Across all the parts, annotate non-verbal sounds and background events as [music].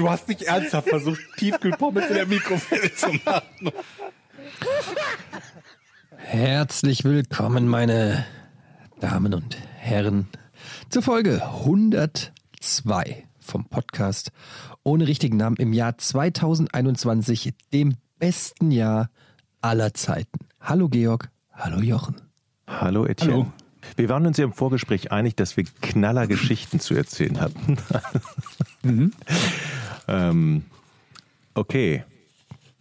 Du hast nicht ernsthaft versucht, [laughs] Tiefkühlpommes in der Mikrowelle zu machen. Herzlich willkommen, meine Damen und Herren, zur Folge 102 vom Podcast ohne richtigen Namen im Jahr 2021, dem besten Jahr aller Zeiten. Hallo Georg, hallo Jochen. Hallo Etienne. Hallo. Wir waren uns ja im Vorgespräch einig, dass wir Knallergeschichten zu erzählen hatten. [laughs] ähm, okay.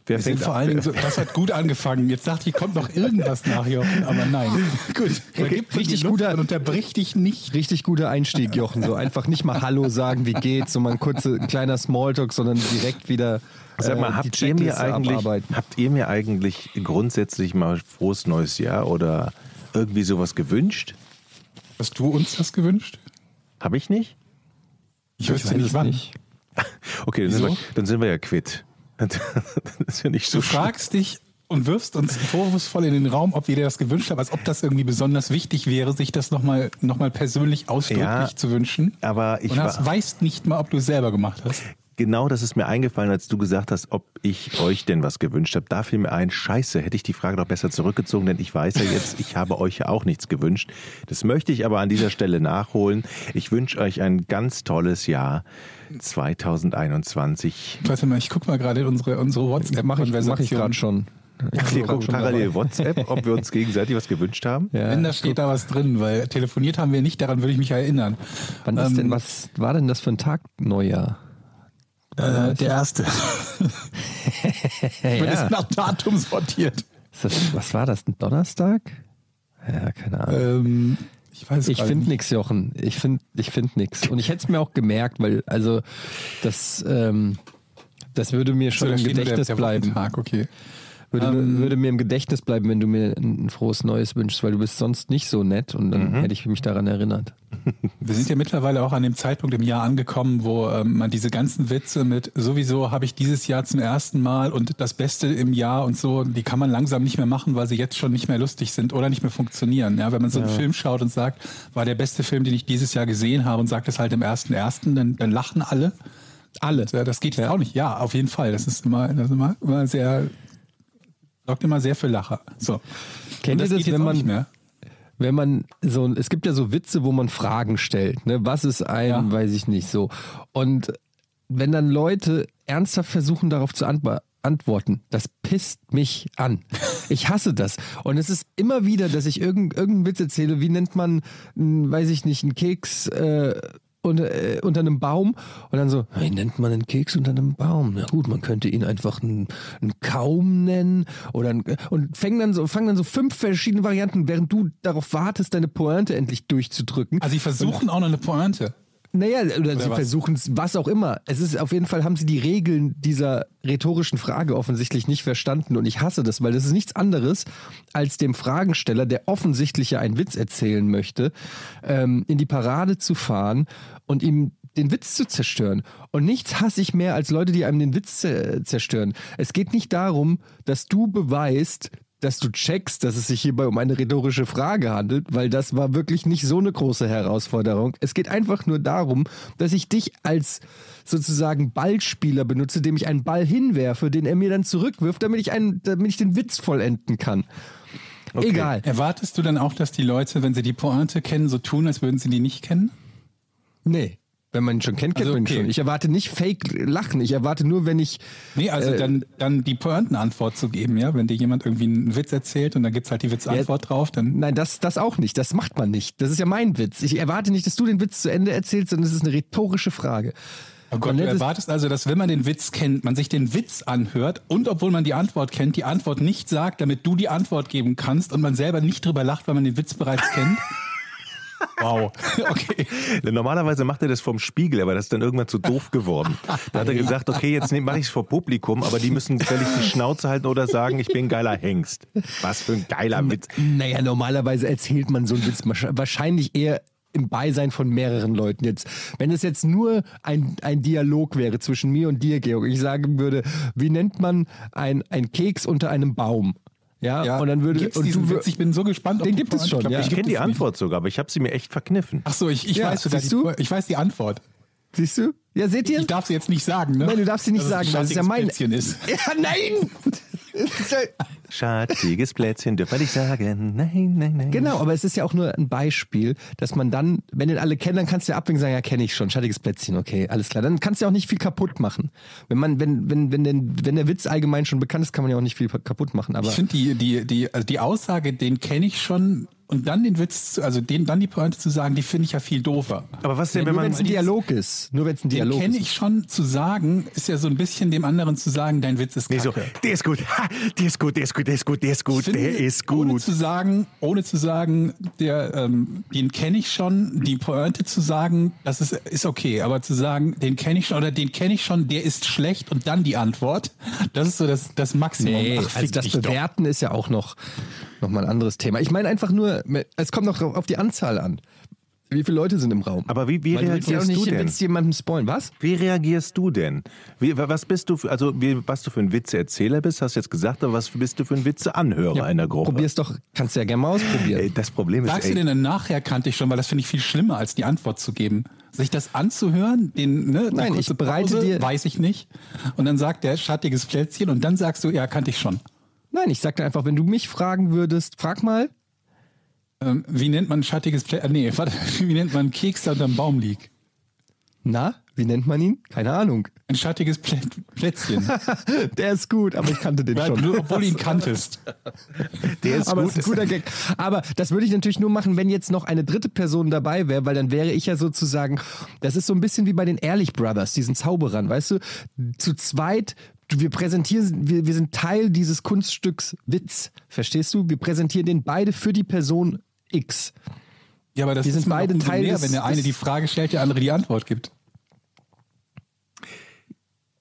Wer Wir sind vor allen Dingen so, das hat gut angefangen. Jetzt dachte ich, kommt noch irgendwas nach, Jochen, aber nein. [laughs] Gut, da gibt richtig guter unterbricht dich nicht. Richtig guter Einstieg, Jochen. So einfach nicht mal Hallo sagen, wie geht's, so mal ein kurzer, ein kleiner Smalltalk, sondern direkt wieder Sag äh, mal, die habt ihr, mir eigentlich, abarbeiten. habt ihr mir eigentlich grundsätzlich mal frohes neues Jahr oder irgendwie sowas gewünscht? Hast du uns das gewünscht? Habe ich nicht? Ich wüsste nicht es wann. nicht. [laughs] Okay, dann sind, wir, dann sind wir ja quitt. [laughs] Das ist ja nicht so Du fragst dich und wirfst uns vorwurfsvoll in den Raum, ob wir dir das gewünscht haben, als ob das irgendwie besonders wichtig wäre, sich das nochmal noch mal persönlich ausdrücklich Ja, zu wünschen. aber ich und hast, weißt nicht mal, ob du es selber gemacht hast. Genau das ist mir eingefallen, als du gesagt hast, ob ich euch denn was gewünscht habe. Da fiel mir ein, scheiße, hätte ich die Frage doch besser zurückgezogen, denn ich weiß ja jetzt, ich habe euch ja auch nichts gewünscht. Das möchte ich aber an dieser Stelle nachholen. Ich wünsche euch ein ganz tolles Jahr 2021. Warte mal, ich guck mal gerade unsere, unsere Mach ich, mach ich gerade schon. Ich bin gucken schon parallel dabei. WhatsApp, ob wir uns [laughs] gegenseitig was gewünscht haben. Ja, Wenn da steht da was drin, weil telefoniert haben wir nicht, daran würde ich mich erinnern. Wann ist Ähm, denn, was war denn das für ein Tag Neujahr? Äh, der erste. [laughs] Ja, Wird es nach Datum sortiert. Ist das, was war das? Ein Donnerstag? Ja, keine Ahnung. Ähm, ich weiß Ich finde nicht. nix, Jochen. Ich finde ich find nix. Und ich hätte es mir auch gemerkt, weil, also, das, ähm, das würde mir schon im Gedächtnis der, der bleiben. Wochentag, okay. Würde, Ähm, würde mir im Gedächtnis bleiben, wenn du mir ein, frohes Neues wünschst, weil du bist sonst nicht so nett und dann hätte ich mich daran erinnert. [laughs] Wir sind ja mittlerweile auch an dem Zeitpunkt im Jahr angekommen, wo ähm, man diese ganzen Witze mit sowieso habe ich dieses Jahr zum ersten Mal und das Beste im Jahr und so, die kann man langsam nicht mehr machen, weil sie jetzt schon nicht mehr lustig sind oder nicht mehr funktionieren. Ja, wenn man so einen Film schaut und sagt, war der beste Film, den ich dieses Jahr gesehen habe und sagt es halt im ersten ersten, dann, dann lachen alle. Alle. Ja, das geht jetzt Ja. auch nicht. Ja, auf jeden Fall. Das ist immer, das ist immer, immer sehr, sorgt immer sehr für Lacher. So. Kennt ihr das, jetzt wenn man- nicht mehr? wenn man so, es gibt ja so Witze, wo man Fragen stellt. Ne? Was ist ein, Ja. weiß ich nicht so. Und wenn dann Leute ernsthaft versuchen, darauf zu antworten, antworten, das pisst mich an. Ich hasse das. Und es ist immer wieder, dass ich irgend, irgendeinen Witz erzähle, wie nennt man, n, weiß ich nicht, einen Keks äh, unter, äh, unter einem Baum und dann so, wie nennt man einen Keks unter einem Baum? Na gut, man könnte ihn einfach einen, einen Kaum nennen oder ein, und fangen dann so fangen dann so fünf verschiedene Varianten, während du darauf wartest, deine Pointe endlich durchzudrücken. Also sie versuchen auch noch eine Pointe. Naja, oder, sie was? versuchen es, was auch immer. Es ist auf jeden Fall, haben sie die Regeln dieser rhetorischen Frage offensichtlich nicht verstanden. Und ich hasse das, weil das ist nichts anderes, als dem Fragensteller, der offensichtlich ja einen Witz erzählen möchte, ähm, in die Parade zu fahren und ihm den Witz zu zerstören. Und nichts hasse ich mehr als Leute, die einem den Witz äh, zerstören. Es geht nicht darum, dass du beweist, dass du checkst, dass es sich hierbei um eine rhetorische Frage handelt, weil das war wirklich nicht so eine große Herausforderung. Es geht einfach nur darum, dass ich dich als sozusagen Ballspieler benutze, dem ich einen Ball hinwerfe, den er mir dann zurückwirft, damit ich einen, damit ich den Witz vollenden kann. Egal. Erwartest du dann auch, dass die Leute, wenn sie die Pointe kennen, so tun, als würden sie die nicht kennen? Nee. Wenn man ihn schon kennt, kennt Also, man ihn okay. schon. Ich erwarte nicht Fake-Lachen. Ich erwarte nur, wenn ich. Nee, also Äh, dann, dann die Pointenantwort zu geben, ja? Wenn dir jemand irgendwie einen Witz erzählt und dann gibt's halt die Witzantwort drauf, dann. Nein, das, das auch nicht. Das macht man nicht. Das ist ja mein Witz. Ich erwarte nicht, dass du den Witz zu Ende erzählst, sondern es ist eine rhetorische Frage. Oh Gott, Man du es- erwartest also, dass wenn man den Witz kennt, man sich den Witz anhört und obwohl man die Antwort kennt, die Antwort nicht sagt, damit du die Antwort geben kannst und man selber nicht drüber lacht, weil man den Witz bereits kennt. [laughs] Wow. [laughs] Okay. Normalerweise macht er das vom Spiegel, aber das ist dann irgendwann zu doof geworden. Da hat er gesagt, okay, jetzt mache ich es vor Publikum, aber die müssen völlig die Schnauze halten oder sagen, ich bin ein geiler Hengst. Was für ein geiler Witz. Naja, normalerweise erzählt man so einen Witz wahrsch- wahrscheinlich eher im Beisein von mehreren Leuten jetzt. Wenn es jetzt nur ein, ein Dialog wäre zwischen mir und dir, Georg, ich sagen würde, wie nennt man ein, ein Keks unter einem Baum? Ja, und dann würde Gibt's und diesen du, Witz? Ich bin so gespannt. ob Den gibt es schon, klappt. ja. Ich kenne die. Antwort sogar, aber ich habe sie mir echt verkniffen. Ach so, ich, ich Ja, weiß sogar siehst die, du? ich weiß die Antwort. siehst du? Ja, seht ihr? Ich darf sie jetzt nicht sagen, ne? Nein, du darfst sie nicht Dass sagen, weil es ist ja mein- [laughs] [laughs] ist. Ja, nein! Ja- Schattiges Plätzchen, dürfen wir nicht sagen. Nein, nein, nein. Genau, aber es ist ja auch nur ein Beispiel, dass man dann, wenn den alle kennen, dann kannst du ja abwinken und sagen, ja, kenne ich schon, schattiges Plätzchen, okay, alles klar. Dann kannst du ja auch nicht viel kaputt machen. Wenn man, wenn, wenn, wenn, den, wenn der Witz allgemein schon bekannt ist, kann man ja auch nicht viel kaputt machen. Aber Ich finde die, die, die, also die Aussage, den kenne ich schon und dann den Witz, zu- also den, dann die Pointe zu sagen, die finde ich ja viel doofer. Aber was denn, nur wenn wenn man. es ein Dialog ist. Nur wenn es ein Den Dialog kenne ist. ich schon zu sagen, ist ja so ein bisschen dem anderen zu sagen, dein Witz ist Nee, kacke. so, der ist gut, ha, der ist gut, der ist gut, der ist gut, der ist gut, finde, der ist Ohne gut. zu sagen, ohne zu sagen, der, ähm, den kenne ich schon, die Pointe zu sagen, das ist, ist okay, aber zu sagen, den kenne ich schon oder den kenne ich schon, der ist schlecht und dann die Antwort, das ist so das, das Maximum. Nee, Ach, also fick das dich doch. Bewerten ist ja auch noch, noch mal ein anderes Thema. Ich meine einfach nur, es kommt noch auf die Anzahl an. Wie viele Leute sind im Raum? Aber wie, wie Weil du willst ja auch reagierst nicht du denn? willst jemandem spoilen. Was? Wie reagierst du denn? Wie, was bist du, für, also wie, was du für ein Witzeerzähler bist, hast du jetzt gesagt, aber was bist du für ein Witzeanhörer einer Gruppe? Probier's doch, kannst du ja gerne mal ausprobieren. Ey, das Problem ist, Sagst du denn dann nachher kannte ich schon, weil das finde ich viel schlimmer, als die Antwort zu geben. Sich das anzuhören, den, ne, Nein, ich bereite Pause, dir- weiß ich nicht. Und dann sagt der schattiges Plätzchen und dann sagst du, ja, kannte ich schon. Nein, ich sagte einfach, wenn du mich fragen würdest, frag mal, Ähm, wie nennt man ein schattiges Plätzchen? Nee, [laughs] warte, wie nennt man einen Keks, der unterm Baum liegt? na, wie nennt man ihn? Keine Ahnung. Ein schattiges Plä Plätzchen. [laughs] Der ist gut, aber ich kannte den Ja, schon. du, obwohl du ihn kanntest. [laughs] der ist aber gut. ist ein guter Gag. Aber das würde ich natürlich nur machen, wenn jetzt noch eine dritte Person dabei wäre, weil dann wäre ich ja sozusagen, das ist so ein bisschen wie bei den Ehrlich Brothers, diesen Zauberern, weißt du? Zu zweit, wir präsentieren, wir, wir sind Teil dieses Kunststücks Witz, verstehst du? Wir präsentieren den beide für die Person X. Ja, aber das Wir sind ist beide Teil mehr, des- wenn der eine die Frage stellt, der andere die Antwort gibt.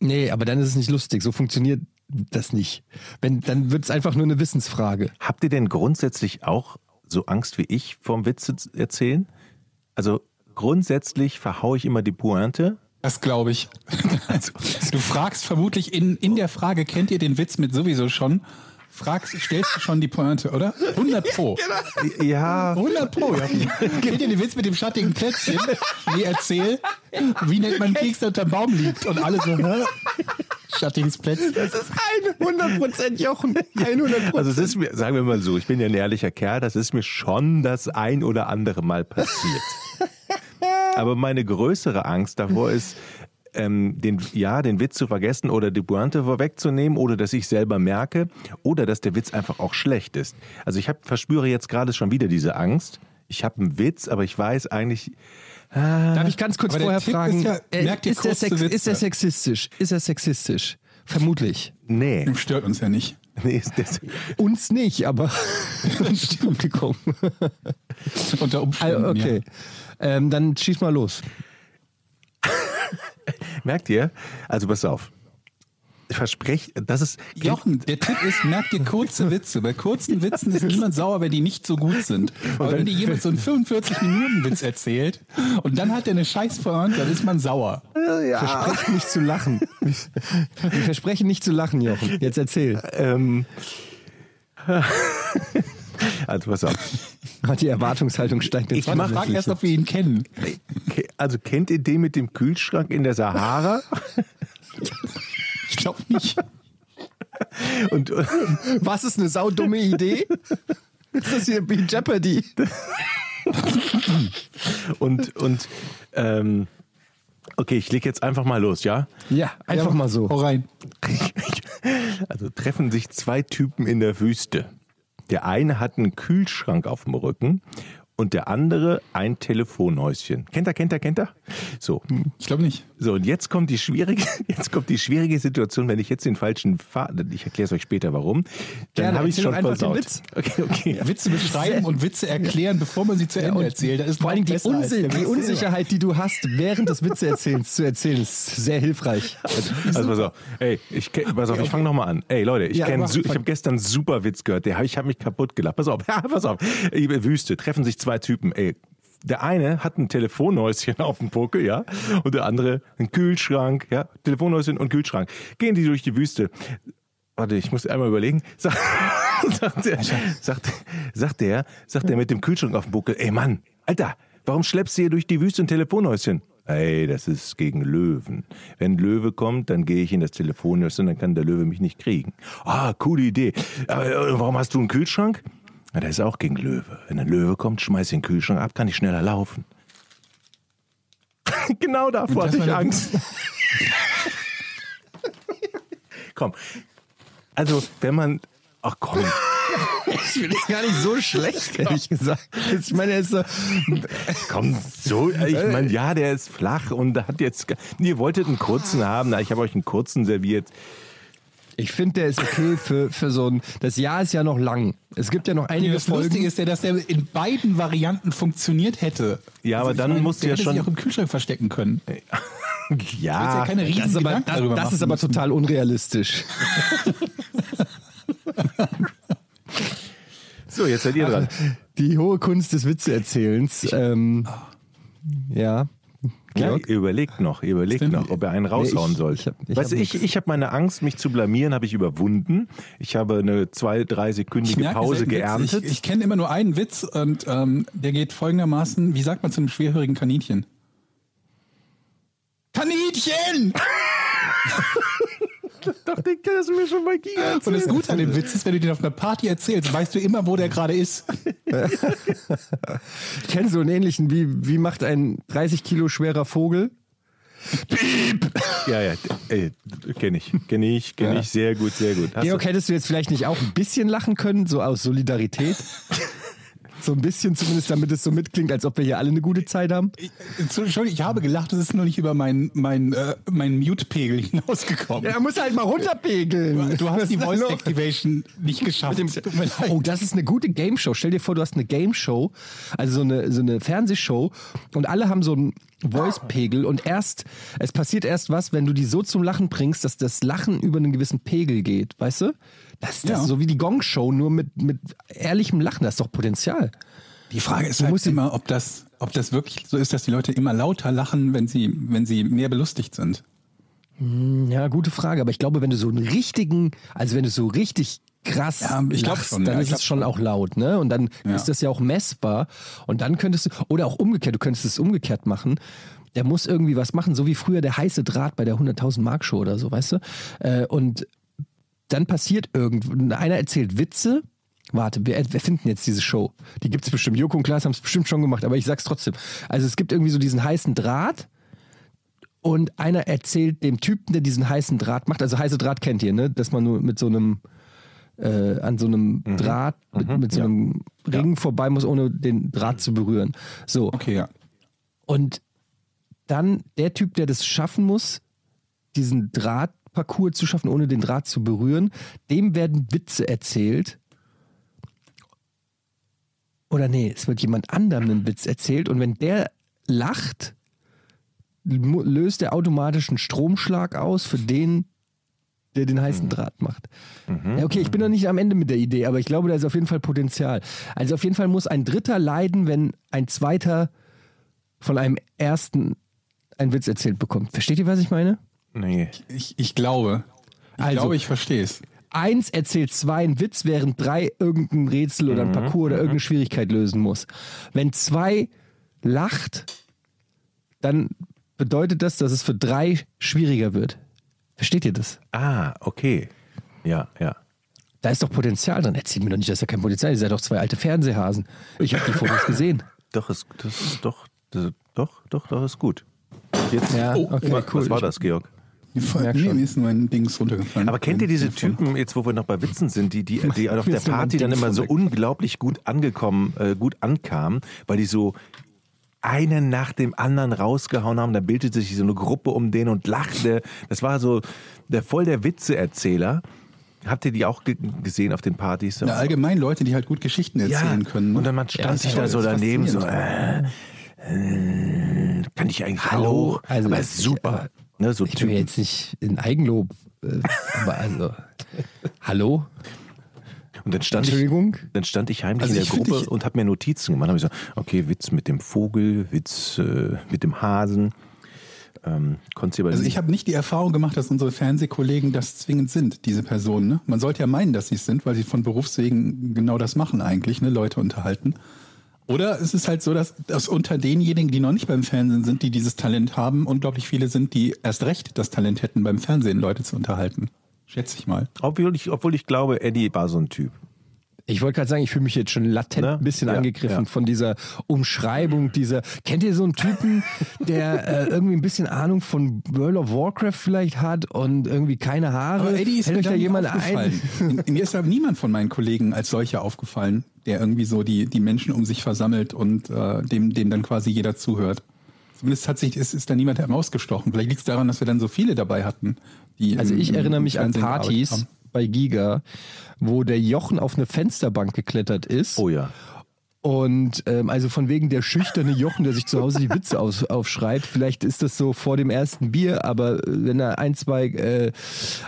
Nee, aber dann ist es nicht lustig. So funktioniert das nicht. Wenn, dann wird es einfach nur eine Wissensfrage. Habt ihr denn grundsätzlich auch so Angst wie ich vorm Witze zu erzählen? Also grundsätzlich verhaue ich immer die Pointe. Das glaube ich. [laughs] du fragst vermutlich in, in der Frage, kennt ihr den Witz mit sowieso schon? Fragst, stellst du schon die Pointe, oder? 100 Pro. Ja, 100 Pro, ja. Kennt ihr den Witz mit dem schattigen Plätzchen? Nee, erzähl. Wie nennt man Keks, der unterm Baum liegt? Und alle so, hä? Schattiges Plätzchen. Das ist 100% Jochen. 100%. also es ist mir, sagen wir mal so, ich bin ja ein ehrlicher Kerl, das ist mir schon das ein oder andere Mal passiert. Aber meine größere Angst davor ist, ähm, den, ja, den Witz zu vergessen oder die Pointe vorwegzunehmen oder dass ich selber merke oder dass der Witz einfach auch schlecht ist. Also ich hab, verspüre jetzt gerade schon wieder diese Angst. Ich habe einen Witz, aber ich weiß eigentlich, Darf ich ganz kurz vorher Tipp fragen, ist ja, äh, merkt ihr ist, der sex ist der sexistisch? Ist er sexistisch? Vermutlich. nee, Stört uns ja nicht. nee ist das, Uns nicht, aber [laughs] Publikum. Unter Umständen. Also, okay. Ähm, dann schieß mal los. [laughs] merkt ihr? Also pass auf. Versprecht, das ist, Ja. Jochen, der Tipp ist, merk dir kurze Witze. Bei kurzen Witzen ist niemand sauer, wenn die nicht so gut sind. Aber wenn dir jemand so einen 45-Minuten-Witz erzählt und dann hat er eine scheiß Pointe, dann ist man sauer. Versprecht nicht zu lachen. Wir versprechen nicht zu lachen, Jochen. Jetzt erzähl. ähm, [laughs] also pass auf. [laughs] Die Erwartungshaltung steigt ins Ich mach- Frag erst, ob wir ihn kennen. Also kennt ihr den mit dem Kühlschrank in der Sahara? Ich glaube nicht. Und, Was ist eine saudumme Idee? Ist das hier wie Jeopardy? und, und ähm, okay, ich leg jetzt einfach mal los, ja? Ja, einfach mal so. Hau rein. [laughs] Also treffen sich zwei Typen in der Wüste. Der eine hat einen Kühlschrank auf dem Rücken und der andere ein Telefonhäuschen. Kennt er, kennt er, kennt er? So. Ich glaube nicht. So, und jetzt kommt die schwierige, [laughs] jetzt kommt die schwierige Situation, wenn ich jetzt den falschen Faden, ich erkläre es euch später warum, dann habe ich schon einfach den versaut. Witz. [laughs] Okay, okay. Witze beschreiben und Witze erklären, bevor man sie zu Ende und erzählt. Das ist Vor allem die, besser als Unsi der die Unsicherheit, die du hast, während des Witzeerzählens zu erzählen, ist sehr hilfreich. Also pass auf, ey, ich, pass auf, ich fange nochmal an. Ey Leute, ich, Ja, kenn ich habe gestern einen super Witz gehört, der, ich habe mich kaputt gelacht. Pass auf, ja, [laughs] pass auf. Ey, Wüste, treffen sich zwei Typen, ey. Der eine hat ein Telefonhäuschen [laughs] auf dem Puckel, ja, und der andere einen Kühlschrank, ja, Telefonhäuschen und Kühlschrank. Gehen die durch die Wüste. Warte, ich muss einmal überlegen. [laughs] Sag, sagt, der, sagt, sagt der, sagt der mit dem Kühlschrank auf dem Buckel, ey Mann, Alter, warum schleppst du hier durch die Wüste ein Telefonhäuschen? Ey, das ist gegen Löwen. Wenn ein Löwe kommt, dann gehe ich in das Telefonhäuschen, dann kann der Löwe mich nicht kriegen. Ah, coole Idee. Aber äh, warum hast du einen Kühlschrank? Ja, der ist auch gegen Löwe. Wenn ein Löwe kommt, schmeiß ich den Kühlschrank ab, kann ich schneller laufen. [laughs] genau davor hatte ich Angst. [laughs] komm. Also, wenn man. Ach komm. [laughs] Ich finde ihn gar nicht so schlecht, ehrlich gesagt. Ich meine, er ist so. Komm, so, ich meine, ja, der ist flach und hat jetzt. Ihr wolltet einen kurzen haben, na, ich habe euch einen kurzen serviert. Ich finde, der ist okay für, für so ein. Das Jahr ist ja noch lang. Es gibt ja noch einige Das Folgen. Lustige ist ja, dass der in beiden Varianten funktioniert hätte. Ja, aber ich dann musst du ja hätte schon- sich auch im Kühlschrank verstecken können. [laughs] Ja Ja, keine riesen das ist aber, das, darüber das ist aber müssen. total unrealistisch. [laughs] so, jetzt seid ihr dran. Die hohe Kunst des Witzeerzählens. Ähm, ja. Ja, Georg? ihr überlegt noch, ihr überlegt noch, ob er einen raushauen Nee, ich- soll. ich hab- ich weißt du, ich, ich habe meine Angst, mich zu blamieren, habe ich überwunden. Ich habe eine zwei, drei sekündige Pause geerntet. Ich, ich kenne immer nur einen Witz und ähm, der geht folgendermaßen, wie sagt man zu einem schwerhörigen Kaninchen? Kaninchen! [laughs] [laughs] dachte, das ist mir schon bei Giga Und das Gute an dem Witz ist, wenn du den auf einer Party erzählst, weißt du immer, wo der gerade ist. [laughs] Ich kenne so einen ähnlichen. Wie, wie macht ein 30 Kilo schwerer Vogel? Ja, ja, äh, kenne ich, kenne ich, kenne Ja. ich, sehr gut, sehr gut. Hast Georg, du, hättest du jetzt vielleicht nicht auch ein bisschen lachen können, so aus Solidarität? [laughs] so ein bisschen zumindest, damit es so mitklingt, als ob wir hier alle eine gute Zeit haben. Ich- Entschuldigung, ich habe gelacht, das ist nur nicht über meinen mein, äh, mein Mute-Pegel [laughs] hinausgekommen. Er muss halt mal runterpegeln. Du hast die Voice Activation nicht geschafft. Oh, das ist eine gute Game Show. Stell dir vor, du hast eine Game Show, also so eine, so eine Fernsehshow und alle haben so einen Voice-Pegel und erst, es passiert erst was, wenn du die so zum Lachen bringst, dass das Lachen über einen gewissen Pegel geht, weißt du? Das, das Ja. ist so wie die Gong-Show, nur mit, mit ehrlichem Lachen. Das ist doch Potenzial. Die Frage ist halt musst immer, ob das, ob das wirklich so ist, dass die Leute immer lauter lachen, wenn sie, wenn sie mehr belustigt sind. Ja, gute Frage. Aber ich glaube, wenn du so einen richtigen, also wenn du so richtig krass Ja, ich lachst, schon, dann ja, ist es schon schon. auch laut, ne? Und dann Ja. ist das ja auch messbar. Und dann könntest du, oder auch umgekehrt, du könntest es umgekehrt machen. Der muss irgendwie was machen, so wie früher der heiße Draht bei der 100.000 Mark Show oder so, weißt du? Äh, Und dann passiert irgendwo, einer erzählt Witze. Warte, wir, wir finden jetzt diese Show. Die gibt es bestimmt. Joko und Klaas haben es bestimmt schon gemacht, aber ich sag's trotzdem. Also es gibt irgendwie so diesen heißen Draht und einer erzählt dem Typen, der diesen heißen Draht macht, also heiße Draht kennt ihr, ne? Dass man nur mit so einem äh, an so einem Draht, mit, mit so einem Ring vorbei muss, ohne den Draht zu berühren. So. Okay, ja. Und dann der Typ, der das schaffen muss, diesen Drahtparcours zu schaffen, ohne den Draht zu berühren, dem werden Witze erzählt. Oder nee, es wird jemand anderem einen Witz erzählt und wenn der lacht, löst er automatisch einen Stromschlag aus für den, der den heißen Draht macht. Ja, okay, ich bin noch nicht am Ende mit der Idee, aber ich glaube, da ist auf jeden Fall Potenzial. Also auf jeden Fall muss ein Dritter leiden, wenn ein Zweiter von einem Ersten einen Witz erzählt bekommt. Versteht ihr, was ich meine? Nee. Ich, ich glaube. Ich Also- glaube, ich verstehe es. Eins erzählt zwei einen Witz, während drei irgendein Rätsel oder ein Parcours oder irgendeine Schwierigkeit lösen muss. Wenn zwei lacht, dann bedeutet das, dass es für drei schwieriger wird. Versteht ihr das? Ah, okay. Ja, ja. Da ist doch Potenzial drin. Erzählt mir doch nicht, dass da kein Potenzial ist. Ihr seid doch zwei alte Fernsehhasen. Ich habe die Fotos [laughs] gesehen. Doch, ist, das ist doch, das, doch, doch, doch, ist gut. Jetzt, Ja, oh, okay, cool. was war das, Georg? Merk Nee, schon. mir ist nur ein Dings runtergefallen. Aber kennt ihr diese. Typen, jetzt wo wir noch bei Witzen sind, die, die, [laughs] die auf der mein Party dann immer so unglaublich gut angekommen, äh, gut ankamen, weil die so einen nach dem anderen rausgehauen haben. Da bildete sich so eine Gruppe um den und lachte. Das war so der voll der Witzeerzähler. Habt ihr die auch ge gesehen auf den Partys? Ja, allgemein Leute, die halt gut Geschichten erzählen können. ne? Und dann man stand Ja, sich toll, da so daneben so, äh, äh, kann ich eigentlich Hallo? Hallo? Also, aber ich- super. Ne, so Ich will Typen. jetzt nicht in Eigenlob, äh, aber also, [laughs] hallo? Und dann stand ich, Entschuldigung? dann stand ich heimlich Also in der Gruppe ich- und habe mir Notizen gemacht. Habe ich so, okay, Witz mit dem Vogel, Witz äh, mit dem Hasen. Ähm, Also ich habe nicht die Erfahrung gemacht, dass unsere Fernsehkollegen das zwingend sind, diese Personen. Ne? Man sollte ja meinen, dass sie es sind, weil sie von Berufswegen genau das machen eigentlich, ne? Leute unterhalten. Oder es ist halt so, dass, dass unter denjenigen, die noch nicht beim Fernsehen sind, die dieses Talent haben, unglaublich viele sind, die erst recht das Talent hätten, beim Fernsehen Leute zu unterhalten. Schätze ich mal. obwohl, ich, obwohl ich glaube, Eddie war so ein Typ. Ich wollte gerade sagen, ich fühle mich jetzt schon latent Ne? ein bisschen Ja, angegriffen ja. von dieser Umschreibung dieser. Kennt ihr so einen Typen, der äh, irgendwie ein bisschen Ahnung von World of Warcraft vielleicht hat und irgendwie keine Haare? Hält euch da jemand ein? Mir ist aber niemand von meinen Kollegen als solcher aufgefallen, der irgendwie so die, die Menschen um sich versammelt und äh, dem, dem dann quasi jeder zuhört. Zumindest hat sich, ist, ist da niemand herausgestochen. Vielleicht liegt es daran, dass wir dann so viele dabei hatten. Die Also im- ich erinnere mich an Partys haben. bei Giga, wo der Jochen auf eine Fensterbank geklettert ist. Oh ja. Und ähm, also von wegen der schüchterne Jochen, der sich zu Hause die Witze aus, aufschreibt. Vielleicht ist das so vor dem ersten Bier, aber äh, wenn er ein, zwei äh,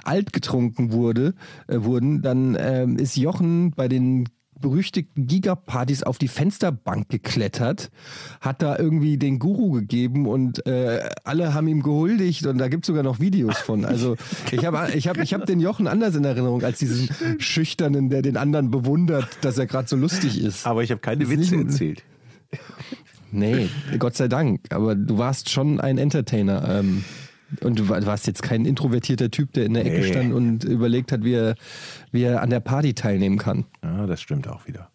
alt getrunken wurde, äh, wurden, dann ähm, ist Jochen bei den berüchtigten Gigapartys auf die Fensterbank geklettert, hat da irgendwie den Guru gegeben und äh, alle haben ihm gehuldigt und da gibt es sogar noch Videos von. Also [laughs] ich habe ich hab, ich hab den Jochen anders in Erinnerung als diesen Schüchternen, der den anderen bewundert, dass er gerade so lustig ist. Aber ich habe keine Das Witze erzählt. Nee, Gott sei Dank. Aber du warst schon ein Entertainer. Ähm, und du war- warst jetzt kein introvertierter Typ, der in der Ecke Nee. stand und überlegt hat, wie er, wie er an der Party teilnehmen kann. Ja, das stimmt auch wieder.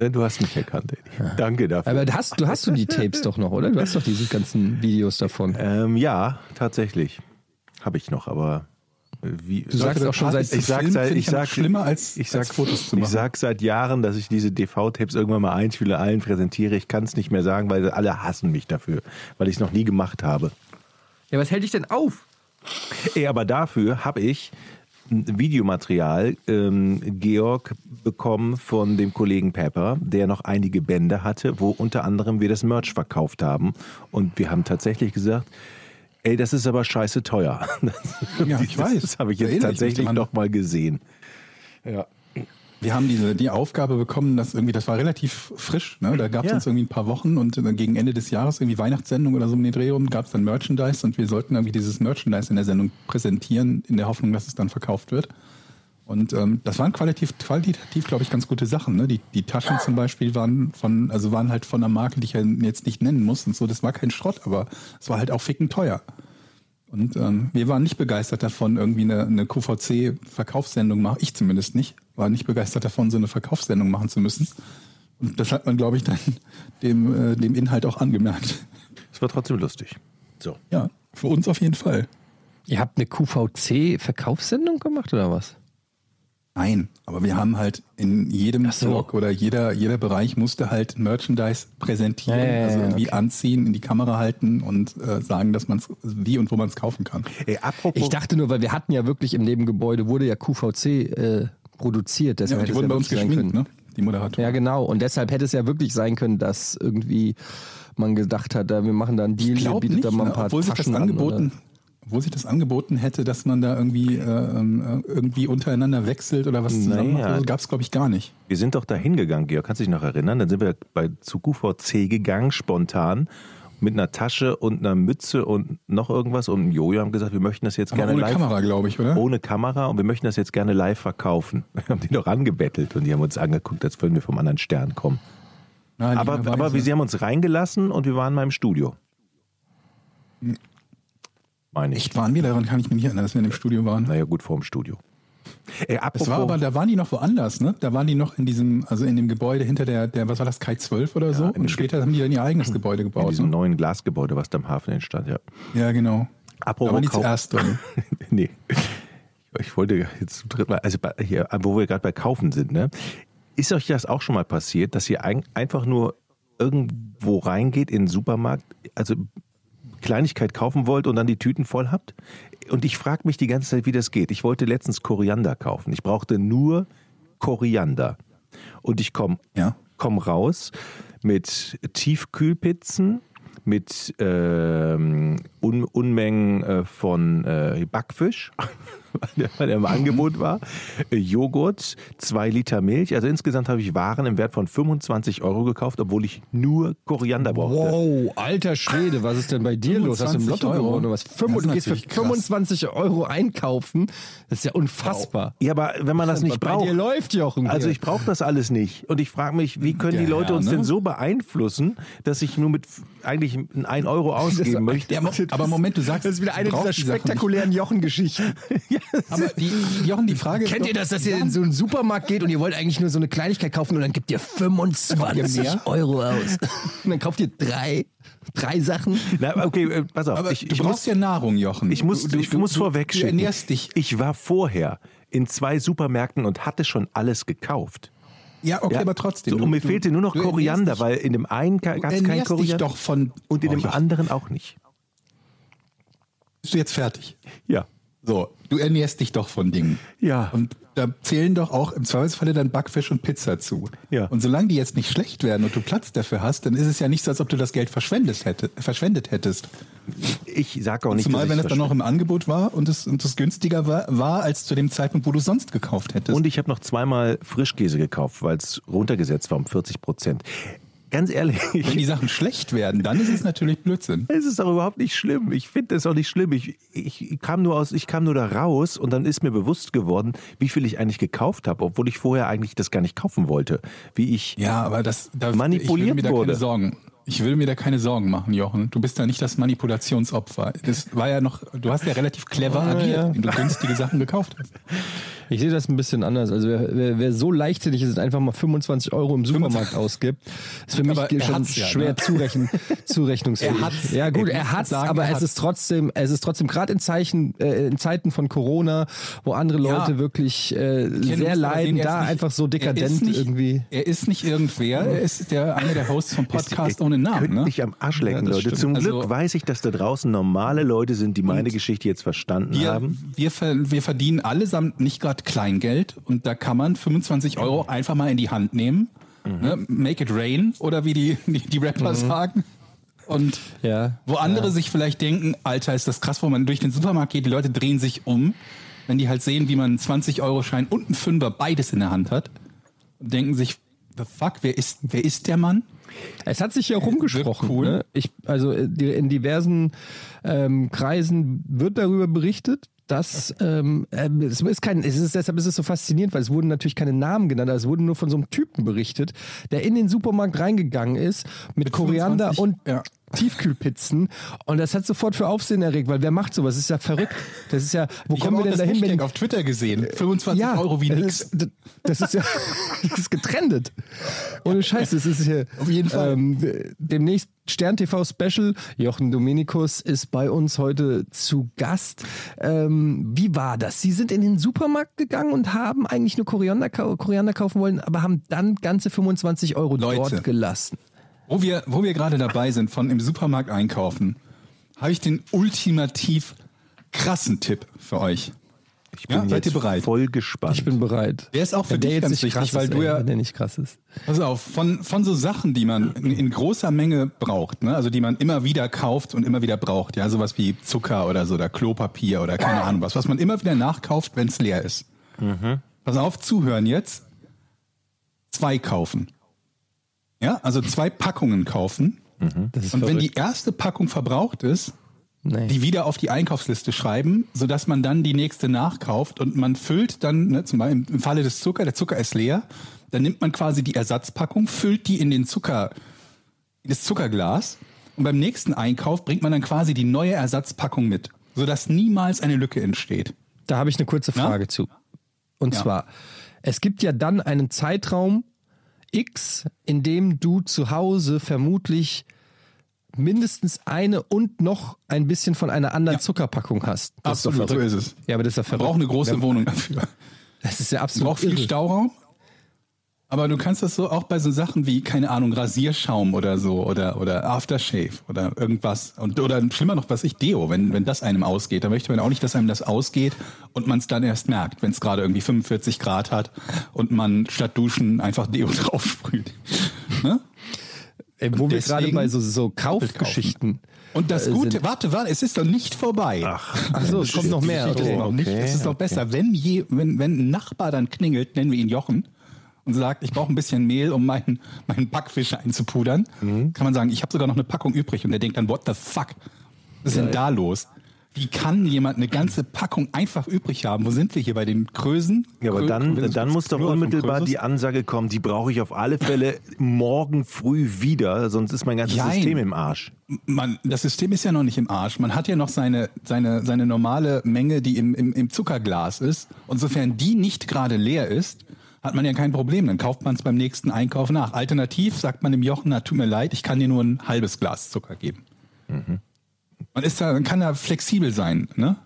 Denn Du hast mich erkannt, Eddie. Danke dafür. Aber hast, du hast du die Tapes doch noch, oder? Du hast doch diese ganzen Videos davon. ähm, ja, tatsächlich. Habe ich noch, aber wie. Du sagst auch schon seit ich sag, seit, ich ich ja sag, schlimmer, als- ich sag, als Fotos zu Ich machen. sag seit Jahren, dass ich diese DV-Tapes irgendwann mal einspiele, allen präsentiere. Ich kann es nicht mehr sagen, weil alle hassen mich dafür, weil ich es noch nie gemacht habe. Ja, was hält dich denn auf? Ey, aber dafür habe ich ein Videomaterial, ähm, Georg, bekommen von dem Kollegen Pepper, der noch einige Bände hatte, wo unter anderem wir das Merch verkauft haben. Und wir haben tatsächlich gesagt, ey, das ist aber scheiße teuer. [laughs] Ja, ich weiß. Das habe ich jetzt tatsächlich dran. noch mal gesehen. Ja. Wir haben diese, die Aufgabe bekommen, dass irgendwie, das war relativ frisch, ne? da gab es Ja. uns irgendwie ein paar Wochen und dann gegen Ende des Jahres, irgendwie Weihnachtssendung oder so um den Dreh rum, gab es dann Merchandise und wir sollten irgendwie dieses Merchandise in der Sendung präsentieren, in der Hoffnung, dass es dann verkauft wird. Und ähm, das waren qualitativ, qualitativ glaube ich, ganz gute Sachen. Ne? Die, die Taschen zum Beispiel waren von, also waren halt von einer Marke, die ich jetzt nicht nennen muss und so. Das war kein Schrott, aber es war halt auch ficken teuer. Und ähm, wir waren nicht begeistert davon, irgendwie eine, eine QVC-Verkaufssendung machen. Ich zumindest nicht. War nicht begeistert davon, so eine Verkaufssendung machen zu müssen. Und das hat man, glaube ich, dann [laughs] dem, äh, dem Inhalt auch angemerkt. Es war trotzdem lustig. So. Ja, für uns auf jeden Fall. Ihr habt eine QVC-Verkaufssendung gemacht oder was? Nein, aber wir haben halt in jedem so. Blog oder jeder, jeder Bereich musste halt Merchandise präsentieren, Ja, ja, ja, also irgendwie okay. anziehen, in die Kamera halten und äh, sagen, dass man es wie und wo man es kaufen kann. Ey, apropos, Ich dachte nur, weil wir hatten ja wirklich im Nebengebäude, wurde ja QVC äh, produziert. Ja, Deshalb und die wurden ja bei uns geschminkt, können. ne? Die Moderatoren. Ja, genau. Und deshalb hätte es ja wirklich sein können, dass irgendwie man gedacht hat, wir machen da einen Deal, ihr bietet nicht, da mal ein ne? paar obwohl sich das Taschen an, obwohl sich das angeboten hätte, dass man da irgendwie äh, ähm, äh, irgendwie untereinander wechselt oder was zusammen macht, Naja. also gab es glaube ich gar nicht. wir sind doch da hingegangen, Georg, kannst du dich noch erinnern? Dann sind wir bei, zu QVC gegangen, spontan, mit einer Tasche und einer Mütze und noch irgendwas und Jojo haben gesagt, wir möchten das jetzt Aber gerne ohne live Kamera, glaube ich, oder? ohne Kamera und wir möchten das jetzt gerne live verkaufen. [laughs] Wir haben die doch angebettelt und die haben uns angeguckt, als würden wir vom anderen Stern kommen. Nein, Aber, aber sie haben uns reingelassen und wir waren mal im Studio. Meine ich. Echt waren wir, daran kann ich mich nicht erinnern, dass wir in dem Studio waren. Naja, gut, vorm Studio. Ey, Es war aber, da waren die noch woanders, ne? Da waren die noch in diesem, also in dem Gebäude hinter der, der was war das, Kai 12 oder so? in dem Und später haben die dann ihr eigenes [clears throat] Gebäude in gebaut. diesem Ne? neuen Glasgebäude, was da am Hafen entstand, ja. Ja, genau. Apropos Da waren die zuerst drin. [laughs] nee. Ich wollte jetzt zum dritten Mal, also bei, hier, wo wir gerade bei Kaufen sind, ne? Ist euch das auch schon mal passiert, dass ihr ein, einfach nur irgendwo reingeht in den Supermarkt, also Kleinigkeit kaufen wollt und dann die Tüten voll habt? Und ich frage mich die ganze Zeit, wie das geht. Ich wollte letztens Koriander kaufen. Ich brauchte nur Koriander. Und ich komme Ja. komm raus mit Tiefkühlpizzen, mit ähm, Un Unmengen äh, von äh, Backfisch, [laughs] weil der im Angebot war, äh, Joghurt, zwei Liter Milch. Also insgesamt habe ich Waren im Wert von 25 Euro gekauft, obwohl ich nur Koriander brauchte. Wow, alter Schwede, was ist denn bei dir los? Hast du im 25 Lotto Euro? gewonnen oder was? Fünf- Das ist du gehst für natürlich krass. 25 Euro einkaufen. Das ist ja unfassbar. Ja, aber wenn man das nicht bei dir braucht. läuft, Jochen. Also hier. ich brauche das alles nicht. Und ich frage mich, wie können die Der Leute Herr, uns ne? denn so beeinflussen, dass ich nur mit eigentlich ein 1 Euro ausgeben möchte? Ja, aber, Moment, du sagst, das ist wieder eine dieser die spektakulären Jochen-Geschichten. [laughs] nicht. Aber die, Jochen, die Frage ist Kennt doch- ihr das, dass ihr in so einen Supermarkt geht und ihr wollt eigentlich nur so eine Kleinigkeit kaufen und dann gibt ihr 25 mehr? Euro aus. [laughs] Und dann kauft ihr drei, drei Sachen. Na, okay, äh, pass auf. Aber ich, du ich brauchst muss, ja Nahrung, Jochen. ich muss, du, ich du, muss du, vorweg Du schicken. ernährst dich. Ich war vorher in zwei Supermärkten und hatte schon alles gekauft. Ja, okay, Ja? aber trotzdem. So, du- und mir du- fehlte nur noch du Koriander, dich- weil in dem einen gab Du es kein ernährst dich Koriander doch von. und in Oh, dem Jochen, anderen auch nicht. Bist du jetzt fertig? Ja. So, du ernährst dich doch von Dingen. Ja. Und da zählen doch auch im Zweifelsfalle dann Backfisch und Pizza zu. Ja. Und solange die jetzt nicht schlecht werden und du Platz dafür hast, dann ist es ja nicht so, als ob du das Geld verschwendet, hätte, verschwendet hättest. Ich sage auch nicht, Zumal, wenn es dann noch im Angebot war und es, und es günstiger war, war, als zu dem Zeitpunkt, wo du es sonst gekauft hättest. Und ich habe noch zweimal Frischkäse gekauft, weil es runtergesetzt war um 40 Prozent. Ganz ehrlich, wenn die Sachen schlecht werden, dann ist es natürlich Blödsinn. [laughs] Es ist doch überhaupt nicht schlimm. Ich finde das auch nicht schlimm. Ich, ich, kam nur aus, ich kam nur da raus und dann ist mir bewusst geworden, wie viel ich eigentlich gekauft habe, obwohl ich vorher eigentlich das gar nicht kaufen wollte. Wie ich. Ja, aber das da, Manipuliert ich will mir da wurde. keine Sorgen. Ich will mir da keine Sorgen machen, Jochen. Du bist da nicht das Manipulationsopfer. Das war ja noch, du hast ja relativ clever agiert, ja. wenn du günstige Sachen gekauft hast. [laughs] Ich sehe das ein bisschen anders. Also wer, wer, wer so leichtsinnig ist und einfach mal 25 Euro im Supermarkt ausgibt, ist für [laughs] mich Aber er schon ja, schwer ne? [laughs] zurechen, zurechnungsfähig. Er hat's. Ja gut, er hat's, sagen, aber er es hat's. ist trotzdem, es ist trotzdem gerade in Zeichen, äh, in Zeiten von Corona, wo andere Ja. Leute wirklich äh, sehr leiden, sehen, er da nicht- einfach so er dekadent ist nicht, irgendwie. Er ist nicht irgendwer, er ist der, einer der Hosts vom Podcast Ihr ohne Namen. Könnt Ne? mich am Arsch lecken, Ja, Leute. stimmt. Zum Also- Glück weiß ich, dass da draußen normale Leute sind, die meine Geschichte jetzt verstanden Wir, haben. wir, wir verdienen allesamt nicht gerade Kleingeld und da kann man 25 Euro einfach mal in die Hand nehmen. Ne? Make it rain oder wie die, die, die Rapper sagen. Und Ja. wo andere sich vielleicht denken, Alter, ist das krass, wo man durch den Supermarkt geht, die Leute drehen sich um, wenn die halt sehen, wie man einen 20-Euro-Schein und einen Fünfer beides in der Hand hat und denken sich, the fuck, wer ist, wer ist der Mann? Es hat sich ja auch rumgesprochen. cool. Ne? Ich, also äh, in diversen ähm, Kreisen wird darüber berichtet, dass ähm, ähm, es ist kein, es ist, deshalb ist es so faszinierend, weil es wurden natürlich keine Namen genannt, aber es wurde nur von so einem Typen berichtet, der in den Supermarkt reingegangen ist mit, Koriander 25, und ja. Tiefkühlpizzen und das hat sofort für Aufsehen erregt, weil wer macht sowas? Das ist ja verrückt. Das ist ja, wo Ich kommen wir denn das dahin, wenn Hashtag auf Twitter gesehen. 25 ja, Euro wie das nix. Ist, das ist ja [laughs] das ist getrennt. Ohne Scheiß, das ist hier. Auf jeden Fall. Ähm, demnächst Stern TV Special. Jochen Dominikus ist bei uns heute zu Gast. Ähm, wie war das? Sie sind in den Supermarkt gegangen und haben eigentlich nur Koriander, Koriander kaufen wollen, aber haben dann ganze 25 Euro Leute. dort gelassen. Wo wir, wo wir gerade dabei sind, von im Supermarkt einkaufen, habe ich den ultimativ krassen Tipp für euch. Ich bin Ja, seid ihr bereit? voll gespannt. Ich bin bereit. Der ist auch für dich jetzt ganz nicht wichtig, krass weil ist, du ja- der nicht krass ist. Pass auf, von, von so Sachen, die man in, in großer Menge braucht, ne? also die man immer wieder kauft und immer wieder braucht, ja, sowas wie Zucker oder so, oder Klopapier oder keine Ahnung was, was man immer wieder nachkauft, wenn es leer ist. Pass auf, zuhören jetzt. Zwei kaufen. Ja, also zwei Packungen kaufen. Ist Und wenn verrückt. die erste Packung verbraucht ist, Nee. die wieder auf die Einkaufsliste schreiben, sodass man dann die nächste nachkauft und man füllt dann, ne, zum Beispiel im Falle des Zucker, der Zucker ist leer, dann nimmt man quasi die Ersatzpackung, füllt die in den Zucker, in das Zuckerglas und beim nächsten Einkauf bringt man dann quasi die neue Ersatzpackung mit, sodass niemals eine Lücke entsteht. Da habe ich eine kurze? Frage zu. Und Ja. zwar, es gibt ja dann einen Zeitraum X, in dem du zu Hause vermutlich mindestens eine und noch ein bisschen von einer anderen Ja. Zuckerpackung hast. Das ist Absolut, so verrückt. ist es. Ja, aber das ist ja Man verrückt. braucht eine große Wohnung dafür. [laughs] Das ist ja Man absolut braucht viel irre. Stauraum. Aber du kannst das so auch bei so Sachen wie, keine Ahnung, Rasierschaum oder so oder, oder Aftershave oder irgendwas. Und, oder schlimmer noch, was ich, Deo, wenn, wenn das einem ausgeht. Da möchte man auch nicht, dass einem das ausgeht und man es dann erst merkt, wenn es gerade irgendwie 45 Grad hat und man statt Duschen einfach Deo [laughs] draufsprüht. Ne? Ey, wo wir gerade bei so, so Kaufgeschichten. Und das äh, Gute, sind- warte, warte, es ist doch nicht vorbei. Ach, Ach so, es kommt noch mehr. Das ist Okay. noch nicht. okay, Es ist doch besser, wenn, je, wenn, wenn ein Nachbar dann klingelt, nennen wir ihn Jochen, und sagt, ich brauche ein bisschen Mehl, um meinen, meinen Backfisch einzupudern, Mhm. kann man sagen, ich habe sogar noch eine Packung übrig. Und der denkt dann, what the fuck? Was ist denn da los? Wie kann jemand eine ganze Packung einfach übrig haben? Wo sind wir hier bei den Krösen? Ja, aber Krö- dann, Krösen- dann muss doch unmittelbar die Ansage kommen, die brauche ich auf alle Fälle morgen früh wieder, sonst ist mein ganzes Jein. System im Arsch. man, das System ist ja noch nicht im Arsch. Man hat ja noch seine, seine, seine normale Menge, die im, im, im Zuckerglas ist. Und sofern die nicht gerade leer ist, hat man ja kein Problem. Dann kauft man es beim nächsten Einkauf nach. Alternativ sagt man dem Jochen, na, tut mir leid, ich kann dir nur ein halbes Glas Zucker geben. Man ist da, man kann da flexibel sein, ne?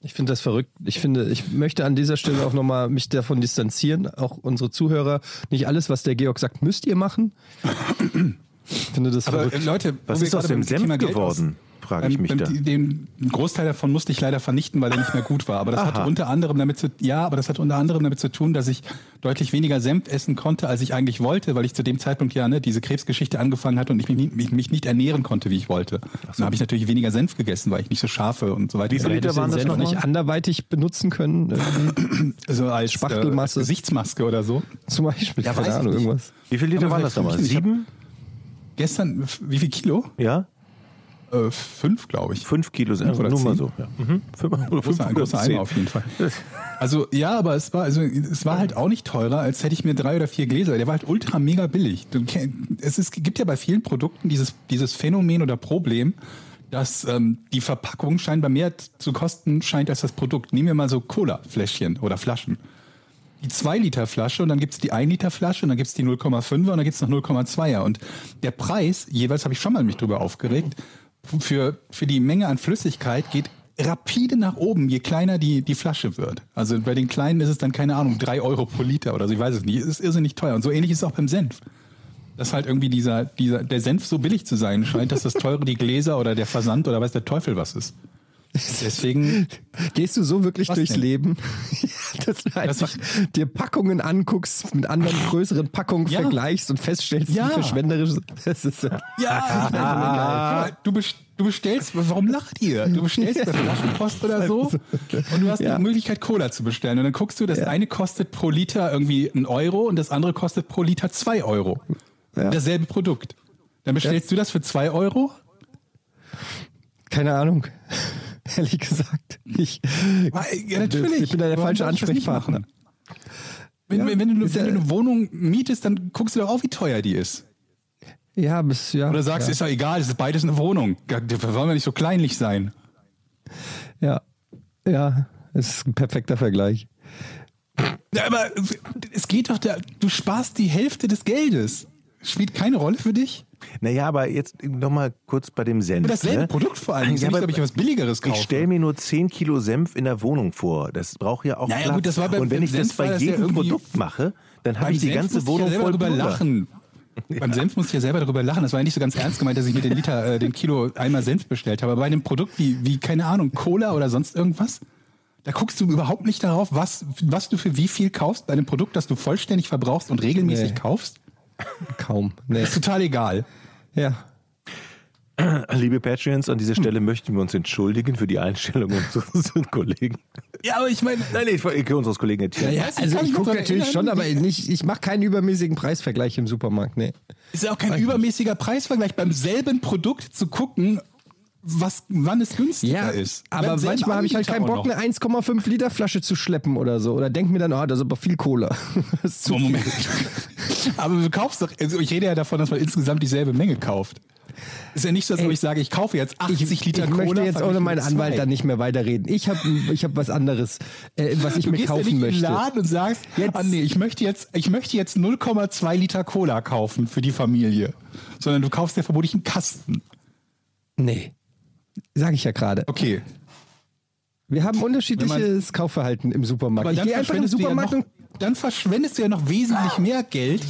Ich finde das verrückt. Ich finde, ich möchte an dieser Stelle auch nochmal mich davon distanzieren. Auch unsere Zuhörer. Nicht alles, was der Georg sagt, müsst ihr machen. Ich finde das Aber verrückt. äh, Leute, Was ist aus dem Senf geworden? Frage ich Ähm, mich ähm, da. Den Großteil davon musste ich leider vernichten, weil er nicht mehr gut war. Aber das hatte Aha. unter anderem damit zu, ja, aber das hat unter anderem damit zu tun, dass ich deutlich weniger Senf essen konnte, als ich eigentlich wollte, weil ich zu dem Zeitpunkt ja ne, diese Krebsgeschichte angefangen hatte und ich mich, nicht- mich, mich nicht ernähren konnte, wie ich wollte. Dann habe ich natürlich weniger Senf gegessen, weil ich nicht so scharfe und so weiter. Wie viel Liter waren das Senf nochmal? nicht anderweitig benutzen können? Irgendwie? so als Spachtelmasse? Äh, Gesichtsmaske oder so. Zum Beispiel. Ja, Keine weiß ich Ahnung, irgendwas. Wie viel Liter Aber waren das hab- Sieben? Gestern, wie viel Kilo? Ja? Äh, fünf, glaube ich. Fünf Kilo Senf, oder nur mal so. Ja. Mhm. Fünf, oder fünf Großer, großer. Eimer auf jeden Fall. [laughs] Also ja, aber es war also es war halt auch nicht teurer, als hätte ich mir drei oder vier Gläser. Der war halt ultra mega billig. Es ist, gibt ja bei vielen Produkten dieses dieses Phänomen oder Problem, dass ähm, die Verpackung scheinbar mehr zu kosten scheint als das Produkt. Nehmen wir mal so Cola-Fläschchen oder Flaschen. Die 2 Liter Flasche und dann gibt's die 1 Liter Flasche und dann gibt's die 0,5er und dann gibt's noch 0,2er. Und der Preis, jeweils habe ich schon mal mich drüber aufgeregt, für, für die Menge an Flüssigkeit geht rapide nach oben, je kleiner die, die Flasche wird. Also bei den kleinen ist es dann, keine Ahnung, 3 Euro pro Liter oder so, ich weiß es nicht. Es ist irrsinnig teuer. Und so ähnlich ist es auch beim Senf. Dass halt irgendwie dieser, dieser, der Senf so billig zu sein scheint, dass das teure die Gläser oder der Versand oder weiß der Teufel was ist. [laughs] Deswegen, Gehst du so wirklich Was durchs denn? Leben, [laughs] dass du einfach dir Packungen anguckst, mit anderen größeren Packungen Ja. vergleichst und feststellst, Ja. wie verschwenderisch [laughs] das ist? Ja, du, best- du bestellst, warum lacht ihr? Du bestellst bei Flaschenpost oder so und du hast Ja. die Möglichkeit, Cola zu bestellen. Und dann guckst du, das eine kostet pro Liter irgendwie ein Euro und das andere kostet pro Liter zwei Euro. Dasselbe Produkt. Dann bestellst du das für zwei Euro? Keine Ahnung. [laughs] Ehrlich gesagt. Ich, Ja, natürlich. ich bin da der Warum falsche Ansprechpartner. Wenn, Ja, wenn, wenn, du, wenn ja- du eine Wohnung mietest, dann guckst du doch auch, wie teuer die ist. Ja, bis, ja. Oder sagst, ja. ist doch egal, es ist beides eine Wohnung. Da wollen wir nicht so kleinlich sein. Ja. Ja, es ist ein perfekter Vergleich. Ja, aber es geht doch, da, du sparst die Hälfte des Geldes. Spielt keine Rolle für dich? Naja, aber jetzt nochmal kurz bei dem Senf. Aber dasselbe ne? Produkt vor allem. Ja, ja, nicht, ob ich was Billigeres kaufe. Ich stelle mir nur 10 Kilo Senf in der Wohnung vor. Das braucht ja auch Naja, Platz. gut, das war beim- Und wenn ich das Senf bei das ja jedem irgendwie- Produkt mache, dann habe ich die Senf ganze musste ich Wohnung ja selber voll drüber Puder. lachen. [laughs] Beim Senf musste ich ja selber darüber lachen. Das war ja nicht so ganz ernst gemeint, dass ich mir den Liter, äh, den Kilo einmal Senf bestellt habe. Aber bei einem Produkt wie, wie, keine Ahnung, Cola oder sonst irgendwas, da guckst du überhaupt nicht darauf, was, was du für wie viel kaufst bei einem Produkt, das du vollständig verbrauchst und regelmäßig Nee. kaufst. Kaum. Nee. Ist total egal. Ja. Liebe Patreons, an dieser Stelle möchten wir uns entschuldigen für die Einstellung unseres [laughs] Kollegen. Ja, aber ich meine, Nein, nee, ich- unseres Kollegen jetzt hier. Ja, Also ich gucke natürlich schon, aber nicht, ich mache keinen übermäßigen Preisvergleich im Supermarkt. Nee. Ist ja auch kein übermäßiger Preisvergleich, beim selben Produkt zu gucken, was, wann es günstiger ist. aber selben manchmal habe ich halt keinen Bock, eine 1,5 Liter Flasche zu schleppen oder so. Oder denk mir dann, oh, das ist aber viel Cola. [laughs] Zu Oh, viel. Moment. [laughs] aber du kaufst doch, also ich rede ja davon, dass man insgesamt dieselbe Menge kauft. Ist ja nicht so, ob Ey, ich sage, ich kaufe jetzt 80 Ich, Liter ich Cola. möchte jetzt ohne meinen Anwalt dann nicht mehr weiterreden. Ich habe ich hab was anderes, äh, was ich Du mir gehst ja kaufen nicht in den möchte. Laden und sagst, Jetzt- ah, nee, ich möchte jetzt, ich möchte jetzt 0,2 Liter Cola kaufen für die Familie. Sondern du kaufst ja vermutlich einen Kasten. Nee. Sag ich ja gerade. Okay. Wir haben unterschiedliches Kaufverhalten im Supermarkt. Aber Ich dann im verschwendest du ja Supermarkt noch- dann verschwendest du ja noch wesentlich mehr Geld,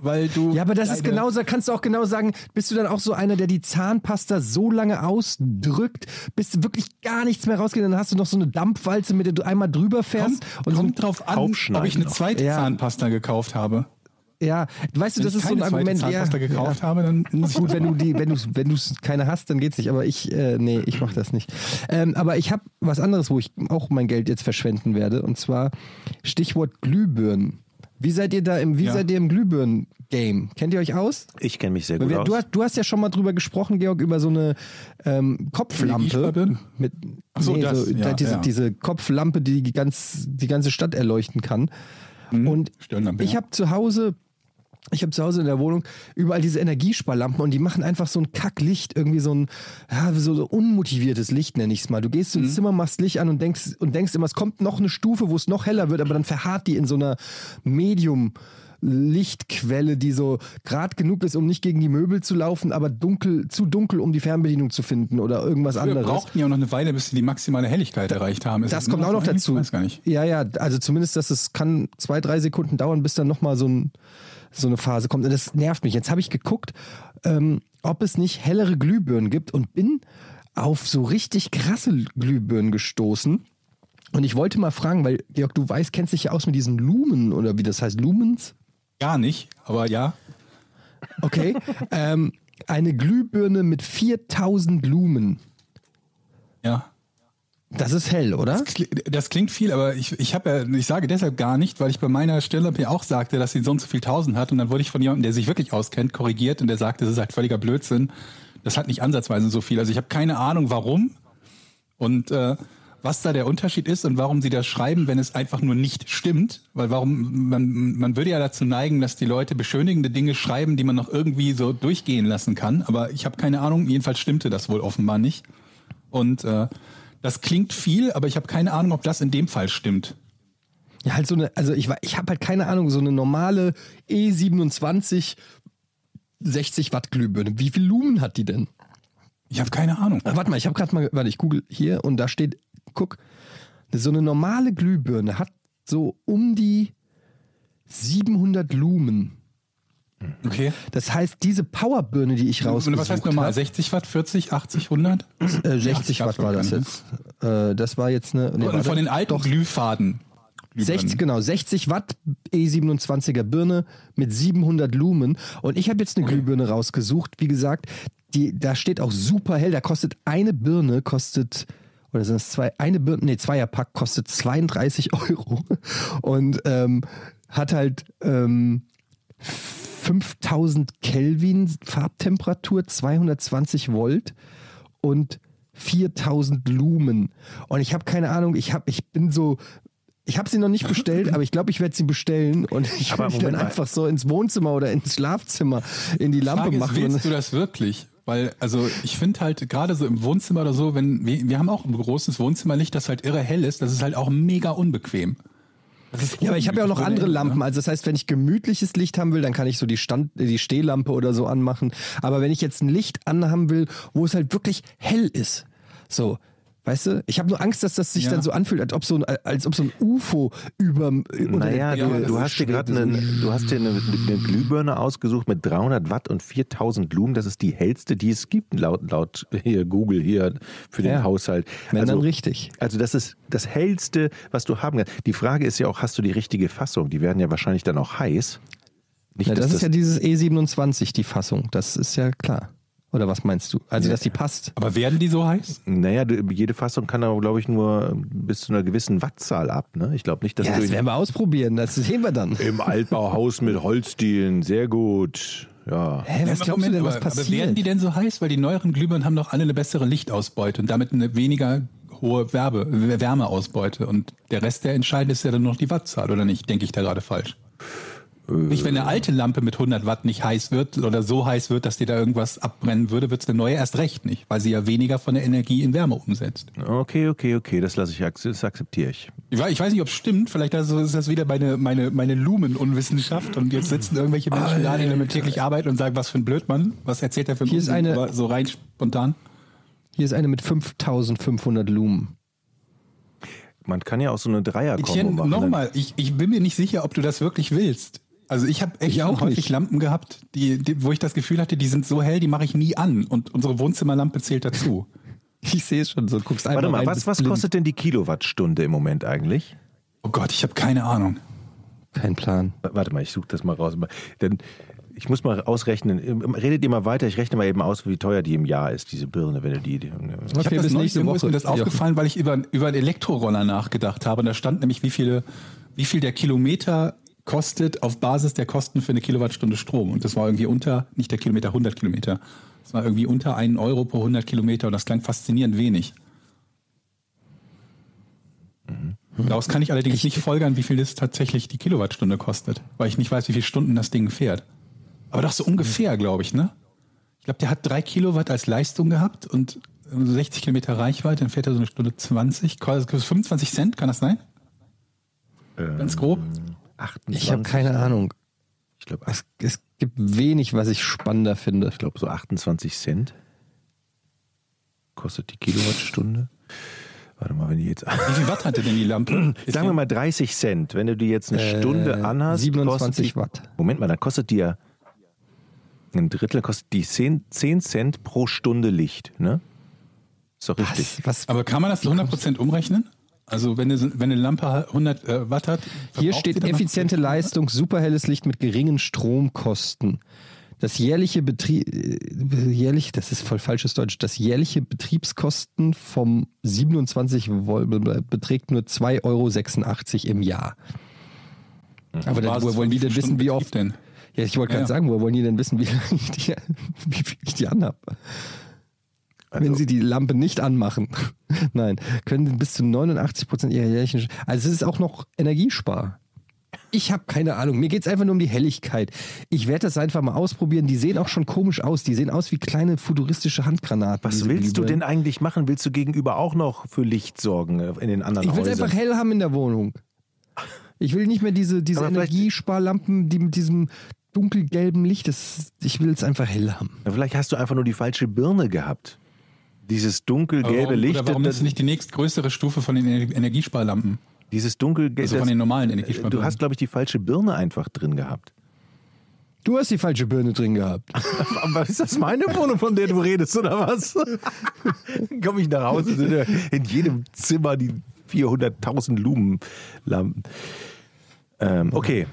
weil du. Ja, aber das ist genau, da kannst du auch genau sagen, bist du dann auch so einer, der die Zahnpasta so lange ausdrückt, bis wirklich gar nichts mehr rausgeht, dann hast du noch so eine Dampfwalze, mit der du einmal drüber fährst Kommt, und so kommt drauf an, ob ich eine zweite Ja. Zahnpasta gekauft habe. Ja, weißt du, Wenn das ist so ein Argument, ja, Zahnpasta gekauft ja. habe, dann muss ich Gut, wenn du [laughs] die, wenn du wenn du keine hast, dann geht's nicht. Aber ich, äh, nee, ich mache das nicht. Ähm, aber ich habe was anderes, wo ich auch mein Geld jetzt verschwenden werde. Und zwar Stichwort Glühbirnen. Wie seid ihr da im, wie Ja. seid ihr im Glühbirnen-Game? Kennt ihr euch aus? Ich kenne mich sehr gut wir, aus. du, hast, du hast ja schon mal drüber gesprochen, Georg, über so eine ähm, Kopflampe. Mit, so, das, ja, diese, ja. diese Kopflampe, die die, ganz, die ganze Stadt erleuchten kann. Und Stirnlampe, ich ja. habe zu Hause ich habe zu Hause in der Wohnung überall diese Energiesparlampen und die machen einfach so ein Kacklicht, irgendwie so ein ja, so, unmotiviertes Licht, nenne ich es mal. Du gehst ins Zimmer, machst Licht an und denkst, und denkst immer, es kommt noch eine Stufe, wo es noch heller wird, aber dann verharrt die in so einer Medium. Lichtquelle, die so grad genug ist, um nicht gegen die Möbel zu laufen, aber dunkel, zu dunkel, um die Fernbedienung zu finden oder irgendwas Wir anderes. brauchten ja auch noch eine Weile, bis sie die maximale Helligkeit erreicht haben. Ist Das es kommt auch noch dazu. Ich weiß gar nicht. Ja, ja, also zumindest, dass es kann zwei, drei Sekunden dauern, bis dann nochmal so, ein, so eine Phase kommt. Und das nervt mich. Jetzt habe ich geguckt, ähm, ob es nicht hellere Glühbirnen gibt und bin auf so richtig krasse Glühbirnen gestoßen. Und ich wollte mal fragen, weil Georg, du weißt, kennst dich ja aus mit diesen Lumen oder wie das heißt, Lumens? Gar nicht, aber ja. Okay. ähm, eine Glühbirne mit 4000 Lumen. Ja. Das ist hell, oder? Das kli- Das klingt viel, aber ich, ich habe ja, ich sage deshalb gar nicht, weil ich bei meiner Stirnlampe ja auch sagte, dass sie so und so viel tausend hat und dann wurde ich von jemandem, der sich wirklich auskennt, korrigiert und der sagte, das ist halt völliger Blödsinn. Das hat nicht ansatzweise so viel. Also ich habe keine Ahnung, warum und äh, was da der Unterschied ist und warum sie das schreiben, wenn es einfach nur nicht stimmt. Weil warum, man, man würde ja dazu neigen, dass die Leute beschönigende Dinge schreiben, die man noch irgendwie so durchgehen lassen kann. Aber ich habe keine Ahnung, jedenfalls stimmte das wohl offenbar nicht. Und äh, das klingt viel, aber ich habe keine Ahnung, ob das in dem Fall stimmt. Ja, halt so eine, also ich, ich habe halt keine Ahnung, so eine normale E27 60 Watt Glühbirne. Wie viel Lumen hat die denn? Ich habe keine Ahnung. Ah, warte mal, ich habe gerade mal, warte, ich google hier und da steht, guck, so eine normale Glühbirne hat so um die 700 Lumen. Okay. Das heißt, diese Powerbirne, die ich rausgesucht Was heißt normal? habe, 60 Watt, 40, 80, 100? äh, 60 Ja, Watt war das jetzt. Äh, das war jetzt eine. nee, von den alten Glühfaden. 60, genau, 60 Watt E27er Birne mit 700 Lumen. Und ich habe jetzt eine Glühbirne rausgesucht. Wie gesagt, die, da steht auch super hell. Da kostet eine Birne, kostet, oder sind es zwei, eine Birne, nee, Zweierpack kostet 32 [laughs] Euro. Und ähm, hat halt ähm, 5000 Kelvin Farbtemperatur, 220 Volt und 4000 Lumen. Und ich habe keine Ahnung, ich, hab, ich bin so. Ich habe sie noch nicht bestellt, [laughs] aber ich glaube, ich werde sie bestellen und ich die dann einfach so ins Wohnzimmer oder ins Schlafzimmer in die Lampe Frage ist, machen. willst du das wirklich? Weil, also ich finde halt gerade so im Wohnzimmer oder so, wenn wir, wir haben auch ein großes Wohnzimmerlicht, das halt irre hell ist, das ist halt auch mega unbequem. Ja, aber ich habe ja auch noch andere Lampen. Also das heißt, wenn ich gemütliches Licht haben will, dann kann ich so die Stand, die Stehlampe oder so anmachen. Aber wenn ich jetzt ein Licht anhaben will, wo es halt wirklich hell ist, so. Weißt du, ich habe nur Angst, dass das sich Ja. dann so anfühlt, als ob so ein, als ob so ein UFO über unter Naja, du, du hast dir gerade eine, du hast dir eine, eine Glühbirne ausgesucht mit 300 Watt und 4000 Lumen. Das ist die hellste, die es gibt, laut, laut hier Google hier für den Ja. Haushalt. Wenn also, dann richtig. Also das ist das hellste, was du haben kannst. Die Frage ist ja auch, hast du die richtige Fassung? Die werden ja wahrscheinlich dann auch heiß. Nicht, dass das ist ja dieses E27, die Fassung. Das ist ja klar. Oder was meinst du? Also, dass die passt. Aber werden die so heiß? Naja, du, jede Fassung kann aber, glaube ich, nur bis zu einer gewissen Wattzahl ab. Ne? Ich glaube nicht, dass Ja, das werden wir ausprobieren. Das sehen wir dann. im Altbauhaus mit Holzdielen, sehr gut. Ja. Hä, was Ja, glaubst du denn, was aber werden passiert? die denn so heiß? Weil die neueren Glühbirnen haben doch alle eine bessere Lichtausbeute und damit eine weniger hohe Werbe, Wärmeausbeute. Und der Rest, der entscheidend ist ja dann noch die Wattzahl, oder nicht? Denke ich da gerade falsch? Nicht, wenn eine alte Lampe mit 100 Watt nicht heiß wird oder so heiß wird, dass dir da irgendwas abbrennen würde, wird es eine neue erst recht nicht, weil sie ja weniger von der Energie in Wärme umsetzt. Okay, okay, okay, das lasse ich, das akzeptiere ich. Ich weiß, ich weiß nicht, ob es stimmt. Vielleicht also ist das wieder meine, meine, meine Lumenunwissenschaft und jetzt sitzen irgendwelche Menschen da, die damit täglich arbeiten und sagen, was für ein Blödmann, was erzählt er für ein Hier ist Unsinn? eine- Aber so rein spontan. Hier ist eine mit 5500 Lumen. Man kann ja auch so eine Dreier-Kombo machen. nochmal, ich, ich bin mir nicht sicher, ob du das wirklich willst. Also ich habe echt Ich auch häufig nicht. Lampen gehabt, die, die, wo ich das Gefühl hatte, die sind so hell, die mache ich nie an. Und unsere Wohnzimmerlampe zählt dazu. [laughs] Ich sehe es schon so. Guckst Warte mal, rein, was, was blind. kostet denn die Kilowattstunde im Moment eigentlich? Oh Gott, ich habe keine Ahnung. Kein Plan. Warte mal, ich suche das mal raus. Denn ich muss mal ausrechnen. Redet ihr mal weiter, ich rechne mal eben aus, wie teuer die im Jahr ist, diese Birne, wenn du die. die Ich Okay, habe das bis neulich, nächste irgendwo ist Woche. mir das aufgefallen, weil ich über, über einen Elektroroller nachgedacht habe. Und da stand nämlich, wie, viele, wie viel der Kilometer kostet auf Basis der Kosten für eine Kilowattstunde Strom. Und das war irgendwie unter, nicht der Kilometer, 100 Kilometer. Das war irgendwie unter 1 Euro pro 100 Kilometer. Und das klang faszinierend wenig. Daraus kann ich allerdings nicht folgern, wie viel das tatsächlich die Kilowattstunde kostet, weil ich nicht weiß, wie viele Stunden das Ding fährt. Aber doch so ungefähr, glaube ich, ne? Ich glaube, der hat drei Kilowatt als Leistung gehabt und so 60 Kilometer Reichweite, dann fährt er so eine Stunde 20, kostet 25 Cent, kann das sein? Ganz grob. 28, Ich habe keine Ahnung. Ich glaube, Es, es gibt wenig, was ich spannender finde. ich glaub, so 28 Cent kostet die Kilowattstunde. Warte mal, wenn die jetzt. Wie viel Watt hatte denn die Lampe? [clears throat] Sagen wir mal 30 Cent. Wenn du die jetzt eine Stunde anhast, 27 kostet die, Watt. Moment mal, dann kostet die ja ein Drittel, kostet die 10, 10 Cent pro Stunde Licht, ne? Ist doch richtig. Was, was, Aber kann man das zu 100% umrechnen? Also wenn eine, wenn eine Lampe 100 äh, Watt hat? Hier steht effiziente 10 Leistung, superhelles Licht mit geringen Stromkosten. Das jährliche Betrieb, äh, jährlich, das ist voll falsches Deutsch, das jährliche Betriebskosten vom 27 Volt beträgt nur 2,86 Euro im Jahr. Aber dann, woher wollen die denn wissen, wie oft? denn? Ja, ich wollte gerade ja. sagen, woher wollen die denn wissen, wie lange ich die, [laughs] wie ich die anhab? Wenn Also- sie die Lampe nicht anmachen. [laughs] Nein, können sie bis zu 89 Prozent ihrer jährlichen. Also es ist auch noch Energiespar. Ich habe keine Ahnung. Mir geht es einfach nur um die Helligkeit. Ich werde das einfach mal ausprobieren. Die sehen auch schon komisch aus. Die sehen aus wie kleine futuristische Handgranaten. Was willst du Glühbirnen. denn eigentlich machen? Willst du gegenüber auch noch für Licht sorgen äh, in den anderen Ich will es einfach hell haben in der Wohnung. Ich will nicht mehr diese, diese Energiesparlampen, die mit diesem dunkelgelben Licht. Das, ich will es einfach hell haben. Na, vielleicht hast du einfach nur die falsche Birne gehabt. Dieses dunkelgelbe warum, Licht, Oder warum das, ist nicht die nächstgrößere Stufe von den Ener- Energiesparlampen? dieses dunkelgelbe. Also von den normalen Energiesparlampen. Du hast, glaube ich, die falsche Birne einfach drin gehabt. Du hast die falsche Birne drin gehabt. [laughs] Aber ist das meine Wohnung, von der du redest, oder was? Komme ich nach Hause, sind ja in jedem Zimmer die 400.000 Lumenlampen. Ähm, okay,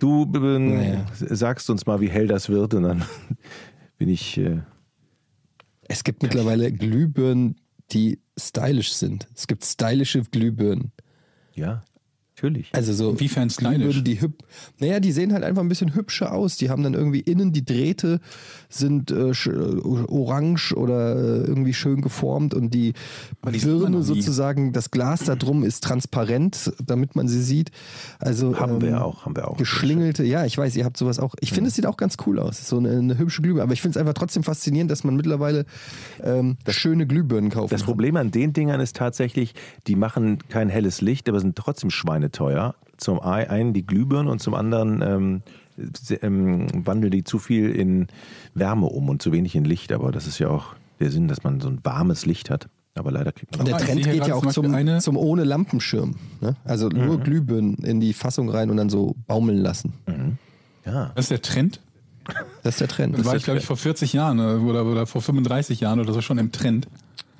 du äh, Naja. sagst uns mal, wie hell das wird und dann [laughs] bin ich... Äh, Es gibt mittlerweile Glühbirnen, die stylisch sind. Es gibt stylische Glühbirnen. ja, natürlich. Also so Inwiefern stylisch? Glühbirnen, die hüb Naja, die sehen halt einfach ein bisschen hübscher aus. Die haben dann irgendwie innen die Drähte sind äh, äh, orange oder äh, irgendwie schön geformt und die die Birne sozusagen, das Glas da drum ist transparent, damit man sie sieht. Also haben ähm, wir auch, haben wir auch. Geschlingelte, ja, ich weiß, ihr habt sowas auch. Ich finde, es sieht auch ganz cool aus. So eine, eine hübsche Glühbirne. Aber ich finde es einfach trotzdem faszinierend, dass man mittlerweile ähm, schöne Glühbirnen kaufen Das. Problem an den Dingern ist tatsächlich, die machen kein helles Licht, aber sind trotzdem schweineteuer. Zum einen die Glühbirnen und zum anderen ähm, ähm, wandeln die zu viel in Wärme um und zu wenig in Licht. Aber das ist ja auch der Sinn, dass man so ein warmes Licht hat. Aber leider kriegt man Und der Trend geht ja auch zum eine- zum ohne Lampenschirm. Ne? Also nur Glühbirnen in die Fassung rein und dann so baumeln lassen. ja. Das ist der Trend. Das ist der Trend. Das war ich, glaube ich, vor 40 Jahren äh, oder, oder vor 35 Jahren oder so schon im Trend.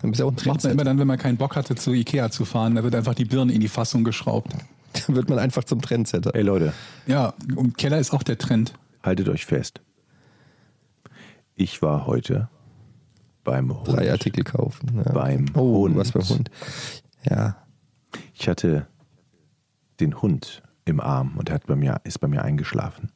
Dann bist du auch ein Das macht man immer dann, wenn man keinen Bock hatte, zu Ikea zu fahren. Da wird einfach die Birne in die Fassung geschraubt. [laughs] Dann wird man einfach zum Trendsetter. Ey Leute, Ja, und Keller ist auch der Trend. haltet euch fest. Ich war heute beim Hund. Drei Artikel kaufen. Ja. Beim oh, Hund. was beim Hund. Ja. Ich hatte den Hund im Arm und er hat bei mir, ist bei mir eingeschlafen.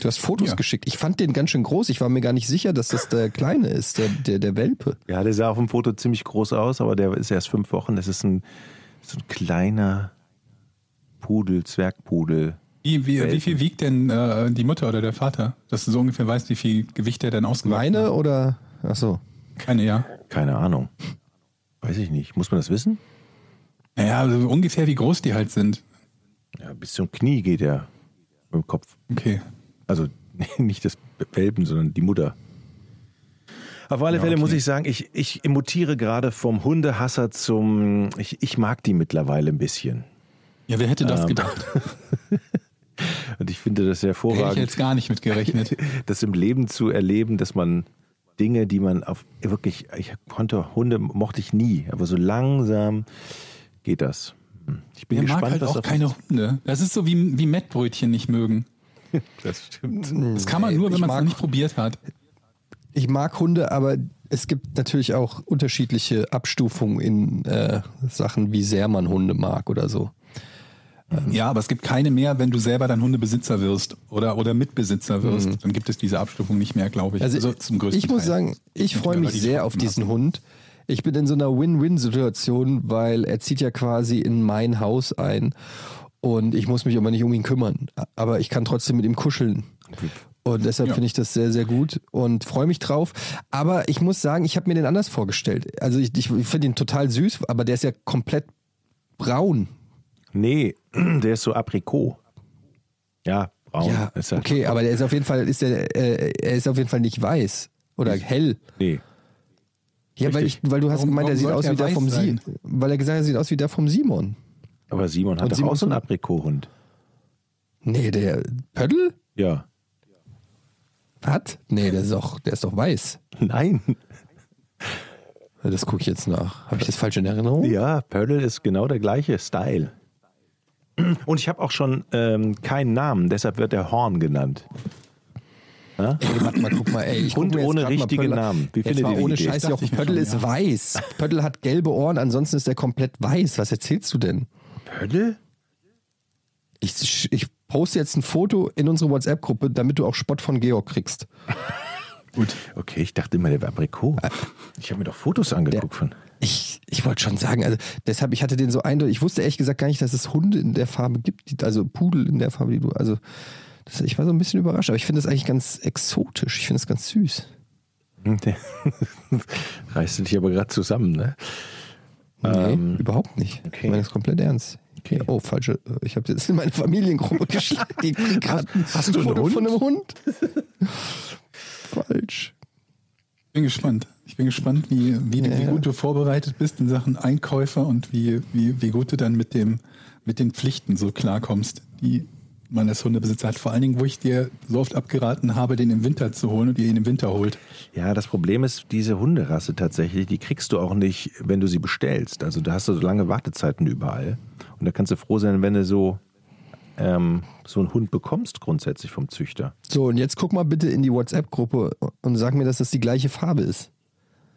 Du hast Fotos Ja. geschickt. Ich fand den ganz schön groß. Ich war mir gar nicht sicher, dass das der Kleine ist, der, der, der Welpe. Ja, der sah auf dem Foto ziemlich groß aus, aber der ist erst fünf Wochen. Das ist ein, so ein kleiner Pudel, Zwergpudel. Wie, wie, wie viel wiegt denn äh, die Mutter oder der Vater? Dass du so ungefähr weißt, wie viel Gewicht der denn Meine hat. oder? Ach so. Keine, ja. Keine Ahnung. Weiß ich nicht. Muss man das wissen? Naja, also ungefähr wie groß die halt sind. Ja, bis zum Knie geht er mit dem Kopf. Okay. Also [laughs] nicht das Welpen, sondern die Mutter. Auf alle Ja, Fälle okay. muss ich sagen, ich, ich mutiere gerade vom Hundehasser zum, ich, ich mag die mittlerweile ein bisschen. Ja, wer hätte Ähm, das gedacht? [laughs] Und ich finde das sehr Hätte ich hervorragend, jetzt gar nicht mit gerechnet. [laughs] das im Leben zu erleben, dass man Dinge, die man auf wirklich, ich konnte Hunde mochte ich nie, aber so langsam geht das. Hm. Ich bin Wer gespannt, mag halt was auch keine Hunde. Das ist so wie, wie Mettbrötchen nicht mögen. [laughs] Das stimmt. Das kann man nur, wenn man es noch mag- nicht probiert hat. Ich mag Hunde, aber es gibt natürlich auch unterschiedliche Abstufungen in äh, Sachen, wie sehr man Hunde mag oder so. Ja, aber es gibt keine mehr, wenn du selber dann Hundebesitzer wirst oder, oder Mitbesitzer wirst. Dann gibt es diese Abstufung nicht mehr, glaube ich. Mhm. Also, zum größten ich muss Teil. sagen, ich freue mich sehr auf diesen hast. Hund. Ich bin in so einer Win-Win-Situation, weil er zieht ja quasi in mein Haus ein und ich muss mich aber nicht um ihn kümmern. Aber ich kann trotzdem mit ihm kuscheln. Und deshalb Ja. finde ich das sehr, sehr gut und freue mich drauf. Aber ich muss sagen, ich habe mir den anders vorgestellt. Also ich, ich finde ihn total süß, aber der ist ja komplett braun. Nee, [clears throat] der ist so Aprikot. Ja, braun. ja, ist halt okay, aber der ist auf jeden Fall, ist der, äh, er ist auf jeden Fall nicht weiß oder hell. Nee. Ja, weil, ich, weil du hast Warum- gemeint, er sieht aus wie er der vom? Simon. Weil er gesagt hat, er sieht aus wie der vom Simon. Aber Simon hat Und doch Simon auch so einen Aprikot-Hund. Nee, der Pöttl? Ja. Hat? Nee, der ist doch, der ist doch weiß. [laughs] Nein. Das gucke ich jetzt nach. Habe ich das falsch in Erinnerung? Ja, Pördel ist genau der gleiche Style. Und ich habe auch schon ähm, keinen Namen, deshalb wird er Horn genannt. Ey, warte mal, guck mal, ey. Ich Hund ohne richtigen Pöttl. Namen. Wie findet ihr ohne? Scheiß, Pöttl ist ja. weiß. Pöttl hat gelbe Ohren, ansonsten ist er komplett weiß. Was erzählst du denn? Pördel? Ich, ich poste jetzt ein Foto in unsere WhatsApp-Gruppe, damit du auch Spott von Georg kriegst. [laughs] Gut. Okay, ich dachte immer, der wäre Aprikot. Ich habe mir doch Fotos angeguckt von. Ich, ich wollte schon sagen, also deshalb, ich hatte den so eindeutig, ich wusste ehrlich gesagt gar nicht, dass es Hunde in der Farbe gibt, die, also Pudel in der Farbe, die du, also das, ich war so ein bisschen überrascht, aber ich finde das eigentlich ganz exotisch, ich finde das ganz süß. Der [laughs] reißt du dich aber gerade zusammen, ne? Nee, Ähm, überhaupt nicht. okay. Ich meine das komplett ernst. Okay. Oh, falsche, ich habe jetzt in meine Familiengruppe [laughs] geschlagen. Die ein hast du einen Foto Hund? von einem Hund. [laughs] Falsch. Ich bin gespannt. Ich bin gespannt, wie, wie, du- Ja, wie gut du vorbereitet bist in Sachen Einkäufer und wie, wie, wie gut du dann mit, dem, mit den Pflichten so klarkommst, die man als Hundebesitzer hat. Vor allen Dingen, wo ich dir so oft abgeraten habe, den im Winter zu holen und ihr ihn im Winter holt. Ja, das Problem ist, diese Hunderasse tatsächlich, die kriegst du auch nicht, wenn du sie bestellst. Also da hast du so lange Wartezeiten überall. Und da kannst du froh sein, wenn du so, ähm, so einen Hund bekommst, grundsätzlich vom Züchter. So, und jetzt guck mal bitte in die WhatsApp-Gruppe und sag mir, dass das die gleiche Farbe ist.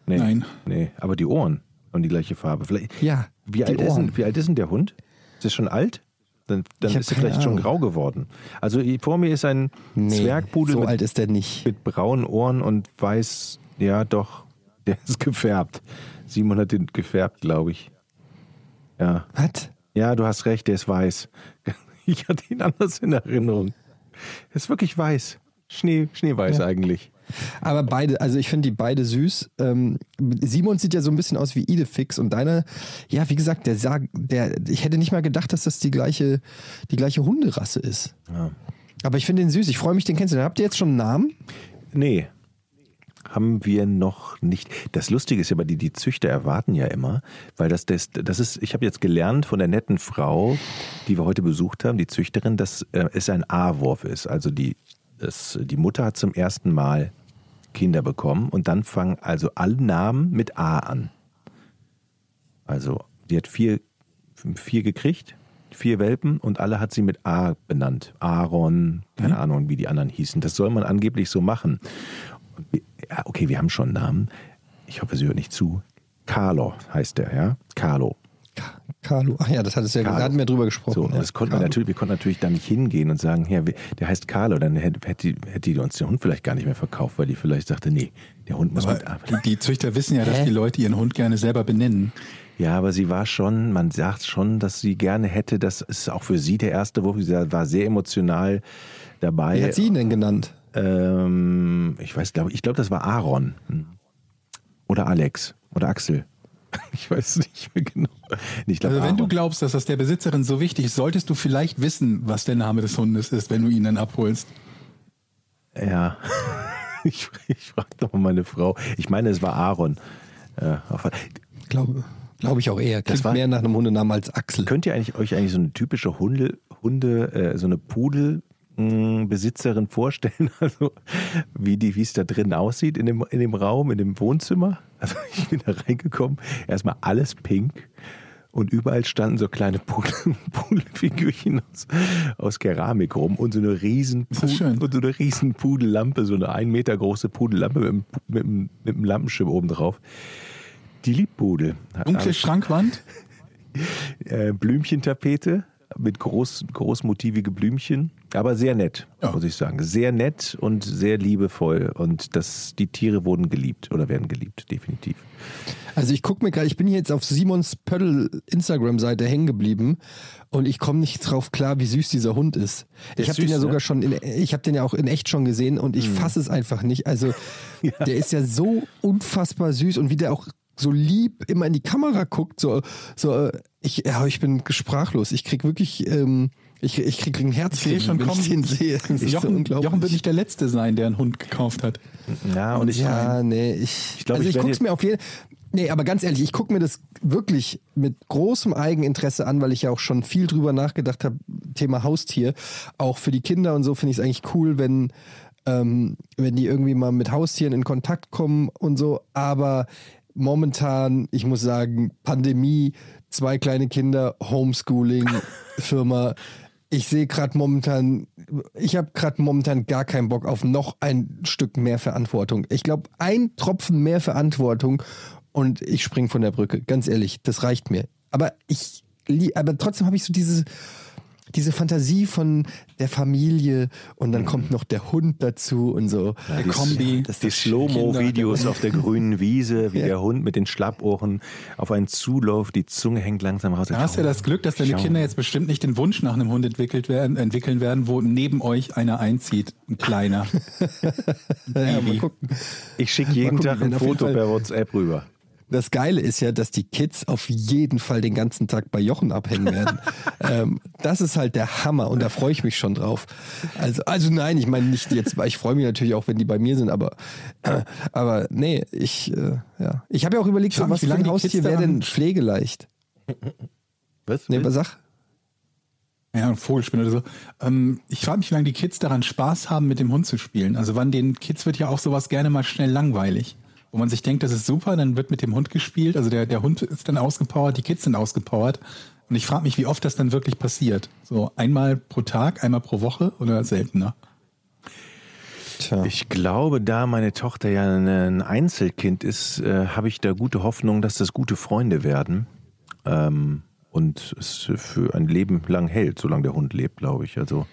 Nee, Nein. Nee, aber die Ohren haben die gleiche Farbe. Vielleicht, Ja, wie, die alt ist Ohren. denn, wie alt ist denn der Hund? Ist er schon alt? Dann, dann ist er vielleicht schon Ahnung. grau geworden. Also vor mir ist ein Nee, Zwergpudel so mit, alt ist der nicht. mit braunen Ohren und weiß, ja doch, der [laughs] ist gefärbt. Simon hat den gefärbt, glaube ich. Ja. Was? Ja, du hast recht, der ist weiß. [laughs] Ich hatte ihn anders in Erinnerung. Er ist wirklich weiß. Schnee, schneeweiß eigentlich. Aber beide, also ich finde die beide süß. Ähm, Simon sieht ja so ein bisschen aus wie Idefix und deine, ja, wie gesagt, der sah, der, ich hätte nicht mal gedacht, dass das die gleiche, die gleiche Hunderasse ist. Ja. Aber ich finde den süß. Ich freue mich, den kennenzulernen. Habt ihr jetzt schon einen Namen? Nee, haben wir noch nicht. Das Lustige ist ja, aber die, die Züchter erwarten ja immer, weil das, das, das ist, ich habe jetzt gelernt von der netten Frau, die wir heute besucht haben, die Züchterin, dass äh, es ein A-Wurf ist. Also die, das, die Mutter hat zum ersten Mal Kinder bekommen und dann fangen also alle Namen mit A an. Also die hat vier, vier gekriegt, vier Welpen und alle hat sie mit A benannt. Aaron, keine Ahnung, wie die anderen hießen. Das soll man angeblich so machen. Ja, okay, wir haben schon einen Namen. Ich hoffe, sie hört nicht zu. Carlo heißt der, ja? Carlo. Carlo. Ach ja, das hattest ja, Carlo. da hatten wir drüber gesprochen. So, und ja. das konnten wir natürlich, wir konnten natürlich da nicht hingehen und sagen, ja, der heißt Carlo, dann hätte, hätte, die- hätte die uns den Hund vielleicht gar nicht mehr verkauft, weil die vielleicht sagte, nee, der Hund muss. Aber die, die Züchter wissen ja, dass Hä? die Leute ihren Hund gerne selber benennen. Ja, aber sie war schon, man sagt schon, dass sie gerne hätte, das ist auch für sie der erste Wurf, sie war sehr emotional dabei. Wie hat sie ihn denn genannt? Ähm, ich weiß, glaube ich, glaube, das war Aaron. Hm. Oder Alex. Oder Axel. [laughs] Ich weiß nicht mehr genau. Nee, Ich glaube, Also wenn du glaubst, dass das der Besitzerin so wichtig ist, solltest du vielleicht wissen, was der Name des Hundes ist, wenn du ihn dann abholst. Ja. [laughs] Ich, ich frage doch mal meine Frau. Ich meine, es war Aaron. Äh, auf- Glaube glaub ich auch eher. Klingt war- mehr nach einem Hundenamen als Axel. Könnt ihr eigentlich, euch eigentlich so eine typische Hunde, Hunde äh, so eine Pudelbesitzerin vorstellen? [laughs] Also wie die, wie es da drin aussieht in dem, in dem Raum, in dem Wohnzimmer? Also [laughs] ich bin da reingekommen, erstmal alles pink und überall standen so kleine Pudel, [laughs] Pudelfigürchen aus, aus Keramik rum und so eine riesen schön? und so eine riesen Pudellampe, so eine ein Meter große Pudellampe mit, einem- mit, mit einem Lampenschirm oben drauf. Die Liebpudel. Dunkle Schrankwand. äh, Blümchentapete mit groß, großmotivige Blümchen, aber sehr nett, Ja. muss ich sagen. Sehr nett und sehr liebevoll und das, die Tiere wurden geliebt oder werden geliebt, definitiv. Also ich gucke mir gerade, ich bin hier jetzt auf Simons Pöttl Instagram-Seite hängen geblieben und ich komme nicht drauf klar, wie süß dieser Hund ist. Der Ich habe den ja sogar ne? schon, in, ich habe den ja auch in echt schon gesehen und ich fasse es einfach nicht. Also [laughs] der ist ja so unfassbar süß und wie der auch so lieb immer in die Kamera guckt, so, so äh, ich, ja, ich bin sprachlos. Ich krieg wirklich, ähm, ich, ich krieg ein Herz, Ich schon wenn kommen. ich den sehe. Das ist so Jochen, unglaublich. Jochen wird nicht der Letzte sein, der einen Hund gekauft hat. Ja, und ich, Ja, nee, ich, Ich glaub, also ich ich, guck's jetzt- mir auf jeden Nee, aber ganz ehrlich, ich gucke mir das wirklich mit großem Eigeninteresse an, weil ich ja auch schon viel drüber nachgedacht habe, Thema Haustier. Auch für die Kinder und so finde ich es eigentlich cool, wenn, ähm, wenn die irgendwie mal mit Haustieren in Kontakt kommen und so. Aber momentan, ich muss sagen, Pandemie, zwei kleine Kinder, Homeschooling, Firma. [laughs] Ich sehe gerade momentan, ich habe gerade momentan gar keinen Bock auf noch ein Stück mehr Verantwortung. Ich glaube, ein Tropfen mehr Verantwortung und ich spring von der Brücke. Ganz ehrlich, das reicht mir. Aber ich, aber trotzdem habe ich so diese, diese Fantasie von der Familie und dann kommt noch der Hund dazu und so. Der die- Kombi. das die Slow-Mo-Videos auf der grünen Wiese, wie Ja. der Hund mit den Schlappohren auf einen zuläuft, die Zunge hängt langsam raus. Da hast du ja das Glück, dass deine Schau. Kinder jetzt bestimmt nicht den Wunsch nach einem Hund entwickelt werden, entwickeln werden, wo neben euch einer einzieht, ein kleiner. [laughs] Ja, mal Baby. gucken. Ich schicke jeden Mal gucken, Tag ein Foto per WhatsApp rüber. Das Geile ist ja, dass die Kids auf jeden Fall den ganzen Tag bei Jochen abhängen werden. [laughs] ähm, das ist halt der Hammer und da freue ich mich schon drauf. Also, also nein, ich meine nicht jetzt, weil ich freue mich natürlich auch, wenn die bei mir sind, aber, äh, aber nee, ich, äh, ja. Ich habe ja auch überlegt, so, was wie für lange ein die Haustier Kids wäre daran- denn pflegeleicht? Was? Nee, aber sag. Ja, ein Vogelspinne oder so. Ähm, ich frage mich, wie lange die Kids daran Spaß haben, mit dem Hund zu spielen. Also wann den Kids wird ja auch sowas gerne mal schnell langweilig. Wo man sich denkt, das ist super, dann wird mit dem Hund gespielt. Also der, der Hund ist dann ausgepowert, die Kids sind ausgepowert. Und ich frage mich, wie oft das dann wirklich passiert. So einmal pro Tag, einmal pro Woche oder seltener. Tja. Ich glaube, da meine Tochter ja ein Einzelkind ist, äh, habe ich da gute Hoffnung, dass das gute Freunde werden. Ähm, und es für ein Leben lang hält, solange der Hund lebt, glaube ich. Also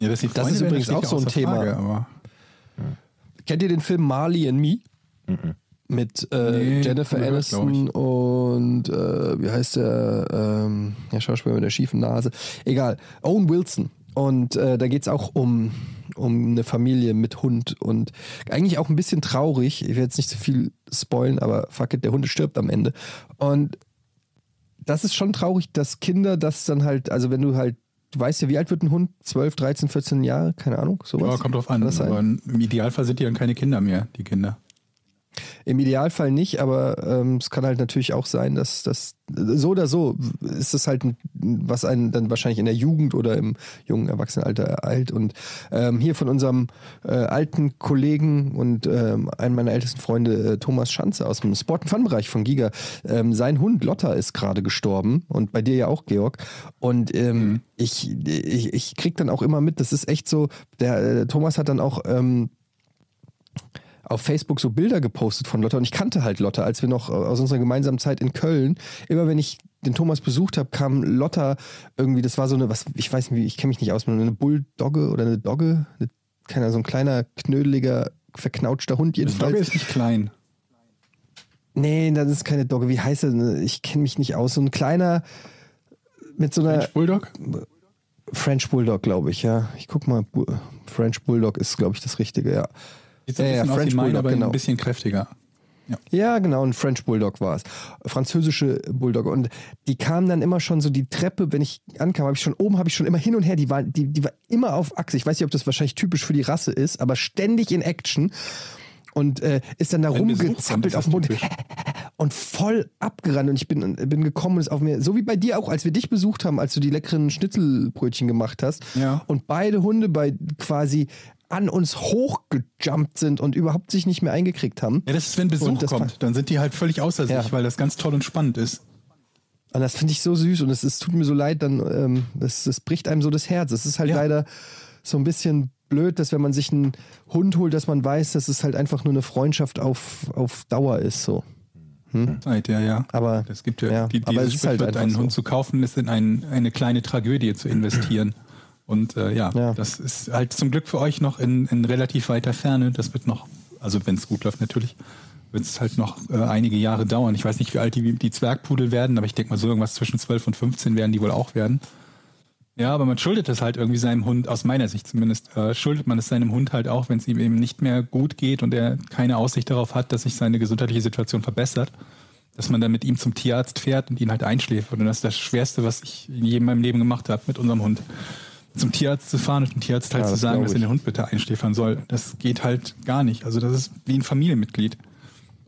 Ja, Das Freunde ist übrigens auch so ein Thema. Frage, aber Kennt ihr den Film Marley and Me? Mit äh, Nee, Jennifer Aniston und äh, wie heißt der, ähm, der Schauspieler mit der schiefen Nase? Egal, Owen Wilson. Und äh, da geht es auch um, um eine Familie mit Hund und eigentlich auch ein bisschen traurig. Ich werde jetzt nicht zu viel spoilen, aber fuck it, der Hund stirbt am Ende. Und das ist schon traurig, dass Kinder das dann halt, also wenn du halt, du weißt ja, wie alt wird ein Hund? 12, 13, 14 Jahre? Keine Ahnung, sowas. ja, kommt drauf an. Aber im Idealfall sind die dann keine Kinder mehr, die Kinder. Im Idealfall nicht, aber ähm, es kann halt natürlich auch sein, dass das so oder so ist es halt, was einen dann wahrscheinlich in der Jugend oder im jungen Erwachsenenalter ereilt. Und ähm, hier von unserem äh, alten Kollegen und ähm, einem meiner ältesten Freunde, äh, Thomas Schanze aus dem Sport- und Fun-Bereich von Giga, ähm, sein Hund Lotta ist gerade gestorben und bei dir ja auch, Georg. Und ähm, ich, ich, ich krieg dann auch immer mit, das ist echt so, der äh, Thomas hat dann auch ähm, auf Facebook so Bilder gepostet von Lotta und ich kannte halt Lotta, als wir noch aus unserer gemeinsamen Zeit in Köln, immer wenn ich den Thomas besucht habe, kam Lotta irgendwie, das war so eine, was, ich weiß nicht, wie, ich kenne mich nicht aus, eine Bulldogge oder eine Dogge, eine, keine Ahnung, so ein kleiner, knödeliger, verknautschter Hund Das Dogge jedenfalls. ist nicht klein. Nee, das ist keine Dogge, wie heißt er? Ich kenne mich nicht aus, so ein kleiner, mit so einer French Bulldog? French Bulldog, glaube ich, ja. Ich guck mal, French Bulldog ist, glaube ich, das Richtige, ja. So ein Ja, ja, bisschen aus French Bulldog, aber genau. ein bisschen kräftiger. Ja, genau, ein French Bulldog war es. Französische Bulldog. Und die kamen dann immer schon so die Treppe, wenn ich ankam, habe ich schon oben, habe ich schon immer hin und her, die war, die, die war immer auf Achse. Ich weiß nicht, ob das wahrscheinlich typisch für die Rasse ist, aber ständig in Action. Und äh, ist dann da rumgezappelt auf dem Boden [laughs] und voll abgerannt. Und ich bin, bin gekommen und ist auf mir, so wie bei dir auch, als wir dich besucht haben, als du die leckeren Schnitzelbrötchen gemacht hast. Ja. Und beide Hunde bei quasi an uns hochgejumpt sind und überhaupt sich nicht mehr eingekriegt haben. Ja, das ist, wenn Besuch kommt, dann sind die halt völlig außer sich, Ja. weil das ganz toll und spannend ist. Und das finde ich so süß und es, es tut mir so leid, dann ähm, das, das bricht einem so das Herz. Es ist halt Ja. leider so ein bisschen blöd, dass wenn man sich einen Hund holt, dass man weiß, dass es halt einfach nur eine Freundschaft auf, auf Dauer ist. So. Zeit, ja, ja. Aber Das gibt ja, ja, die, aber es ist halt einen so. Hund zu kaufen, ist in ein, eine kleine Tragödie zu investieren. Und äh, ja, Ja. das ist halt zum Glück für euch noch in, in relativ weiter Ferne. Das wird noch, also wenn es gut läuft natürlich, wird es halt noch äh, einige Jahre dauern. Ich weiß nicht, wie alt die, die Zwergpudel werden, aber ich denke mal so irgendwas zwischen 12 und 15 werden die wohl auch werden. Ja, aber man schuldet es halt irgendwie seinem Hund, aus meiner Sicht zumindest, äh, schuldet man es seinem Hund halt auch, wenn es ihm eben nicht mehr gut geht und er keine Aussicht darauf hat, dass sich seine gesundheitliche Situation verbessert, dass man dann mit ihm zum Tierarzt fährt und ihn halt einschläfert. Und das ist das Schwerste, was ich in jedem meinem Leben gemacht habe mit unserem Hund. Zum Tierarzt zu fahren und dem Tierarzt halt Ja, zu das sagen, dass er den Hund bitte einschläfern soll. Das geht halt gar nicht. Also das ist wie ein Familienmitglied.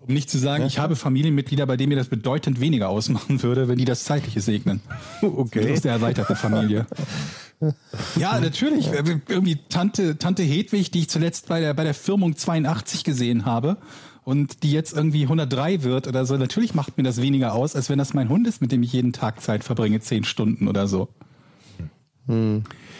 Um nicht zu sagen, ich habe Familienmitglieder, bei denen mir das bedeutend weniger ausmachen würde, wenn die das Zeitliche segnen. [laughs] Okay. Aus der erweiterten Familie. Ja, natürlich. Irgendwie Tante, Tante Hedwig, die ich zuletzt bei der, bei der Firmung 82 gesehen habe und die jetzt irgendwie 103 wird oder so. Natürlich macht mir das weniger aus, als wenn das mein Hund ist, mit dem ich jeden Tag Zeit verbringe, zehn Stunden oder so.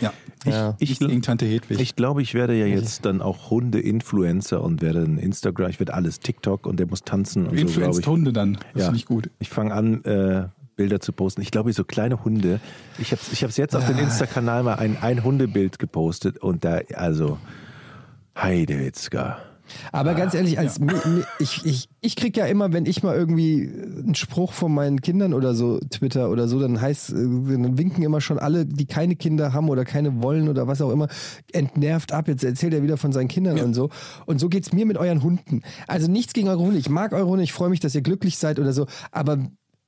Ja, Ja. ich, ich gegen Tante Hedwig. Ich glaube, ich werde ja jetzt dann auch Hunde-Influencer und werde ein Instagram, ich werde alles TikTok und der muss tanzen und so, Influenced ich. Hunde dann. Das Ja. finde ich gut. Ich fange an, äh, Bilder zu posten. Ich glaube, so kleine Hunde. Ich habe ich hab's jetzt auf den Insta-Kanal mal ein, ein Hundebild gepostet und da, also, Heidewitzka. Aber ganz ehrlich, als mi, ich, ich, ich krieg ja immer, wenn ich mal irgendwie einen Spruch von meinen Kindern oder so Twitter oder so, dann heißt, äh, dann winken immer schon alle, die keine Kinder haben oder keine wollen oder was auch immer, entnervt ab. Jetzt erzählt er wieder von seinen Kindern und so. Und so geht's mir mit euren Hunden. Also nichts gegen eure Hunde. Ich mag eure Hunde, ich freue mich, dass ihr glücklich seid oder so. Aber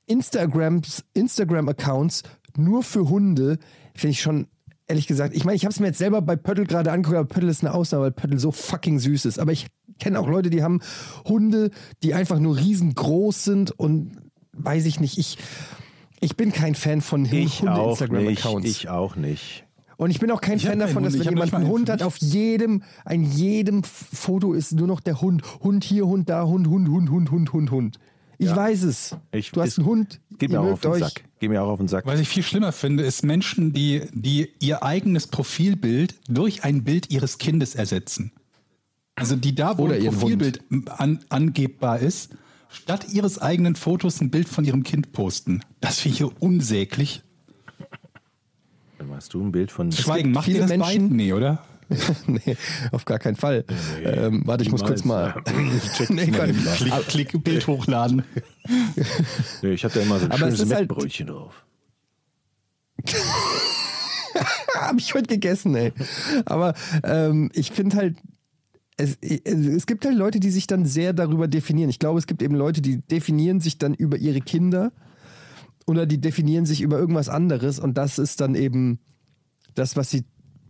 Instagrams, Instagram-Accounts nur für Hunde finde ich schon ehrlich gesagt, ich meine, ich habe es mir jetzt selber bei Pöttl gerade angeguckt, aber Pöttl ist eine Ausnahme, weil Pöttl so fucking süß ist. Aber ich kenne auch Leute, die haben Hunde, die einfach nur riesengroß sind und weiß ich nicht, ich, ich bin kein Fan von Ich auch nicht. Hunde-Instagram-Accounts. Ich auch nicht. Und ich bin auch kein Ich Fan davon, dass Hund, wenn jemand einen Hund hat, auf jedem, an jedem Foto ist nur noch der Hund. Hund hier, Hund da, Hund, Hund, Hund, Hund, Hund, Hund, Hund. Ich weiß es. Ich- du hast einen Hund. Geht mir auch auf den euch. Sack. Geht mir auch auf den Sack. Was ich viel schlimmer finde, ist Menschen, die, die ihr eigenes Profilbild durch ein Bild ihres Kindes ersetzen. Also die da, wo Oder ein Profilbild an, angebbar ist, statt ihres eigenen Fotos ein Bild von ihrem Kind posten. Das finde ich hier unsäglich. Dann machst du ein Bild von. Schweigen, macht ihr das Menschen- beiden? Nee, oder? [laughs] nee, auf gar keinen Fall. ähm, warte, ich muss kurz mal. [laughs] nee, kann ich Klick, klick, Bild hochladen. [laughs] Nee, ich hatte immer so ein Aber es schönes halt- Mettbrötchen drauf. Habe ich heute gegessen, ey. Aber ähm, ich finde halt, es, es gibt halt Leute, die sich dann sehr darüber definieren. Ich glaube, es gibt eben Leute, die definieren sich dann über ihre Kinder oder die definieren sich über irgendwas anderes und das ist dann eben das, was sie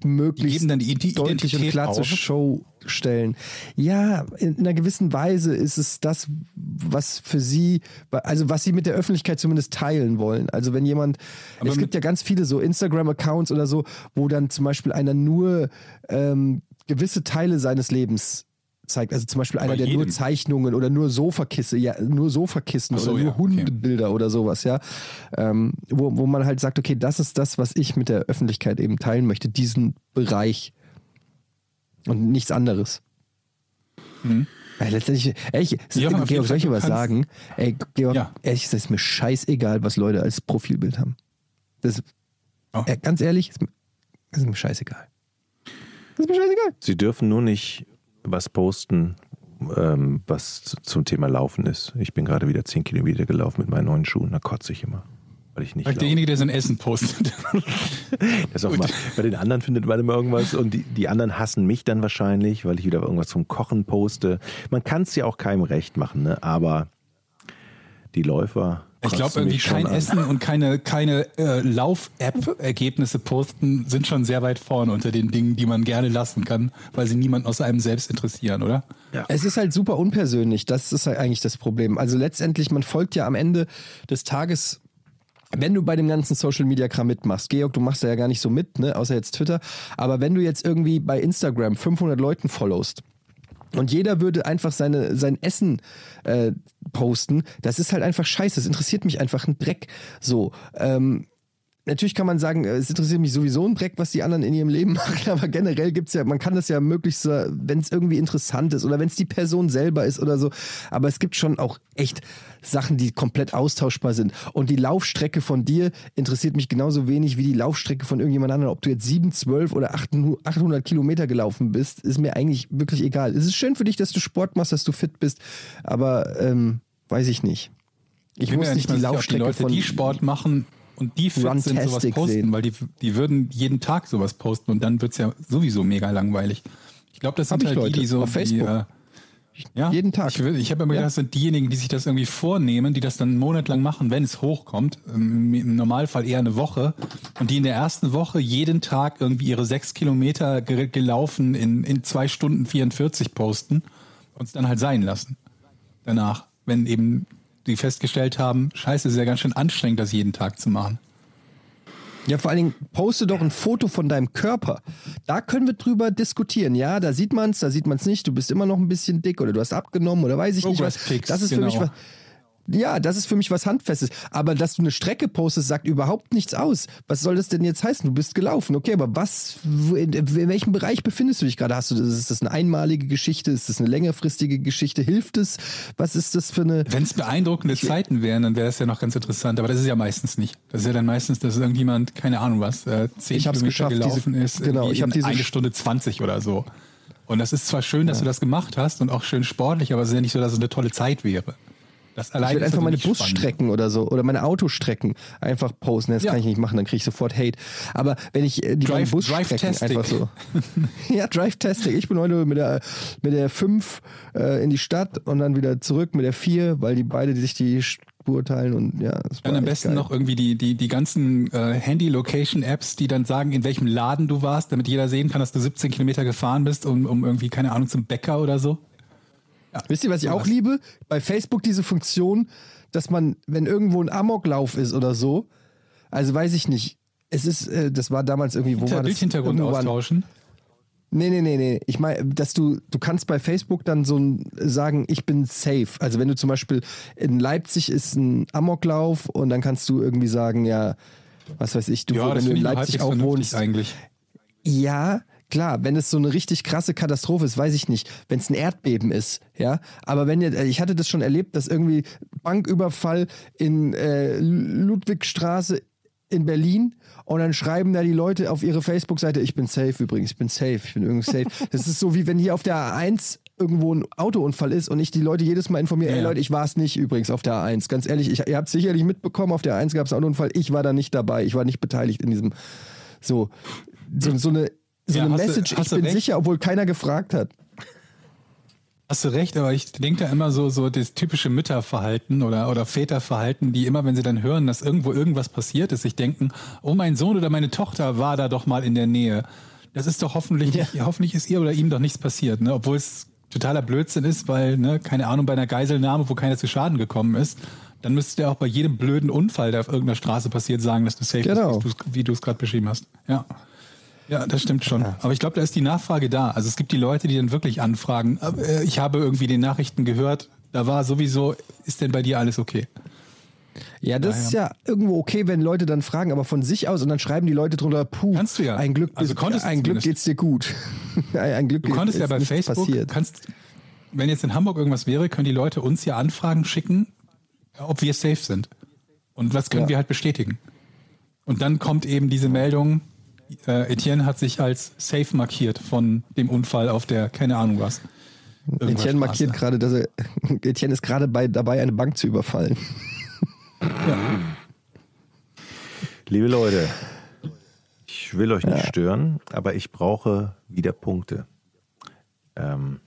möglichst die Ident- deutlich und Identität klar zur? Show stellen. Ja, in einer gewissen Weise ist es das, was für sie, also was sie mit der Öffentlichkeit zumindest teilen wollen. Also wenn jemand, Aber es gibt ja ganz viele so Instagram-Accounts oder so, wo dann zum Beispiel einer nur ähm, gewisse Teile seines Lebens zeigt. Also zum Beispiel einer, Bei der nur. Zeichnungen oder nur Sofakisse, ja, nur Sofakissen so, oder nur ja, okay. Hundebilder oder sowas, ja. Ähm, wo, wo man halt sagt, okay, das ist das, was ich mit der Öffentlichkeit eben teilen möchte, diesen Bereich. Und nichts anderes. Letztendlich, Mhm. Ja, auf jeden Georg, soll ich dir was kannst- sagen? Ey, Georg, Ja. ehrlich, es ist mir scheißegal, was Leute als Profilbild haben. Das, Oh. äh, ganz ehrlich, ist mir, ist mir scheißegal. Das ist mir scheißegal. Sie dürfen nur nicht was posten, ähm, was zum Thema Laufen ist. Ich bin gerade wieder 10 Kilometer gelaufen mit meinen neuen Schuhen, da kotze ich immer. weil ich nicht laufe. derjenige, der sein Essen postet. [laughs] Das auch mal, bei den anderen findet man immer irgendwas und die, die anderen hassen mich dann wahrscheinlich, weil ich wieder irgendwas zum Kochen poste. Man kann es ja auch keinem recht machen, ne? aber die Läufer. Ich glaube, irgendwie kein an. Essen und keine, keine äh, Lauf-App-Ergebnisse posten sind schon sehr weit vorne unter den Dingen, die man gerne lassen kann, weil sie niemand außer einem selbst interessieren, oder? Es ist halt super unpersönlich, das ist halt eigentlich das Problem. Also letztendlich, man folgt ja am Ende des Tages, wenn du bei dem ganzen Social Media Kram mitmachst, Georg, du machst da ja gar nicht so mit, ne, außer jetzt Twitter, aber wenn du jetzt irgendwie bei Instagram 500 Leuten followst, und jeder würde einfach seine, sein Essen äh, posten. Das ist halt einfach scheiße. Das interessiert mich einfach ein Dreck. So. Ähm, natürlich kann man sagen, äh, es interessiert mich sowieso ein Dreck, was die anderen in ihrem Leben [laughs] machen, aber generell gibt's ja, man kann das ja möglichst, wenn es irgendwie interessant ist oder wenn es die Person selber ist oder so. Aber es gibt schon auch echt Sachen, die komplett austauschbar sind. Und die Laufstrecke von dir interessiert mich genauso wenig wie die Laufstrecke von irgendjemand anderem. Ob du jetzt 7, 12 oder 800 800 Kilometer gelaufen bist, ist mir eigentlich wirklich egal. Es ist schön für dich, dass du Sport machst, dass du fit bist, aber ähm, weiß ich nicht. Ich bin muss nicht die Laufstrecke die Leute, von die Sport machen und die fit sind, sowas posten, sehen. weil die, die würden jeden Tag sowas posten und dann wird's ja sowieso mega langweilig. Ich glaube, das sind halt Leute die, die so auf Facebook. Die, äh, ja, Jeden Tag. Ich, ich habe immer Ja. gedacht, das sind diejenigen, die sich das irgendwie vornehmen, die das dann einen Monat lang machen, wenn es hochkommt. Ähm, Im Normalfall eher eine Woche. Und die in der ersten Woche jeden Tag irgendwie ihre sechs Kilometer ge gelaufen in, in zwei Stunden 44 posten und es dann halt sein lassen. Danach, wenn eben die festgestellt haben, scheiße, ist ja ganz schön anstrengend, das jeden Tag zu machen. Ja, vor allen Dingen poste doch ein Foto von deinem Körper. Da können wir drüber diskutieren. Ja, da sieht man's, da sieht man's nicht. Du bist immer noch ein bisschen dick oder du hast abgenommen oder weiß ich nicht was. Progress Pics, Das ist für genau. mich was. Ja, das ist für mich was Handfestes. Aber dass du eine Strecke postest, sagt überhaupt nichts aus. Was soll das denn jetzt heißen? Du bist gelaufen. Okay, aber was, in, in welchem Bereich befindest du dich gerade? Hast du, ist das eine einmalige Geschichte? Ist das eine längerfristige Geschichte? Hilft es? Was ist das für eine, Wenn es beeindruckende Zeiten wären, dann wäre das ja noch ganz interessant. Aber das ist ja meistens nicht. Das ist ja dann meistens, dass irgendjemand, keine Ahnung was, äh, zehn Ich hab's Kilometer geschafft, diese- gelaufen ist, genau, ich hab in diese eine Stunde 20 oder so. Und das ist zwar schön, dass du das gemacht hast und auch schön sportlich, aber es ist ja nicht so, dass es eine tolle Zeit wäre. Das Ich allein will ist einfach meine. Busstrecken oder so oder meine Autostrecken einfach posten. Das Ja. kann ich nicht machen, dann kriege ich sofort Hate. Aber wenn ich äh, die Drive- Busstrecken Drive-Tastic. einfach so. [laughs] ja, Drive-Tastic. Ich bin heute mit der, mit der 5 äh, in die Stadt und dann wieder zurück mit der 4, weil die beide sich die Spur teilen und ja. Dann am besten geil. noch irgendwie die, die, die ganzen äh, Handy-Location-Apps, die dann sagen, in welchem Laden du warst, damit jeder sehen kann, dass du 17 Kilometer gefahren bist, um, um irgendwie, keine Ahnung, zum Bäcker oder so. Wisst ihr, was ich auch sowas. liebe? Bei Facebook diese Funktion, dass man, wenn irgendwo ein Amoklauf ist oder so, also weiß ich nicht. Es ist, äh, das war damals irgendwie, wo Hinter, war das? Bildhintergrund austauschen. Nee, nee, nee, nee. Ich meine, dass du, du kannst bei Facebook dann so sagen, ich bin safe. Also wenn du zum Beispiel in Leipzig ist ein Amoklauf und dann kannst du irgendwie sagen, ja, was weiß ich, du, Ja, wenn das du in Leipzig auch wohnst. eigentlich. Ja, klar, wenn es so eine richtig krasse Katastrophe ist, weiß ich nicht, wenn es ein Erdbeben ist, ja. Aber wenn ihr, ich hatte das schon erlebt, dass irgendwie Banküberfall in äh, Ludwigstraße in Berlin und dann schreiben da die Leute auf ihre Facebook-Seite, ich bin safe übrigens, ich bin safe, ich bin irgendwie safe. [laughs] Das ist so wie wenn hier auf der A1 irgendwo ein Autounfall ist und ich die Leute jedes Mal informiere, ey Ja, ja. Leute, ich war es nicht übrigens auf der A1. Ganz ehrlich, ich, ihr habt sicherlich mitbekommen, auf der A1 gab es einen Autounfall, ich war da nicht dabei, ich war nicht beteiligt in diesem so, so, so eine, so Ja, eine du- Message, hast ich du bin recht. sicher, obwohl keiner gefragt hat. Hast du recht, aber ich denke da immer so, so das typische Mütterverhalten oder, oder Väterverhalten, die immer, wenn sie dann hören, dass irgendwo irgendwas passiert ist, sich denken, oh, mein Sohn oder meine Tochter war da doch mal in der Nähe. Das ist doch hoffentlich, nicht, hoffentlich ist ihr oder ihm doch nichts passiert, ne? Obwohl es totaler Blödsinn ist, weil, ne, keine Ahnung, bei einer Geiselnahme, wo keiner zu Schaden gekommen ist, dann müsstest du ja auch bei jedem blöden Unfall, der auf irgendeiner Straße passiert, sagen, dass du safe Genau. bist, wie du es gerade beschrieben hast. Ja. Ja, das stimmt schon. Aber ich glaube, da ist die Nachfrage da. Also es gibt die Leute, die dann wirklich anfragen, äh, ich habe irgendwie den Nachrichten gehört, da war sowieso, ist denn bei dir alles okay? Ja, das ist ja irgendwo okay, wenn Leute dann fragen, aber von sich aus und dann schreiben die Leute drunter, puh, Kannst du ja. ein Glück, Also konntest du ein Glück geht's dir gut. [laughs] ein Glück Du konntest ist ja bei Facebook, passiert. kannst, wenn jetzt in Hamburg irgendwas wäre, können die Leute uns ja Anfragen schicken, ob wir safe sind. Und was können Ja. wir halt bestätigen. Und dann kommt eben diese Meldung, äh, Etienne hat sich als safe markiert von dem Unfall auf der, keine Ahnung was. Etienne markiert Straße. gerade, dass er, [laughs] Etienne ist gerade bei, dabei, eine Bank zu überfallen. Liebe Leute, ich will euch nicht stören, aber ich brauche wieder Punkte. Ähm,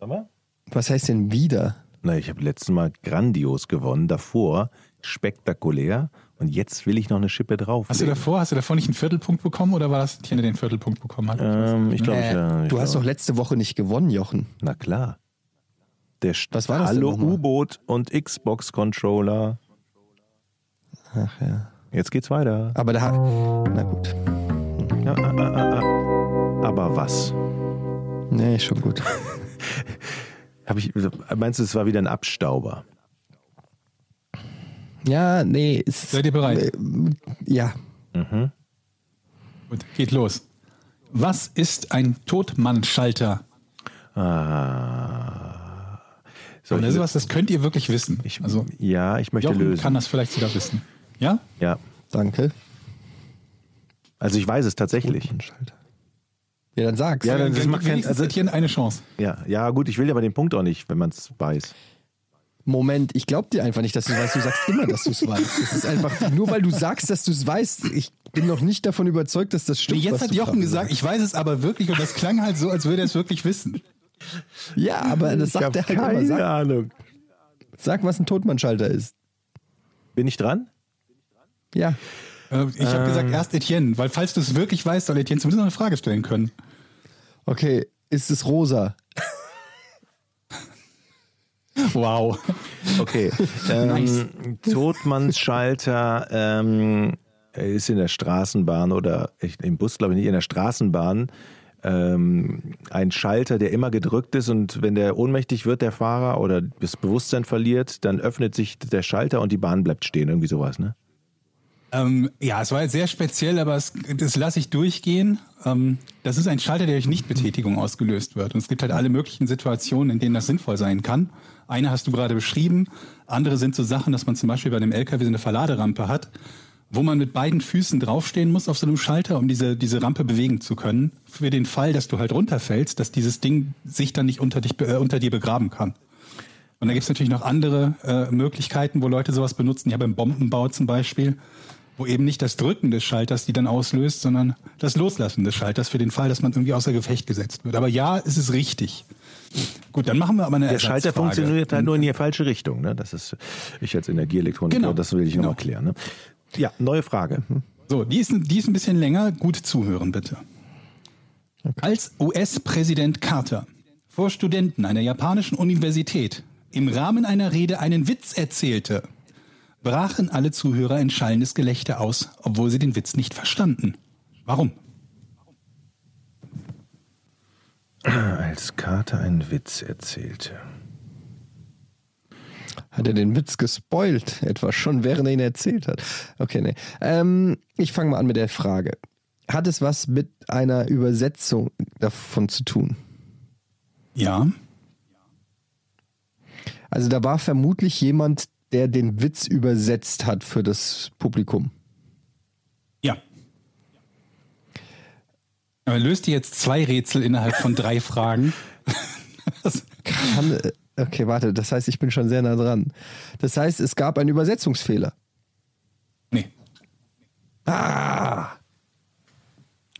sag mal? Was heißt denn wieder? Na, ich habe letztes Mal grandios gewonnen, davor spektakulär und jetzt will ich noch eine Schippe drauf. Hast du davor, hast du davor nicht einen Viertelpunkt bekommen oder war das Tiene, der den Viertelpunkt bekommen hat? Ähm, ich glaube, Äh, ja. ich du hast doch letzte Woche nicht gewonnen, Jochen. Na klar. Der Was war das Hallo? U-Boot und Xbox-Controller. Ach ja. Jetzt geht's weiter. Aber da. Na gut. Ja, ah, ah, ah, ah. Aber was? Nee, schon gut. [laughs] Hab ich, meinst du, es war wieder ein Abstauber? Ja, nee. Ist, Seid ihr bereit? Äh, ja. Gut, geht los. Was ist ein Totmannschalter? Ah. So, das ist was, das könnt ihr wirklich wissen. ich, also, ja, ich möchte Jochen lösen. kann das vielleicht sogar wissen. Ja? Ja, Danke. also ich weiß es tatsächlich. Schalter. Ja, dann sag's. Ja, dann- das Dann macht wenigstens also- eine Chance. Ja, ja, gut, ich will aber den Punkt auch nicht, wenn man es weiß. Moment, ich glaub dir einfach nicht, dass du es weißt. Du sagst immer, dass du es weißt. Es ist einfach, nur weil du sagst, dass du es weißt, ich bin noch nicht davon überzeugt, dass das stimmt. Nee, jetzt was hat du Jochen gesagt, ich weiß es aber wirklich und das klang halt so, als würde er es wirklich wissen. Ja, aber das Ich sagt habe er halt keine immer. Sag, Ahnung. sag, was ein Totmannschalter ist. Bin ich dran? Ja. Äh, Ich habe Ähm. gesagt erst Etienne, weil falls du es wirklich weißt, soll Etienne zumindest noch eine Frage stellen können. Okay, ist es rosa? Wow. Okay. [laughs] Ähm, Totmannsschalter ähm, ist in der Straßenbahn oder ich, im Bus glaube ich nicht, in der Straßenbahn ähm, ein Schalter, der immer gedrückt ist und wenn der ohnmächtig wird, der Fahrer, oder das Bewusstsein verliert, dann öffnet sich der Schalter und die Bahn bleibt stehen. Irgendwie sowas, ne? Ähm, ja, es war jetzt sehr speziell, aber es, das lasse ich durchgehen. Ähm, das ist ein Schalter, der durch Nichtbetätigung ausgelöst wird. Und es gibt halt alle möglichen Situationen, in denen das sinnvoll sein kann. Eine hast du gerade beschrieben. Andere sind so Sachen, dass man zum Beispiel bei einem LKW so eine Verladerampe hat, wo man mit beiden Füßen draufstehen muss auf so einem Schalter, um diese, diese Rampe bewegen zu können. Für den Fall, dass du halt runterfällst, dass dieses Ding sich dann nicht unter, dich, äh, unter dir begraben kann. Und da gibt es natürlich noch andere äh, Möglichkeiten, wo Leute sowas benutzen. Ja, beim Bombenbau zum Beispiel, wo eben nicht das Drücken des Schalters die dann auslöst, sondern das Loslassen des Schalters für den Fall, dass man irgendwie außer Gefecht gesetzt wird. Aber ja, es ist richtig. Gut, dann machen wir aber eine Der Schalter funktioniert halt nur in die falsche Richtung. Ne? Das ist, ich als Energieelektroniker, Genau. das will ich Genau. nochmal klären. Ne? Ja, neue Frage. So, die ist, die ist ein bisschen länger. Gut zuhören, bitte. Als US-Präsident Carter vor Studenten einer japanischen Universität im Rahmen einer Rede einen Witz erzählte, brachen alle Zuhörer in schallendes Gelächter aus, obwohl sie den Witz nicht verstanden. Warum? Als Carter einen Witz erzählte. Hat er den Witz gespoilt? Etwa schon, während er ihn erzählt hat. Okay, nee. Ähm, ich fange mal an mit der Frage. Hat es was mit einer Übersetzung davon zu tun? Ja. Also da war vermutlich jemand, der den Witz übersetzt hat für das Publikum. Ja. Aber löst ihr jetzt zwei Rätsel innerhalb von drei Fragen? Kann, okay, warte, das heißt, ich bin schon sehr nah dran. Das heißt, es gab einen Übersetzungsfehler. nee. Ah!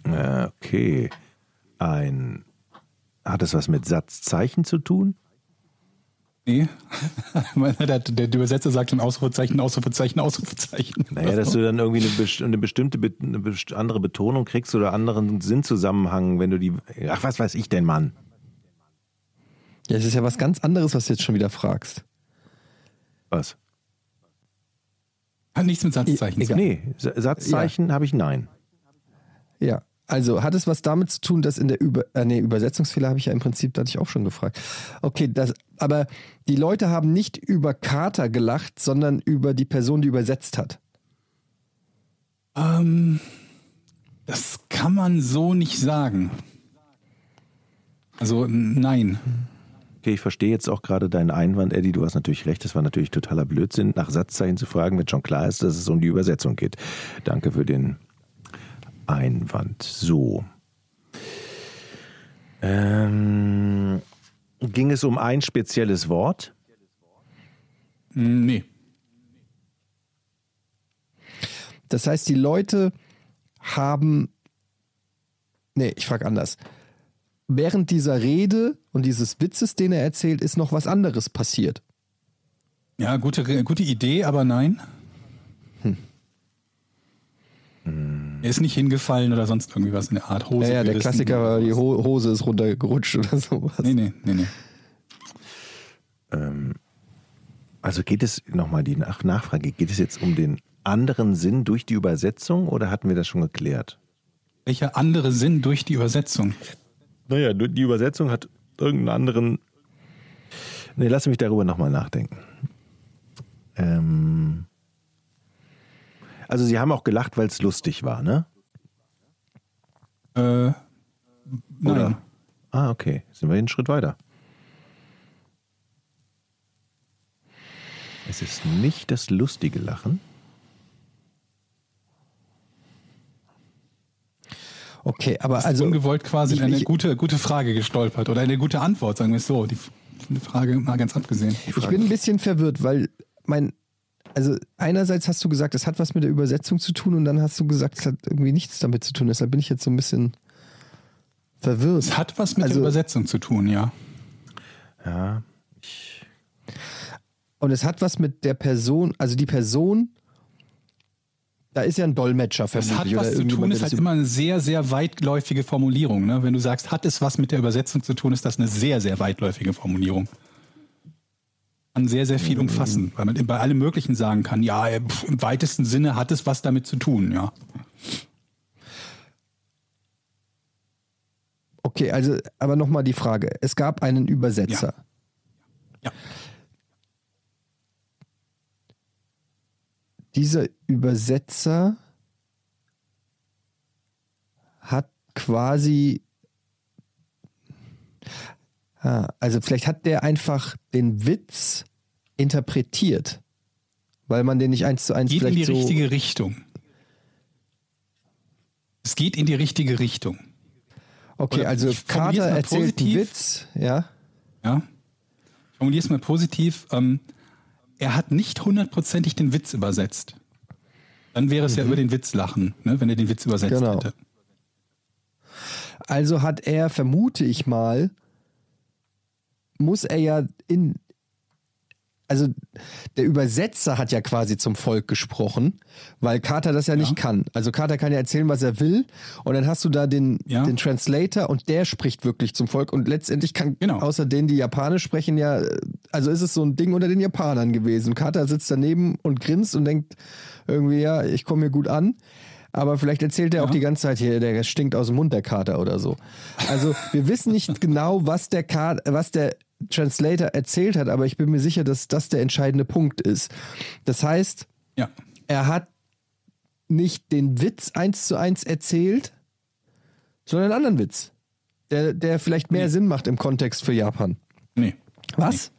Äh, Okay. Ein. Hat es was mit Satzzeichen zu tun? [laughs] Nee. der, der Übersetzer sagt schon Ausrufezeichen, Ausrufezeichen, Ausrufezeichen. Naja, dass du dann irgendwie eine, best- eine bestimmte, be- eine best- andere Betonung kriegst oder anderen Sinnzusammenhang, wenn du die. Ach, was weiß ich denn, Mann? Ja, es ist ja was ganz anderes, was du jetzt schon wieder fragst. Was? Hat nichts mit Satzzeichen zu tun. Nee, Sa- Satzzeichen habe ich nein. Ja, also hat es was damit zu tun, dass in der Über äh, nee, Übersetzungsfehler habe ich ja im Prinzip, da hatte ich auch schon gefragt. Okay, das, aber die Leute haben nicht über Carter gelacht, sondern über die Person, die übersetzt hat. Ähm, das kann man so nicht sagen. Also nein. Okay, ich verstehe jetzt auch gerade deinen Einwand, Eddie. Du hast natürlich recht. Das war natürlich totaler Blödsinn, nach Satzzeichen zu fragen, wenn schon klar ist, dass es um die Übersetzung geht. Danke für den Einwand. So. Ähm, ging es um ein spezielles Wort? Nee. Das heißt, die Leute haben. Nee, ich frage anders. Während dieser Rede und dieses Witzes, den er erzählt, ist noch was anderes passiert. Ja, gute, gute Idee, aber nein. Er ist nicht hingefallen oder sonst irgendwie was in der Art Hose. Ja, ja, der Klassiker war, die. Ho Hose ist runtergerutscht [laughs] oder sowas. Nee, nee, nee, nee. Also geht es nochmal die Nach Nachfrage, geht es jetzt um den anderen Sinn durch die Übersetzung oder hatten wir das schon geklärt? Welcher andere Sinn durch die Übersetzung? Naja, die Übersetzung hat irgendeinen anderen. Nee, lass mich darüber nochmal nachdenken. Ähm also, Sie haben auch gelacht, weil es lustig war, ne? Äh, nein. Oder? Ah, okay. Sind wir einen Schritt weiter. Es ist nicht das lustige Lachen. Okay, aber Also ungewollt quasi ich- in eine ich- gute, gute Frage gestolpert oder eine gute Antwort, sagen wir es so. Die, die Frage mal ganz abgesehen. Ich bin ein bisschen verwirrt, weil mein, also einerseits hast du gesagt, es hat was mit der Übersetzung zu tun und dann hast du gesagt, es hat irgendwie nichts damit zu tun. Deshalb bin ich jetzt so ein bisschen verwirrt. Es hat was mit Also- der Übersetzung zu tun, ja. Ja, ich, Und es hat was mit der Person, also die Person, da ist ja ein Dolmetscher Es vermutlich. hat oder was zu tun, ist halt immer eine sehr, sehr weitläufige Formulierung. Ne? Wenn du sagst, hat es was mit der Übersetzung zu tun, ist das eine sehr, sehr weitläufige Formulierung. Kann sehr, sehr viel umfassen, weil man bei allem Möglichen sagen kann, ja, im weitesten Sinne hat es was damit zu tun, ja. Okay, also, aber nochmal die Frage. Es gab einen Übersetzer. Ja. Dieser Übersetzer hat quasi. Ah, also vielleicht hat der einfach den Witz interpretiert, weil man den nicht eins zu eins Geht in vielleicht die so. richtige Richtung. Es geht in die richtige Richtung. okay, oder also Carter erzählt einen positiv. Witz, ja. Ja? Ich formuliere es mal positiv. Ähm, er hat nicht hundertprozentig den Witz übersetzt. Dann wäre es ja über den Witz lachen, ne, wenn er den Witz übersetzt Mhm. Genau. hätte. Also hat er, vermute ich mal, muss er ja in. Also der Übersetzer hat ja quasi zum Volk gesprochen, weil Carter das ja, nicht kann. Also Carter kann ja erzählen, was er will, und dann hast du da den, Ja. den Translator und der spricht wirklich zum Volk. Und letztendlich kann Genau. außer denen, die Japanisch sprechen, ja, also ist es so ein Ding unter den Japanern gewesen. Carter sitzt daneben und grinst und denkt irgendwie, ja, ich komme hier gut an. Aber vielleicht erzählt er auch Ja. die ganze Zeit hier, der stinkt aus dem Mund, der Kater oder so. Also wir wissen nicht [laughs] genau, was der, Ka was der Translator erzählt hat, aber ich bin mir sicher, dass das der entscheidende Punkt ist. Das heißt, Ja. er hat nicht den Witz eins zu eins erzählt, sondern einen anderen Witz, der, der vielleicht mehr Sinn macht im Kontext für Japan. Nee. Was?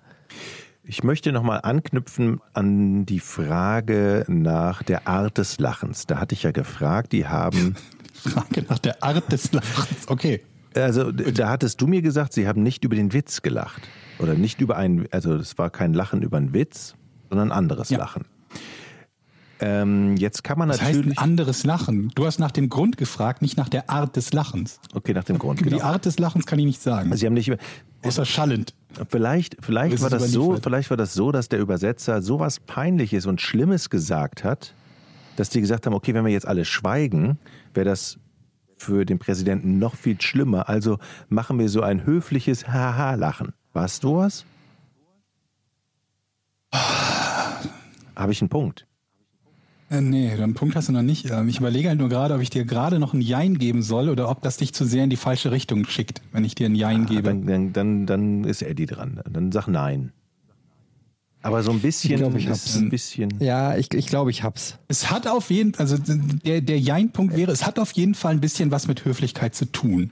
ich möchte nochmal anknüpfen an die Frage nach der Art des Lachens. Da hatte ich ja gefragt, die haben, [laughs] Frage nach der Art des Lachens. Okay. Also da hattest du mir gesagt, sie haben nicht über den Witz gelacht. Oder nicht über einen, also es war kein Lachen über einen Witz, sondern ein anderes Ja. Lachen. Ähm, jetzt kann man Das heißt ein natürlich. anderes Lachen. Du hast nach dem Grund gefragt, nicht nach der Art des Lachens. okay, nach dem Grund. Über Genau. die Art des Lachens kann ich nicht sagen. Also sie haben nicht über, Außer schallend. Vielleicht, vielleicht war das so, vielleicht war das so, dass der Übersetzer sowas Peinliches und Schlimmes gesagt hat, dass die gesagt haben, okay, wenn wir jetzt alle schweigen, wäre das für den Präsidenten noch viel schlimmer. Also machen wir so ein höfliches Haha-Lachen. Warst du was? Habe ich einen Punkt? Äh, nee, den Punkt hast du noch nicht. Ähm, Ich überlege halt nur gerade, ob ich dir gerade noch ein Jein geben soll oder ob das dich zu sehr in die falsche Richtung schickt, wenn ich dir ein Jein gebe. Dann, dann, dann, dann ist Eddie dran. Dann sag nein. Aber so ein bisschen, Ich glaub, ich hab's. ein bisschen. Ja, ich, ich glaube, ich hab's. Es hat auf jeden also der, der Jein-Punkt wäre, es hat auf jeden Fall ein bisschen was mit Höflichkeit zu tun.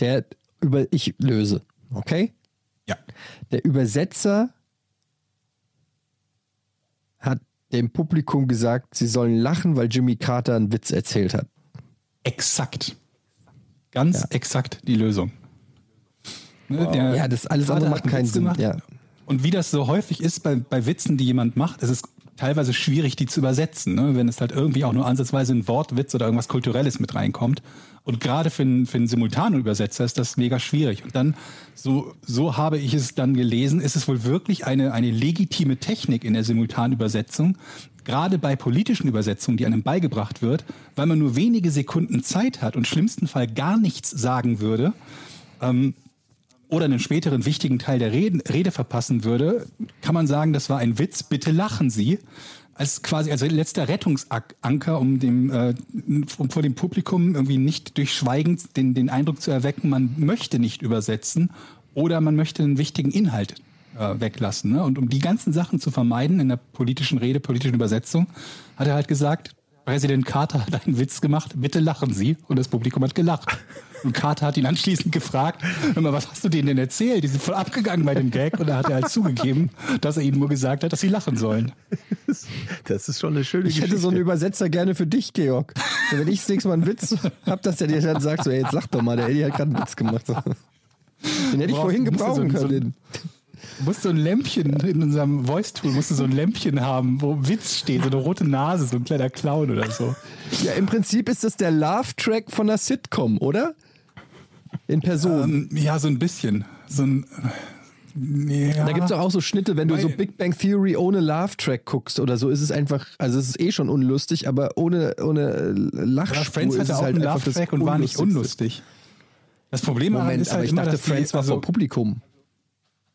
Der über ich löse, okay? Ja. Der Übersetzer hat dem Publikum gesagt, sie sollen lachen, weil Jimmy Carter einen Witz erzählt hat. Exakt. Ganz Ja. exakt die Lösung. Ne, der Ja, das alles Vater andere hat macht einen keinen Sinn, ja. Und wie das so häufig ist bei, bei Witzen, die jemand macht, es ist teilweise schwierig, die zu übersetzen, ne? wenn es halt irgendwie auch nur ansatzweise ein Wortwitz oder irgendwas Kulturelles mit reinkommt. Und gerade für einen, für einen simultanen Übersetzer ist das mega schwierig. Und dann, so, so habe ich es dann gelesen, ist es wohl wirklich eine, eine legitime Technik in der simultanen Übersetzung, gerade bei politischen Übersetzungen, die einem beigebracht wird, weil man nur wenige Sekunden Zeit hat und schlimmsten Fall gar nichts sagen würde, ähm, oder einen späteren wichtigen Teil der Rede, Rede verpassen würde, kann man sagen, das war ein Witz, bitte lachen Sie. Als quasi als letzter Rettungsanker, um dem äh, um vor dem Publikum irgendwie nicht durch Schweigen den, den Eindruck zu erwecken, man möchte nicht übersetzen oder man möchte einen wichtigen Inhalt äh, weglassen. Ne? Und um die ganzen Sachen zu vermeiden in der politischen Rede, politischen Übersetzung, hat er halt gesagt, Präsident Carter hat einen Witz gemacht, bitte lachen Sie. Und das Publikum hat gelacht. Und Carter hat ihn anschließend gefragt, hör mal, was hast du denen denn erzählt? Die sind voll abgegangen bei dem Gag. Und da hat er halt zugegeben, dass er ihnen nur gesagt hat, dass sie lachen sollen. Das ist schon eine schöne Ich hätte so einen Übersetzer gerne für dich, Georg. So, wenn ich das nächste Mal einen Witz hab, dass der dir dann sagt, so, ey, jetzt sag doch mal, der Eddie hat gerade einen Witz gemacht. So. Den hätte ich Boah, vorhin so gebrauchen ein- so ein- können. Du musst so ein Lämpchen in unserem Voice-Tool, musst du so ein Lämpchen haben, wo Witz steht, so eine rote Nase, so ein kleiner Clown oder so. Ja, im Prinzip ist das der Love-Track von einer Sitcom, oder? In Person. Ähm, ja, so ein bisschen. So ein. äh, Ja. Da gibt es auch so Schnitte, wenn du so Weil- Big Bang Theory ohne Love-Track guckst oder so, ist es einfach, also es ist eh schon unlustig, aber ohne, ohne Ja, Lachspur Friends ist hatte es auch halt einen das Love-Track und war nicht unlustig. Das Problem Moment, ist aber halt ich immer, dachte, dass die- Friends war also, vor Publikum.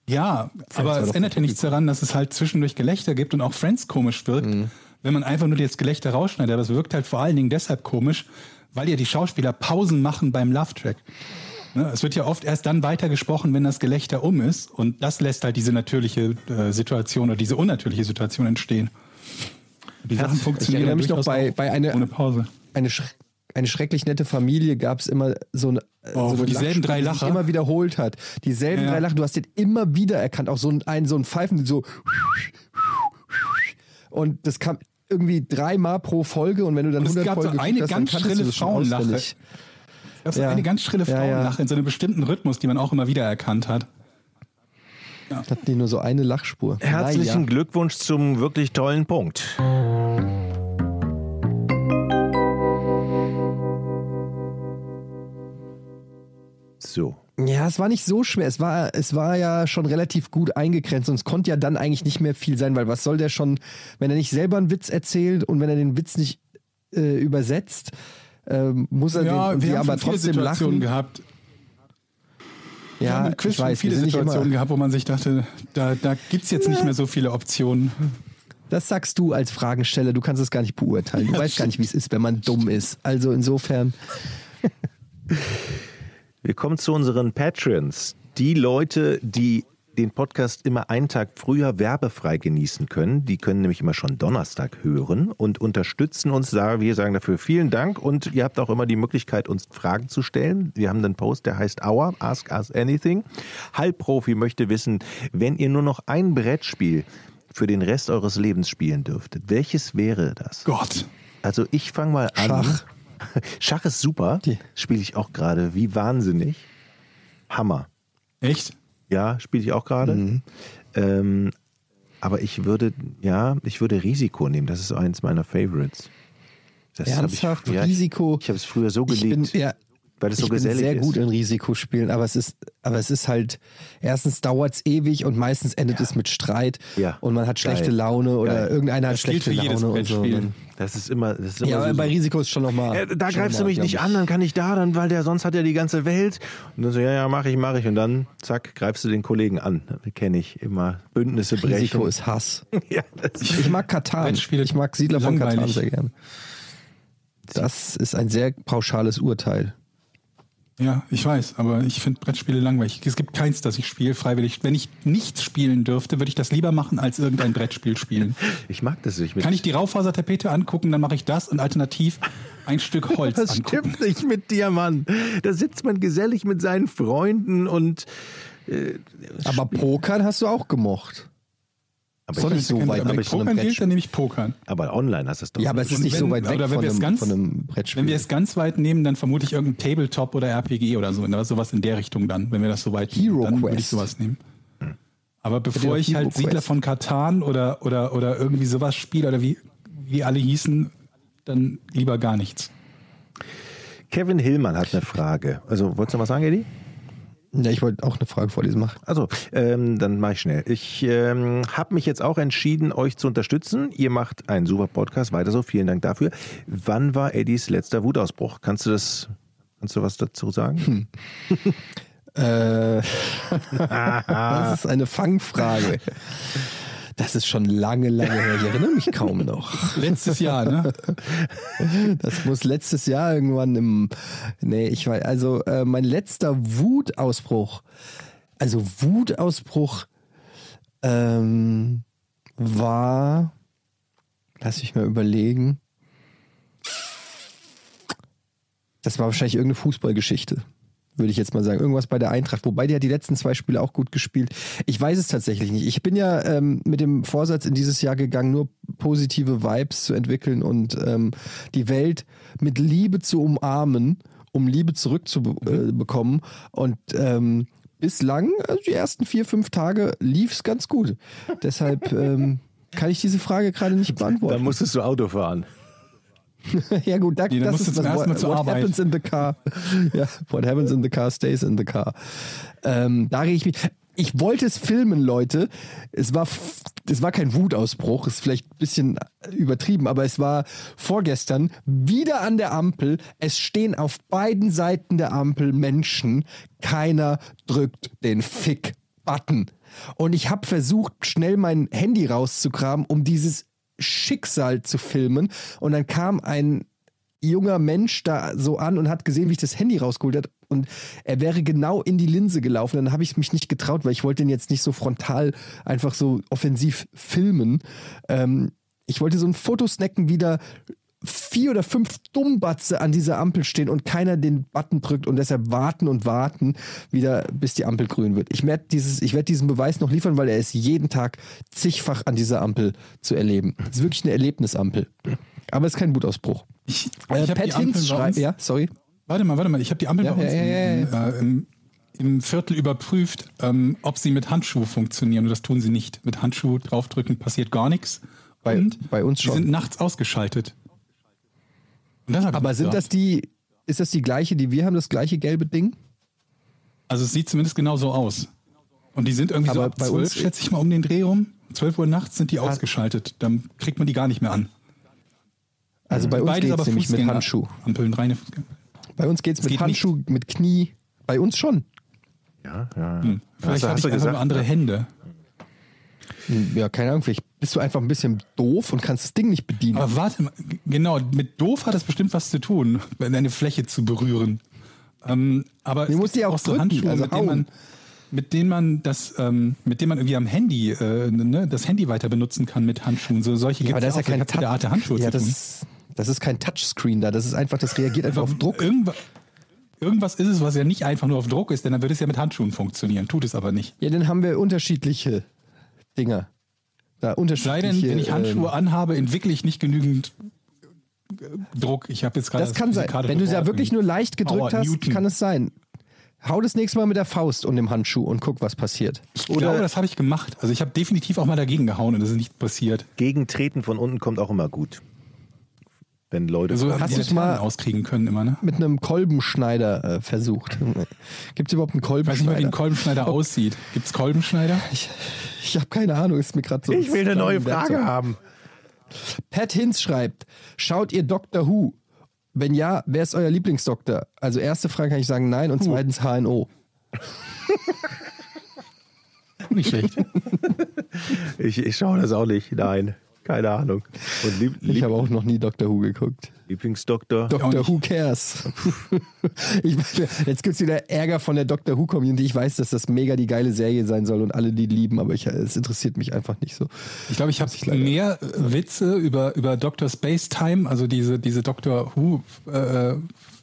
Ja, aber war es ändert ja nichts daran, dass es halt zwischendurch Gelächter gibt und auch Friends komisch wirkt, Mhm. wenn man einfach nur das Gelächter rausschneidet. Aber es wirkt halt vor allen Dingen deshalb komisch, weil ja die Schauspieler Pausen machen beim Love-Track. Ne, Es wird ja oft erst dann weitergesprochen, wenn das Gelächter um ist. Und das lässt halt diese natürliche äh, Situation oder diese unnatürliche Situation entstehen. Die Sachen funktionieren erinnere mich noch bei- bei einer- ohne Pause. Eine, sch eine schrecklich nette Familie gab es immer so eine, Oh, so eine dieselben drei die sich Lacher? immer wiederholt hat. Dieselben Ja. drei Lachen, du hast den immer wieder erkannt. Auch so ein, ein, so ein Pfeifen, so und das kam irgendwie dreimal pro Folge und wenn du dann Und es 100 gab so Folgen eine ganz schrille Frauenlache. Das ist Ja. eine ganz schrille Ja, ja. Frauenlache in so einem bestimmten Rhythmus, die man auch immer wieder erkannt hat. Hatten die nur so eine Lachspur. Herzlichen Naja. Glückwunsch zum wirklich tollen Punkt. So. Ja, es war nicht so schwer. Es war, es war ja schon relativ gut eingegrenzt und es konnte ja dann eigentlich nicht mehr viel sein, weil was soll der schon, wenn er nicht selber einen Witz erzählt und wenn er den Witz nicht äh, übersetzt, ähm, muss er den, und die aber schon viele trotzdem Situationen lachen. gehabt. Wir haben Ja, im Quiz ich weiß, viele Situationen immer, gehabt, wo man sich dachte, da, da gibt es jetzt nicht mehr so viele Optionen. das sagst du als Fragensteller, du kannst es gar nicht beurteilen. Du Ja, weißt gar nicht, wie es ist, wenn man dumm ist. Also insofern, Wir kommen zu unseren Patreons. Die Leute, die den Podcast immer einen Tag früher werbefrei genießen können. Die können nämlich immer schon Donnerstag hören und unterstützen uns. Da Wir sagen dafür vielen Dank und ihr habt auch immer die Möglichkeit, uns Fragen zu stellen. Wir haben einen Post, der heißt Our, Ask Us Anything. Halbprofi möchte wissen, wenn ihr nur noch ein Brettspiel für den Rest eures Lebens spielen dürftet, welches wäre das? Gott. Also ich fange mal an. Schach. [laughs] Schach ist super. Spiele ich auch gerade. Wie wahnsinnig. Hammer. Echt? Ja, spiele ich auch gerade. Mhm. Ähm, aber ich würde, ja, ich würde Risiko nehmen. Das ist eins meiner Favorites. Das ernsthaft, ich, ja, Risiko. Ich habe es früher so Ich bin, geliebt, ja, weil es so ich bin gesellig sehr ist. gut in Risikospielen, aber es ist, aber es ist halt, erstens dauert es ewig und meistens endet es mit Streit Ja. und man hat schlechte Geil. Laune oder Geil. irgendeiner hat Das gilt schlechte für jedes Laune und so. Brettspiel. Das ist immer, das ist immer Ja, aber so, bei Risiko ist schon nochmal. Äh, da greifst du mich nicht an, dann kann ich da, dann, weil der sonst hat ja die ganze Welt. Und dann so, ja, ja, mach ich, mach ich. Und dann, zack, greifst du den Kollegen an. Kenne ich immer. Bündnisse brechen. Risiko ist Hass. [laughs] ja, das Ich mag Katan. Ich mag Siedler von Katan sehr gern. Das ist ein sehr pauschales Urteil. Ja, ich weiß, aber ich finde Brettspiele langweilig. Es gibt keins, das ich spiele freiwillig. Wenn ich nichts spielen dürfte, würde ich das lieber machen, als irgendein Brettspiel spielen. [laughs] ich mag das nicht. Mit Kann ich die Raufasertapete angucken, dann mache ich das und alternativ ein Stück Holz [laughs] Das angucken. stimmt nicht mit dir, Mann. Da sitzt man gesellig mit seinen Freunden und. Äh, Aber Pokern hast du auch gemocht. Aber, Soll ich, nicht so weit aber weg Pokern gilt, dann nehme ich Pokern. aber online hast du es doch. Ja, aber es ist nicht wenn- so weit weg oder wenn von wir es einem, ganz- von einem Brettspiel. Wenn wir es ganz weit nehmen, dann vermute ich irgendein Tabletop oder RPG oder so, ne? sowas in der Richtung dann, wenn wir das so weit Hero nehmen, dann würde ich Quest. sowas nehmen. Aber bevor ich Hero halt Siedler Quest. von Katan oder, oder, oder irgendwie sowas spiele oder wie, wie alle hießen, dann lieber gar nichts. Kevin Hillmann hat eine Frage. Also, wolltest du noch was sagen, Eddie? Ja, ich wollte auch eine Frage vorlesen. Mach. Also, ähm, dann mache ich schnell. Ich ähm, habe mich jetzt auch entschieden, euch zu unterstützen. Ihr macht einen super Podcast, weiter so. Vielen Dank dafür. Wann war Eddies letzter Wutausbruch? Kannst du das, kannst du was dazu sagen? [laughs] Äh, [laughs] das ist eine Fangfrage. Das ist schon lange, lange her. Ich erinnere mich kaum noch. [laughs] Letztes Jahr, ne? [laughs] Das muss letztes Jahr irgendwann im. Nee, ich weiß. Also, äh, mein letzter Wutausbruch. Also, Wutausbruch ähm, war. Lass mich mal überlegen. Das war wahrscheinlich irgendeine Fußballgeschichte. Würde ich jetzt mal sagen. Irgendwas bei der Eintracht. Wobei die hat die letzten zwei Spiele auch gut gespielt. Ich weiß es tatsächlich nicht. Ich bin ja ähm, mit dem Vorsatz in dieses Jahr gegangen, nur positive Vibes zu entwickeln und ähm, die Welt mit Liebe zu umarmen, um Liebe zurückzubekommen. Äh, und ähm, bislang, also die ersten vier, fünf Tage, lief es ganz gut. Deshalb ähm, kann ich diese Frage gerade nicht beantworten. Dann musstest du Auto fahren. [laughs] Ja gut, da, Nee, das ist Mal what, what happens in the car. [laughs] Ja, what happens in the car stays in the car. Ähm, da rege ich mich. Ich wollte es filmen, Leute. Es war, es war kein Wutausbruch, ist vielleicht ein bisschen übertrieben, aber es war vorgestern wieder an der Ampel. Es stehen auf beiden Seiten der Ampel Menschen. Keiner drückt den Fick-Button. Und ich habe versucht, schnell mein Handy rauszukramen, um dieses Schicksal zu filmen. Und dann kam ein junger Mensch da so an und hat gesehen, wie ich das Handy rausgeholt habe. Und er wäre genau in die Linse gelaufen. Dann habe ich mich nicht getraut, weil ich wollte ihn jetzt nicht so frontal einfach so offensiv filmen. Ähm, ich wollte so ein Foto snacken, wie vier oder fünf Dummbatze an dieser Ampel stehen und keiner den Button drückt und deshalb warten und warten, wieder bis die Ampel grün wird. Ich werde dieses, ich werde diesen Beweis noch liefern, weil er ist jeden Tag zigfach an dieser Ampel zu erleben. Es ist wirklich eine Erlebnisampel. Aber es ist kein Wutausbruch. Ich, Äh, ich Pat die Hinz schreibt, ja, sorry. Warte mal, warte mal. Ich habe die Ampel Ja, bei uns ja, ja, im, äh, im, im Viertel überprüft, ähm, ob sie mit Handschuh funktionieren. Und das tun sie nicht. Mit Handschuh draufdrücken passiert gar nichts. Bei- Und bei uns sie schon. sind nachts ausgeschaltet. Und das hab ich Aber nicht sind gedacht. das die, ist das die gleiche, die wir haben, das gleiche gelbe Ding? Also es sieht zumindest genau so aus. Und die sind irgendwie so Aber ab bei 12, uns- schätze ich mal, um den Dreh rum. 12 Uhr nachts sind die ausgeschaltet. Dann kriegt man die gar nicht mehr an. Also bei uns geht aber es nämlich mit Handschuh. Ampeln, reine Fußgänger. Bei uns geht es mit geht Handschuh, mit Knie. Bei uns schon. Ja, ja. Hm. Vielleicht du- hatte ich einfach nur andere Hände. Ja, keine Ahnung, vielleicht bist du einfach ein bisschen doof und kannst das Ding nicht bedienen. Aber warte mal, genau, mit doof hat das bestimmt was zu tun, [laughs] eine Fläche zu berühren. Ähm, aber Du es musst gibt die auch so drücken, Handschuhe, also mit denen man, mit denen man das, ähm, mit denen man irgendwie am Handy, äh, ne, das Handy weiter benutzen kann mit Handschuhen. So solche gibt aber da es ist ja auch. kein hat mit der Art Handschuhe ja, zu das, ist- das ist kein Touchscreen da. Das ist einfach, das reagiert einfach auf Druck. Irgendwas, irgendwas ist es, was ja nicht einfach nur auf Druck ist, denn dann würde es ja mit Handschuhen funktionieren. Tut es aber nicht. Ja, dann haben wir unterschiedliche Dinger. Da Sei unterschiedliche. denn, wenn ich Handschuhe ähm, anhabe, entwickle ich nicht genügend äh, Druck. Ich habe jetzt gerade das kann sein. Wenn du es ja wirklich nur leicht gedrückt Power, hast, Newton. kann es sein. Hau das nächste Mal mit der Faust um den Handschuh und guck, was passiert. Ich glaube, das habe ich gemacht. Also ich habe definitiv auch mal dagegen gehauen und das ist nicht passiert. Gegentreten von unten kommt auch immer gut. Wenn Leute. Also Hast die du's mal- auskriegen können immer, ne? Mit einem Kolbenschneider äh, versucht. Gibt es überhaupt einen Ich weiß nicht mal, wie ein Kolbenschneider? Kolbenschneider aussieht. Gibt es Kolbenschneider? Ich, ich habe keine Ahnung, ist mir gerade so. ich will eine neue Werkzeug. Frage haben. Pat Hinz schreibt: Schaut ihr Doctor Who? Wenn ja, wer ist euer Lieblingsdoktor? Also, erste Frage kann ich sagen nein und zweitens HNO. Nicht schlecht. Ich, ich schaue das auch nicht. Nein, keine Ahnung. Und lieb, Ich lieb, habe auch noch nie Doctor Who geguckt. Lieblingsdoktor. Doctor. Who cares? [laughs] ich, jetzt gibt es wieder Ärger von der Doctor Who Community. Ich weiß, dass das mega die geile Serie sein soll und alle die lieben, aber ich, es interessiert mich einfach nicht so. Ich glaube, ich habe mehr äh, Witze über, über Dr. Space Time, also diese, diese Doctor Who, äh,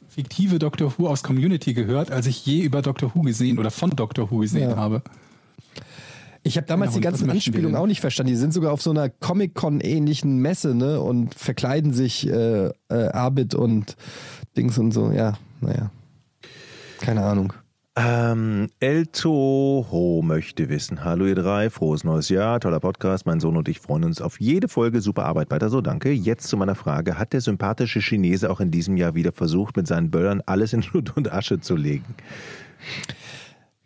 fiktive Doctor Who aus Community gehört, als ich je über Doctor Who gesehen oder von Doctor Who gesehen Ja. habe. Ich habe damals Ja, die ganzen Anspielungen auch nicht verstanden. Die sind sogar auf so einer Comic-Con-ähnlichen Messe, ne? Und verkleiden sich äh, äh, Arbit und Dings und so. Ja, naja. Keine Ahnung. Ähm, El Toho möchte wissen. Hallo ihr drei, frohes neues Jahr, toller Podcast. Mein Sohn und ich freuen uns auf jede Folge. Super Arbeit weiter so, danke. Jetzt zu meiner Frage. Hat der sympathische Chinese auch in diesem Jahr wieder versucht, mit seinen Böllern alles in Schutt und Asche zu legen?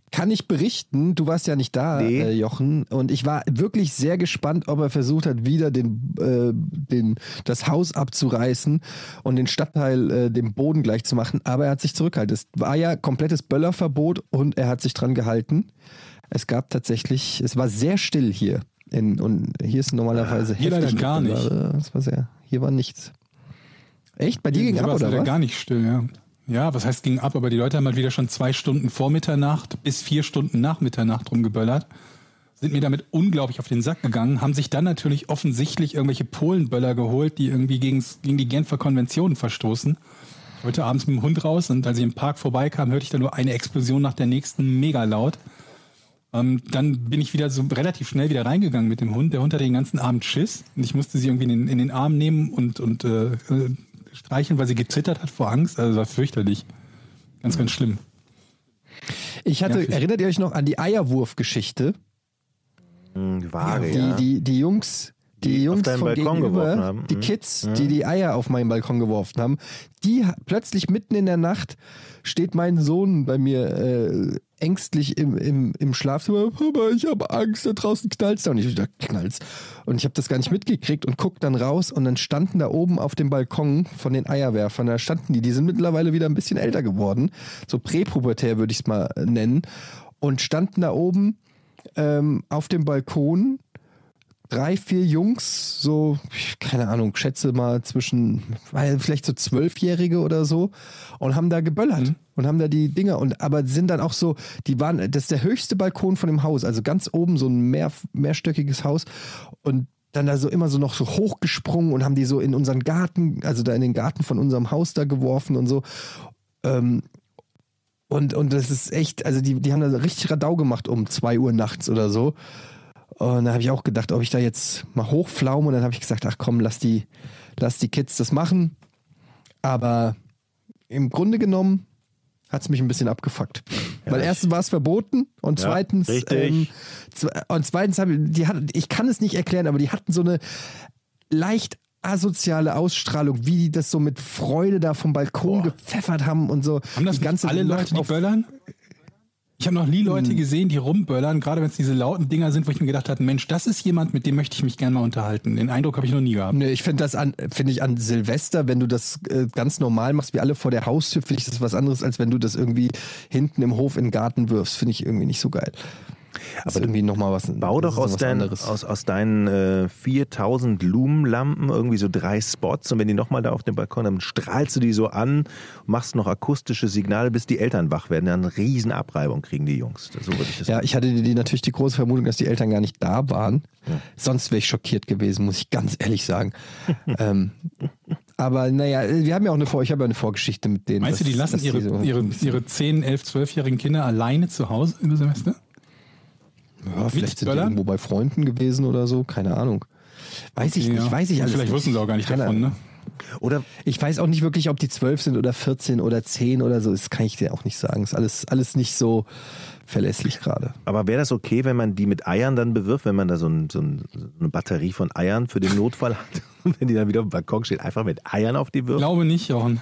Kann ich berichten, du warst ja nicht da, Nee. äh, Jochen, und ich war wirklich sehr gespannt, ob er versucht hat, wieder den, äh, den, das Haus abzureißen und den Stadtteil äh, dem Boden gleich zu machen, aber er hat sich zurückgehalten. Es war ja komplettes Böllerverbot und er hat sich dran gehalten. Es gab tatsächlich, es war sehr still hier. In, und hier ist normalerweise Hier leider heftig gar nicht. Es war sehr, hier war nichts. Echt? Bei dir ging Hier ab war es oder leider was? gar nicht still, ja. Ja, was heißt ging ab, aber die Leute haben halt wieder schon zwei Stunden vor Mitternacht bis vier Stunden nach Mitternacht rumgeböllert. Sind mir damit unglaublich auf den Sack gegangen, haben sich dann natürlich offensichtlich irgendwelche Polenböller geholt, die irgendwie gegen's, gegen die Genfer Konventionen verstoßen. Wollte abends mit dem Hund raus und als ich im Park vorbeikam, hörte ich da nur eine Explosion nach der nächsten mega laut. Ähm, dann bin ich wieder so relativ schnell wieder reingegangen mit dem Hund. Der Hund hatte den ganzen Abend Schiss und ich musste sie irgendwie in den, in den Arm nehmen und, und äh, äh, streicheln, weil sie gezittert hat vor Angst. Also das war fürchterlich. Ganz, ganz schlimm. Ich hatte, Nervig. erinnert ihr euch noch an die Eierwurfgeschichte? Hm, Vage, die, ja. die, die Jungs, die, Die auf Jungs von Balkon gegenüber, geworfen haben. die Mhm. Kids, die die Eier auf meinen Balkon geworfen haben, die plötzlich mitten in der Nacht steht mein Sohn bei mir äh, ängstlich im, im, im Schlafzimmer. Papa, ich habe Angst, da draußen knallt's da. Und ich da knallt's. Und ich habe das gar nicht mitgekriegt und guck dann raus und dann standen da oben auf dem Balkon von den Eierwerfern, da standen die, die sind mittlerweile wieder ein bisschen älter geworden, so präpubertär würde ich es mal nennen, und standen da oben ähm, auf dem Balkon drei, vier Jungs, so, keine Ahnung, schätze mal zwischen, weil vielleicht so Zwölfjährige oder so, und haben da geböllert und haben da die Dinger und aber sind dann auch so, die waren, das ist der höchste Balkon von dem Haus, also ganz oben so ein mehr, mehrstöckiges Haus und dann da so immer so noch so hochgesprungen und haben die so in unseren Garten, also da in den Garten von unserem Haus da geworfen und so. Ähm, und, und das ist echt, also die, die haben da richtig Radau gemacht um zwei Uhr nachts oder so. Und da habe ich auch gedacht, ob ich da jetzt mal hochpflaume. Und dann habe ich gesagt, ach komm, lass die, lass die Kids das machen. Aber im Grunde genommen hat es mich ein bisschen abgefuckt. Weil erstens war es verboten und Ja, zweitens, ähm, und zweitens habe ich, die hatten, ich kann es nicht erklären, aber die hatten so eine leicht asoziale Ausstrahlung, wie die das so mit Freude da vom Balkon gepfeffert haben und so. Haben das die ganze alle Nacht Leute, die auf- böllern? Ich habe noch nie Leute gesehen, die rumböllern, gerade wenn es diese lauten Dinger sind, wo ich mir gedacht habe, Mensch, das ist jemand, mit dem möchte ich mich gerne mal unterhalten. Den Eindruck habe ich noch nie gehabt. Nee, ich finde das an, finde ich an Silvester, wenn du das äh, ganz normal machst, wie alle vor der Haustür, finde ich das was anderes, als wenn du das irgendwie hinten im Hof in den Garten wirfst. Finde ich irgendwie nicht so geil. Das ist irgendwie nochmal was. Bau doch aus, was dein, anderes. aus, aus deinen äh, 4000 Lumenlampen irgendwie so drei Spots und wenn die nochmal da auf dem Balkon, dann strahlst du die so an, machst noch akustische Signale, bis die Eltern wach werden. Dann eine riesen Abreibung kriegen die Jungs. So würde ich das Ja, ich hatte die, die natürlich die große Vermutung, dass die Eltern gar nicht da waren. Sonst wäre ich schockiert gewesen, muss ich ganz ehrlich sagen. [laughs] ähm, aber naja, wir haben ja auch eine Vor ich habe ja eine Vorgeschichte mit denen. Meinst du, die lassen ihre, so- ihre, ihre 10, 11, 12-jährigen Kinder alleine zu Hause über Silvester? Ja, vielleicht sind die irgendwo bei Freunden gewesen oder so, keine Ahnung. Weiß ich nicht, Ja. weiß ich alles Vielleicht nicht. wussten sie auch gar nicht Keine davon, Ahnung. ne? Oder Ich weiß auch nicht wirklich, ob die 12 sind oder 14 oder 10 oder so. Das kann ich dir auch nicht sagen. Ist alles, alles nicht so verlässlich gerade. Aber wäre das okay, wenn man die mit Eiern dann bewirft, wenn man da so, ein, so, ein, so eine Batterie von Eiern für den Notfall hat [laughs] und wenn die dann wieder auf dem Balkon steht, einfach mit Eiern auf die wirft? Glaube nicht, Jochen.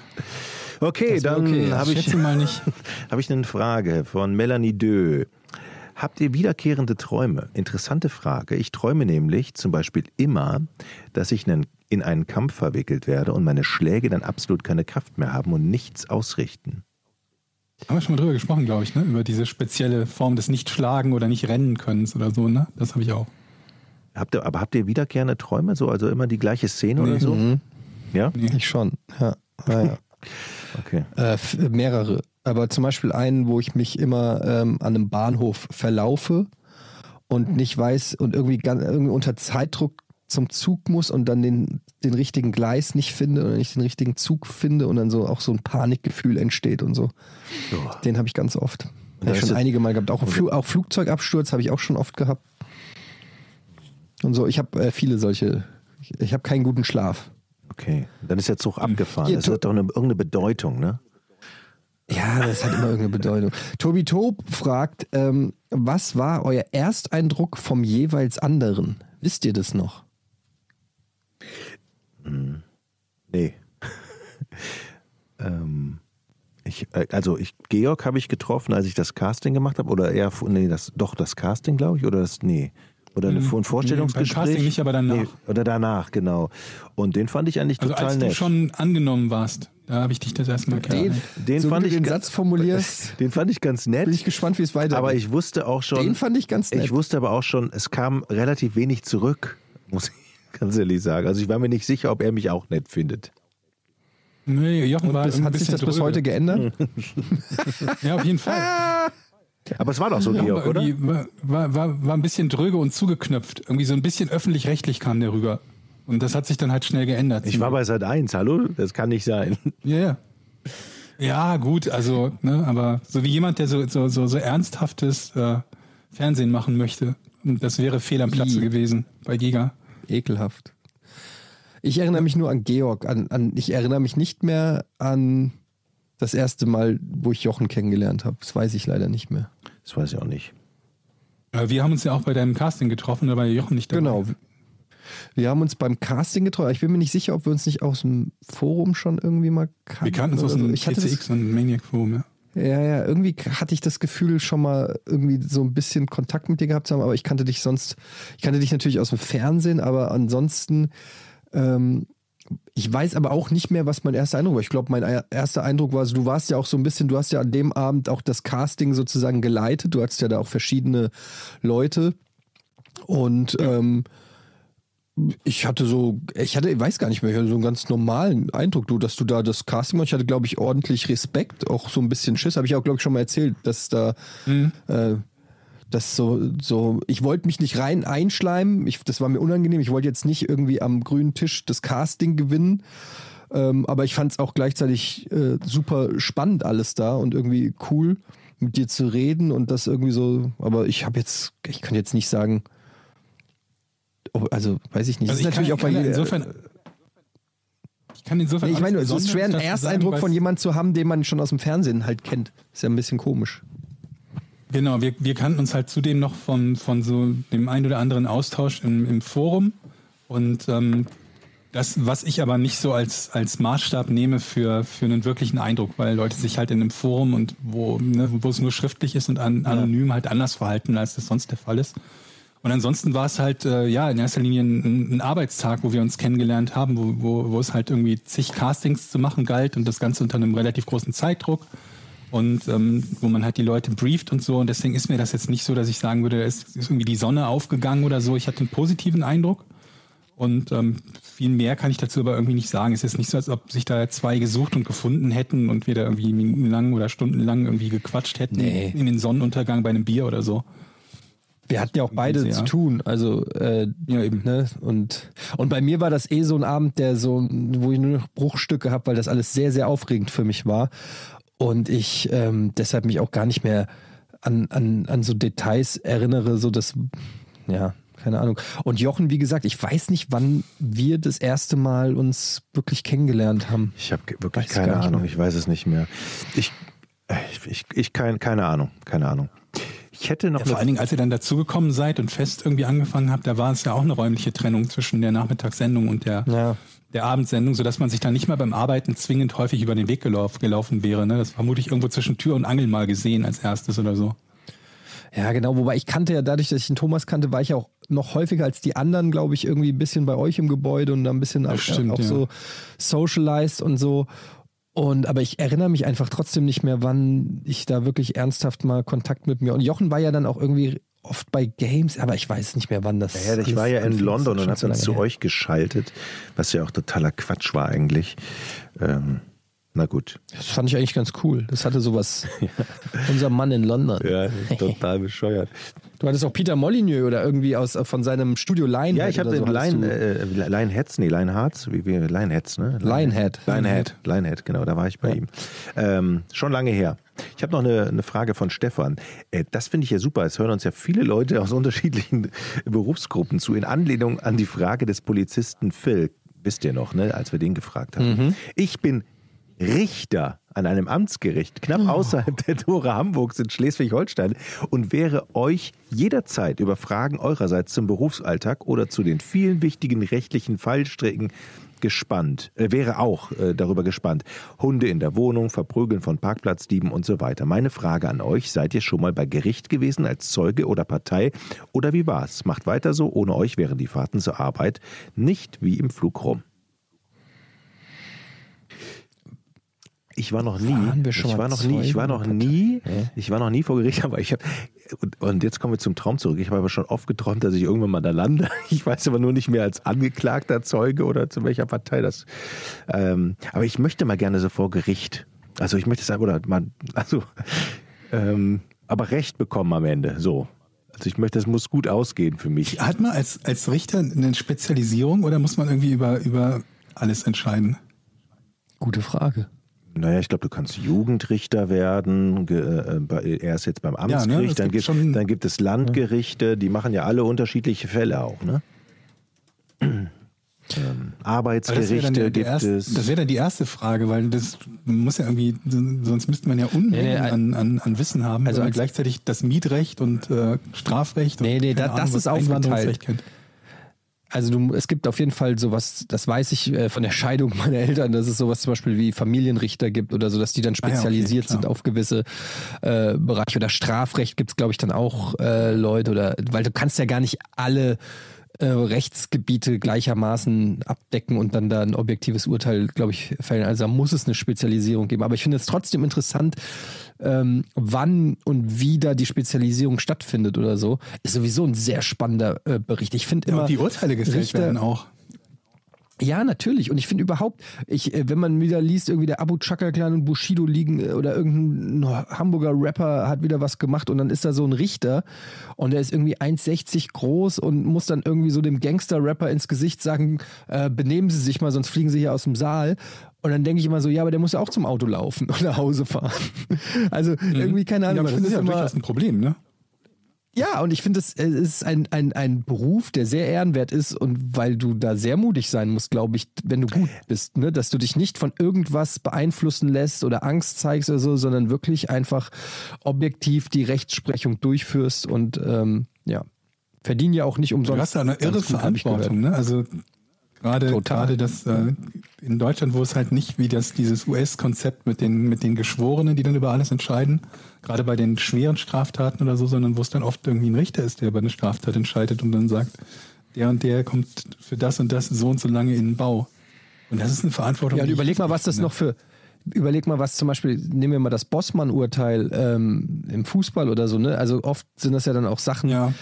Okay, dann okay. habe ich, Schätze mal nicht. [laughs] hab ich eine Frage von Melanie Dö. Habt ihr wiederkehrende Träume? Interessante Frage. Ich träume nämlich zum Beispiel immer, dass ich nen- in einen Kampf verwickelt werde und meine Schläge dann absolut keine Kraft mehr haben und nichts ausrichten. Haben wir schon mal drüber gesprochen, glaube ich, ne? Über diese spezielle Form des Nicht-Schlagen oder Nicht-Rennen-Könnens oder so, ne? Das habe ich auch. Habt ihr, aber habt ihr wiederkehrende Träume? So, also immer die gleiche Szene oder Nee. so? Mhm. Ja? Ich schon. Ja. ja, ja. [laughs] Okay. Äh, mehrere. Aber zum Beispiel einen, wo ich mich immer ähm, an einem Bahnhof verlaufe und nicht weiß und irgendwie, ganz, irgendwie unter Zeitdruck zum Zug muss und dann den, den richtigen Gleis nicht finde oder nicht den richtigen Zug finde und dann so auch so ein Panikgefühl entsteht und so. Den habe ich ganz oft. da Hab ich schon einige Mal gehabt. Auch, Flu auch Flugzeugabsturz habe ich auch schon oft gehabt. Und so, ich habe äh, viele solche. Ich, ich habe keinen guten Schlaf. Okay. Dann ist der Zug abgefahren. Hier, Das hat doch eine, irgendeine Bedeutung, ne? Ja, das hat immer irgendeine Bedeutung. Tobi Tob fragt, ähm, was war euer Ersteindruck vom jeweils anderen? Wisst ihr das noch? Nee. [laughs] ähm, ich, äh, also ich, Georg habe ich getroffen, als ich das Casting gemacht habe, oder eher, nee, das, doch das Casting, glaube ich, oder das, nee. Oder eine, ein Vorstellungsgespräch. beim Casting nicht, aber danach. Nee, oder danach, genau. Und den fand ich eigentlich Also total als nett. du schon angenommen warst, da habe ich dich das erste Mal Den, kennengelernt. den so fand wie du ich den Satz formulierst, [laughs] Den fand ich ganz nett. bin ich gespannt, wie es weitergeht. aber ich wusste auch schon. den fand ich ganz nett. Ich wusste aber auch schon, es kam relativ wenig zurück, [laughs] muss ich ganz ehrlich sagen. Also ich war mir nicht sicher, ob er mich auch nett findet. Nee, Jochen war bis, ein hat sich das bis dröge. heute geändert? [laughs] Ja, auf jeden Fall. Aber es war doch so, Ja, Georg, oder? War, war, war, ein bisschen dröge und zugeknöpft. Irgendwie so ein bisschen öffentlich-rechtlich kam der rüber. Und das hat sich dann halt schnell geändert. Ich war bei Sat 1, hallo? Das kann nicht sein. Ja, ja. Ja, gut, also, ne, aber so wie jemand, der so, so, so, so ernsthaftes äh, Fernsehen machen möchte. Und das wäre fehl am Platze gewesen bei Giga. Ekelhaft. Ich erinnere mich nur an Georg. An, an, ich erinnere mich nicht mehr an das erste Mal, wo ich Jochen kennengelernt habe. Das weiß ich leider nicht mehr. Das weiß ich auch nicht. Äh, Wir haben uns ja auch bei deinem Casting getroffen, da war Jochen nicht dabei. Genau. Wir haben uns beim Casting getroffen. Ich bin mir nicht sicher, ob wir uns nicht aus dem Forum schon irgendwie mal kannten. Wir kannten uns aus so. dem ich hatte PCX und Maniac Forum, ja. das, Ja, ja, irgendwie hatte ich das Gefühl, schon mal irgendwie so ein bisschen Kontakt mit dir gehabt zu haben, aber ich kannte dich sonst, ich kannte dich natürlich aus dem Fernsehen, aber ansonsten, ähm, ich weiß aber auch nicht mehr, was mein erster Eindruck war. Ich glaube, mein er- erster Eindruck war, du warst ja auch so ein bisschen, du hast ja an dem Abend auch das Casting sozusagen geleitet. Du hattest ja da auch verschiedene Leute. Und ähm, ich hatte so, ich hatte, ich weiß gar nicht mehr, ich hatte so einen ganz normalen Eindruck, du, dass du da das Casting machst. Ich hatte, glaube ich, ordentlich Respekt, auch so ein bisschen Schiss. Habe ich auch, glaube ich, schon mal erzählt, dass da äh, das so, so, ich wollte mich nicht rein einschleimen, ich, das war mir unangenehm, ich wollte jetzt nicht irgendwie am grünen Tisch das Casting gewinnen, ähm, aber ich fand es auch gleichzeitig äh, super spannend alles da und irgendwie cool mit dir zu reden und das irgendwie so, aber ich habe jetzt, ich kann jetzt nicht sagen, oh, also weiß ich nicht, Also das ist natürlich kann, auch bei ja insofern. Ich kann insofern. Nee, ich meine, es ist schwer, einen Ersteindruck sagen, von jemandem zu haben, den man schon aus dem Fernsehen halt kennt. Ist ja ein bisschen komisch. Genau, wir, wir kannten uns halt zudem noch von, von so dem ein oder anderen Austausch im, im Forum. Und ähm, das, was ich aber nicht so als, als Maßstab nehme für, für einen wirklichen Eindruck, weil Leute sich halt in einem Forum und wo, ne, wo es nur schriftlich ist und an, anonym halt anders verhalten, als das sonst der Fall ist. Und ansonsten war es halt, äh, ja, in erster Linie ein, ein Arbeitstag, wo wir uns kennengelernt haben, wo, wo, wo es halt irgendwie zig Castings zu machen galt und das Ganze unter einem relativ großen Zeitdruck und ähm, wo man halt die Leute brieft und so. Und deswegen ist mir das jetzt nicht so, dass ich sagen würde, es ist irgendwie die Sonne aufgegangen oder so. Ich hatte einen positiven Eindruck. Und ähm, viel mehr kann ich dazu aber irgendwie nicht sagen. Es ist nicht so, als ob sich da zwei gesucht und gefunden hätten und wir da irgendwie minutenlang oder stundenlang irgendwie gequatscht hätten Nee. in den Sonnenuntergang bei einem Bier oder so. Wir hatten ja auch beide Sehr. zu tun, also äh, Ja, eben. Ne? Und, und bei mir war das eh so ein Abend, der so, wo ich nur noch Bruchstücke habe, weil das alles sehr, sehr aufregend für mich war. Und ich ähm, deshalb mich auch gar nicht mehr an, an, an so Details erinnere, so dass, ja, keine Ahnung. Und Jochen, wie gesagt, ich weiß nicht, wann wir das erste Mal uns wirklich kennengelernt haben. Ich habe wirklich Weiß keine Ahnung, ich weiß es nicht mehr. Ich, äh, ich, ich, ich kein, keine Ahnung, keine Ahnung. Ich hätte noch Ja, vor allen Dingen, als ihr dann dazugekommen seid und fest irgendwie angefangen habt, da war es ja auch eine räumliche Trennung zwischen der Nachmittagssendung und der, Ja. der Abendsendung, sodass man sich dann nicht mehr beim Arbeiten zwingend häufig über den Weg gelauf, gelaufen wäre. Ne? Das vermutlich irgendwo zwischen Tür und Angel mal gesehen als erstes oder so. Ja, genau. Wobei ich kannte ja, dadurch, dass ich den Thomas kannte, war ich ja auch noch häufiger als die anderen, glaube ich, irgendwie ein bisschen bei euch im Gebäude und dann ein bisschen auch, stimmt, auch ja. so socialized und so. Und aber ich erinnere mich einfach trotzdem nicht mehr, wann ich da wirklich ernsthaft mal Kontakt mit mir. Und Jochen war ja dann auch irgendwie oft bei Games, aber ich weiß nicht mehr, wann das. ja, ich war ja in London und habe dann zu her. euch geschaltet, was ja auch totaler Quatsch war eigentlich. Ähm, na gut. Das fand ich eigentlich ganz cool. Das hatte sowas. [laughs] Unser Mann in London. Ja, total bescheuert. Du hattest auch Peter Molyneux oder irgendwie aus von seinem Studio Lionhead. Ja, ich habe oder den so Lion, du- äh, Lionheads, nee, Lionhearts, wie wir, Lionheads, ne? Lionhead. Lionhead, Lionhead, genau, da war ich bei ihm. Ähm, schon lange her. Ich habe noch eine, eine Frage von Stefan. Äh, das finde ich ja super. Es hören uns ja viele Leute aus unterschiedlichen [laughs] Berufsgruppen zu, in Anlehnung an die Frage des Polizisten Phil. Wisst ihr noch, ne, als wir den gefragt haben. Ich bin Richter an einem Amtsgericht knapp außerhalb der Tore Hamburgs in Schleswig-Holstein und wäre euch jederzeit über Fragen eurerseits zum Berufsalltag oder zu den vielen wichtigen rechtlichen Fallstricken gespannt, äh, wäre auch äh, darüber gespannt. Hunde in der Wohnung, Verprügeln von Parkplatzdieben und so weiter. Meine Frage an euch, seid ihr schon mal bei Gericht gewesen als Zeuge oder Partei oder wie war's? Macht weiter so, ohne euch wären die Fahrten zur Arbeit nicht wie im Flug rum. Ich war noch nie, Waren wir schon ich war noch nie, ich war noch nie, ich war noch nie vor Gericht, [laughs] aber ich habe und, und jetzt kommen wir zum Traum zurück. Ich habe aber schon oft geträumt, dass ich irgendwann mal da lande. [laughs] Ich weiß aber nur nicht mehr als angeklagter Zeuge oder zu welcher Partei das. Ähm, aber ich möchte mal gerne so vor Gericht. Also ich möchte es einfach oder mal, [laughs] also ähm, aber Recht bekommen am Ende. So. Also ich möchte, das muss gut ausgehen für mich. Hat man als, als Richter eine Spezialisierung oder muss man irgendwie über, über alles entscheiden? Gute Frage. Naja, ich glaube, du kannst Jugendrichter werden. äh, Er ist jetzt beim Amtsgericht. ne, es dann, gibt schon- dann gibt es Landgerichte. Die machen ja alle unterschiedliche Fälle auch. Ne? [clears throat] ähm, Aber das wäre Arbeitsgerichte gibt erste, es. das wäre dann die erste Frage, weil das muss ja irgendwie, sonst müsste man ja Unmengen Nee, nee, an, an, an Wissen haben, also also als- gleichzeitig das Mietrecht und äh, Strafrecht. Nee, und nee, keine da- das Ahnung, was ist aufgeteilt. Also du, es gibt auf jeden Fall sowas, das weiß ich äh, von der Scheidung [laughs] meiner Eltern, dass es sowas zum Beispiel wie Familienrichter gibt oder so, dass die dann Ah ja, okay, spezialisiert klar. sind auf gewisse äh, Bereiche. Oder Strafrecht gibt es, glaube ich, dann auch äh, Leute oder weil du kannst ja gar nicht alle äh, Rechtsgebiete gleichermaßen abdecken und dann da ein objektives Urteil, glaube ich, fällen. Also da muss es eine Spezialisierung geben. Aber ich finde es trotzdem interessant, ähm, wann und wie da die Spezialisierung stattfindet oder so. Ist sowieso ein sehr spannender äh, Bericht. Ich finde Ja, immer und die Urteile gefällt Richter- werden auch. Ja, natürlich. Und ich finde überhaupt, ich, äh, wenn man wieder liest, irgendwie der Abu Chaka Clan und Bushido liegen äh, oder irgendein Hamburger Rapper hat wieder was gemacht und dann ist da so ein Richter und der ist irgendwie 1,60 groß und muss dann irgendwie so dem Gangster-Rapper ins Gesicht sagen, äh, benehmen Sie sich mal, sonst fliegen Sie hier aus dem Saal. Und dann denke ich immer so, ja, aber der muss ja auch zum Auto laufen [laughs] und nach Hause fahren. Also irgendwie, keine Ahnung, Ja, aber ich das finde ist ja immer, durchaus ein Problem, ne? Ja, und ich finde, es es ist ein, ein, ein Beruf, der sehr ehrenwert ist und weil du da sehr mutig sein musst, glaube ich, wenn du gut bist, ne? dass du dich nicht von irgendwas beeinflussen lässt oder Angst zeigst oder so, sondern wirklich einfach objektiv die Rechtsprechung durchführst und ähm, ja, verdienen ja auch nicht umsonst. Du hast da eine irre. Verantwortung, ne? Also gerade Total. gerade das äh, in Deutschland, wo es halt nicht wie das dieses US-Konzept mit den mit den Geschworenen, die dann über alles entscheiden, gerade bei den schweren Straftaten oder so, sondern wo es dann oft irgendwie ein Richter ist, der über eine Straftat entscheidet und dann sagt, der und der kommt für das und das so und so lange in den Bau. Und das ist eine Verantwortung. Ja, und überleg mal, was das noch für. Überleg mal, was zum Beispiel, nehmen wir mal das Bossmann-Urteil ähm, im Fußball oder so, ne? Also oft sind das ja dann auch Sachen, Ja.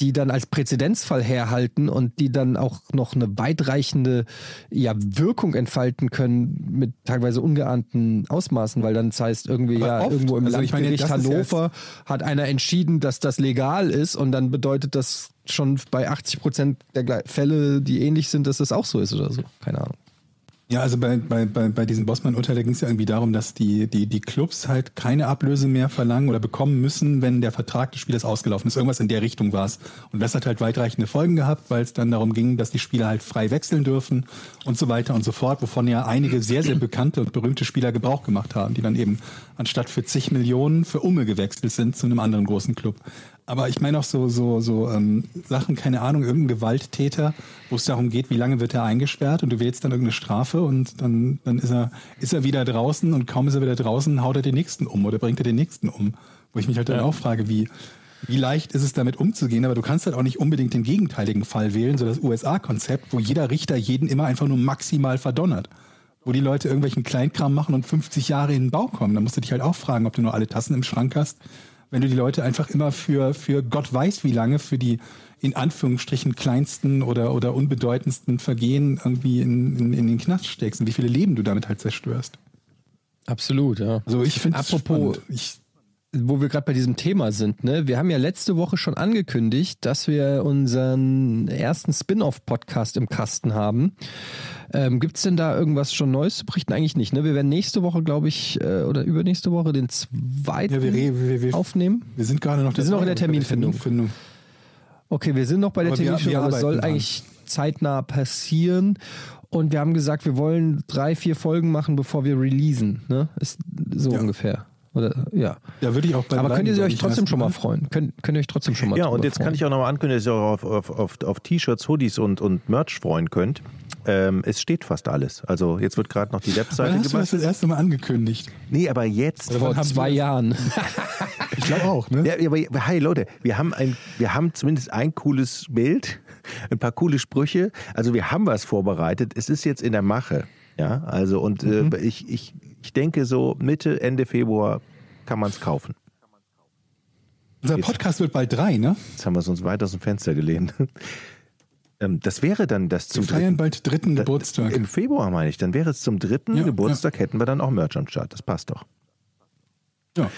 Die dann als Präzedenzfall herhalten und die dann auch noch eine weitreichende ja, Wirkung entfalten können mit teilweise ungeahnten Ausmaßen, weil dann das heißt irgendwie, Aber ja, oft. irgendwo im Also ich meine, Landgericht ja Hannover hat einer entschieden, dass das legal ist und dann bedeutet das schon bei 80 Prozent der Fälle, die ähnlich sind, dass das auch so ist oder so. Keine Ahnung. Ja, also bei, bei, bei, bei diesem Bossmann-Urteil, da ging es ja irgendwie darum, dass die, die, die Clubs halt keine Ablöse mehr verlangen oder bekommen müssen, wenn der Vertrag des Spielers ausgelaufen ist. Irgendwas in der Richtung war es. Und das hat halt weitreichende Folgen gehabt, weil es dann darum ging, dass die Spieler halt frei wechseln dürfen und so weiter und so fort, wovon ja einige sehr, sehr bekannte und berühmte Spieler Gebrauch gemacht haben, die dann eben anstatt für zig Millionen für Umme gewechselt sind zu einem anderen großen Club. Aber ich meine auch so, so, so ähm, Sachen, keine Ahnung, irgendein Gewalttäter, wo es darum geht, wie lange wird er eingesperrt und du wählst dann irgendeine Strafe und dann, dann ist er, ist er wieder draußen und kaum ist er wieder draußen, haut er den nächsten um oder bringt er den nächsten um. Wo ich mich halt dann auch frage, wie, wie leicht ist es damit umzugehen, aber du kannst halt auch nicht unbedingt den gegenteiligen Fall wählen, so das USA-Konzept, wo jeder Richter jeden immer einfach nur maximal verdonnert. Wo die Leute irgendwelchen Kleinkram machen und 50 Jahre in den Bau kommen. Da musst du dich halt auch fragen, ob du nur alle Tassen im Schrank hast wenn du die Leute einfach immer für, für Gott weiß wie lange, für die in Anführungsstrichen kleinsten oder, oder unbedeutendsten Vergehen irgendwie in, in, in den Knast steckst und wie viele Leben du damit halt zerstörst. Absolut, ja. Also ich finde Apropos-. Ich, wo wir gerade bei diesem Thema sind, ne? Wir haben ja letzte Woche schon angekündigt, dass wir unseren ersten Spin-off-Podcast im Kasten haben. Ähm, Gibt es denn da irgendwas schon Neues zu berichten? Eigentlich nicht, ne? Wir werden nächste Woche, glaube ich, äh, oder übernächste Woche den zweiten ja, wir, wir, wir, aufnehmen. wir sind gerade noch Wir sind noch in der Terminfindung. Terminfindung. Okay, wir sind noch bei der Aber Terminfindung, aber es soll dran. eigentlich zeitnah passieren. Und wir haben gesagt, wir wollen drei, vier Folgen machen, bevor wir releasen. Ne? Ist so ungefähr. Oder, ja. Da würde ich auch bei Aber könnt ihr euch trotzdem schon mal erstmal. freuen? Könnt, könnt ihr euch trotzdem schon mal Ja, und jetzt kann freuen? ich auch nochmal ankündigen, dass ihr auch auf, auf, auf, auf T-Shirts, Hoodies und, und Merch freuen könnt. Ähm, es steht fast alles. Also jetzt wird gerade noch die Webseite Wann hast du das das erste Mal angekündigt? Nee, aber jetzt. Oder Vor zwei Jahren. Ich glaube auch, ne? Ja, aber hey Leute, wir haben ein, wir haben zumindest ein cooles Bild, ein paar coole Sprüche. Also wir haben was vorbereitet. Es ist jetzt in der Mache. Ja, also und Mhm. äh, ich, ich, ich denke so Mitte, Ende Februar kann man es kaufen. Unser Podcast wird bald drei, ne? Jetzt haben wir es uns weit aus dem Fenster gelehnt. [laughs] Ähm, Das wäre dann das Wir zum feiern dritten, bald dritten Geburtstag. Im Februar meine ich, dann wäre es zum dritten Ja, Geburtstag, hätten wir dann auch Merch am Start. Das passt doch. Ja.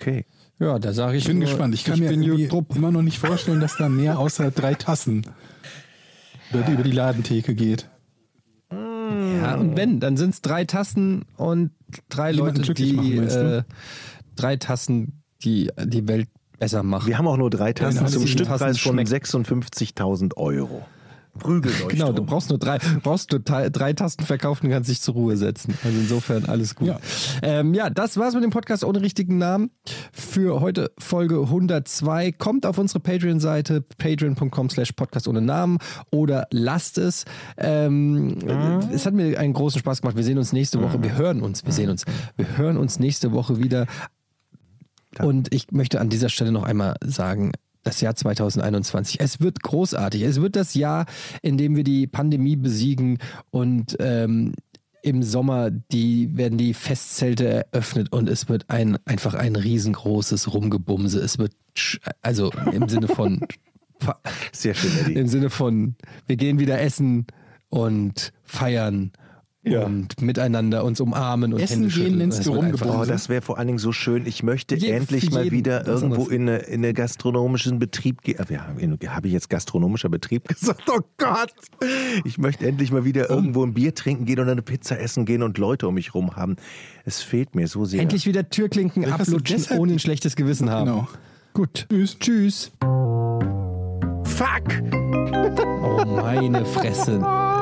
Okay. Ja, da sage ich Ich bin nur, gespannt. Ich kann mir Jürgen Trupp. immer noch nicht vorstellen, dass da mehr außer drei Tassen [laughs] über die, über die Ladentheke geht. Ja, und wenn, dann sind es drei Tassen und drei Jemanden Leute, die äh, drei Tassen, die die Welt besser machen. Wir haben auch nur drei Tassen alle zum Stückpreis Tassen von schmeckt. 56.000 Euro. Prügelt [laughs] euch Genau, du drum. brauchst nur drei, brauchst nur drei, Tasten verkaufen und kannst dich zur Ruhe setzen. Also insofern alles gut. Ja. Ähm, ja, das war's mit dem Podcast ohne richtigen Namen. Für heute Folge 102. Kommt auf unsere Patreon-Seite, patreon.com slash podcast ohne Namen oder lasst es. Ähm, Es hat mir einen großen Spaß gemacht. Wir sehen uns nächste Woche. Wir hören uns, wir sehen uns. Wir hören uns nächste Woche wieder. Und ich möchte an dieser Stelle noch einmal sagen, das Jahr 2021, es wird großartig. Es wird das Jahr, in dem wir die Pandemie besiegen und ähm, im Sommer die, werden die Festzelte eröffnet und es wird ein, einfach ein riesengroßes Rumgebumse. Es wird, also im Sinne von, [laughs] Sehr schön, Eddie. im Sinne von, wir gehen wieder essen und feiern und miteinander uns umarmen und Essen Hände gehen wird einfach- Rumgebumse? Oh, das wäre vor allen Dingen so schön. Ich möchte Je- endlich mal wieder irgendwo in eine, in eine gastronomischen Betrieb gehen. Ja, habe ich jetzt gastronomischer Betrieb [laughs] gesagt? Oh Gott! Ich möchte endlich mal wieder irgendwo ein Bier trinken gehen und eine Pizza essen gehen und Leute um mich rum haben. Es fehlt mir so sehr. Endlich wieder Türklinken ablutschen, ohne ein schlechtes Gewissen haben. Genau. Gut. Tschüss. Tschüss. Fuck! Oh, meine Fresse. [laughs]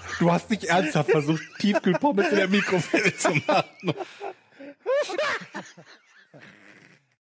Du hast nicht ernsthaft versucht, Tiefkühlpommes in der Mikrowelle zu machen. [laughs]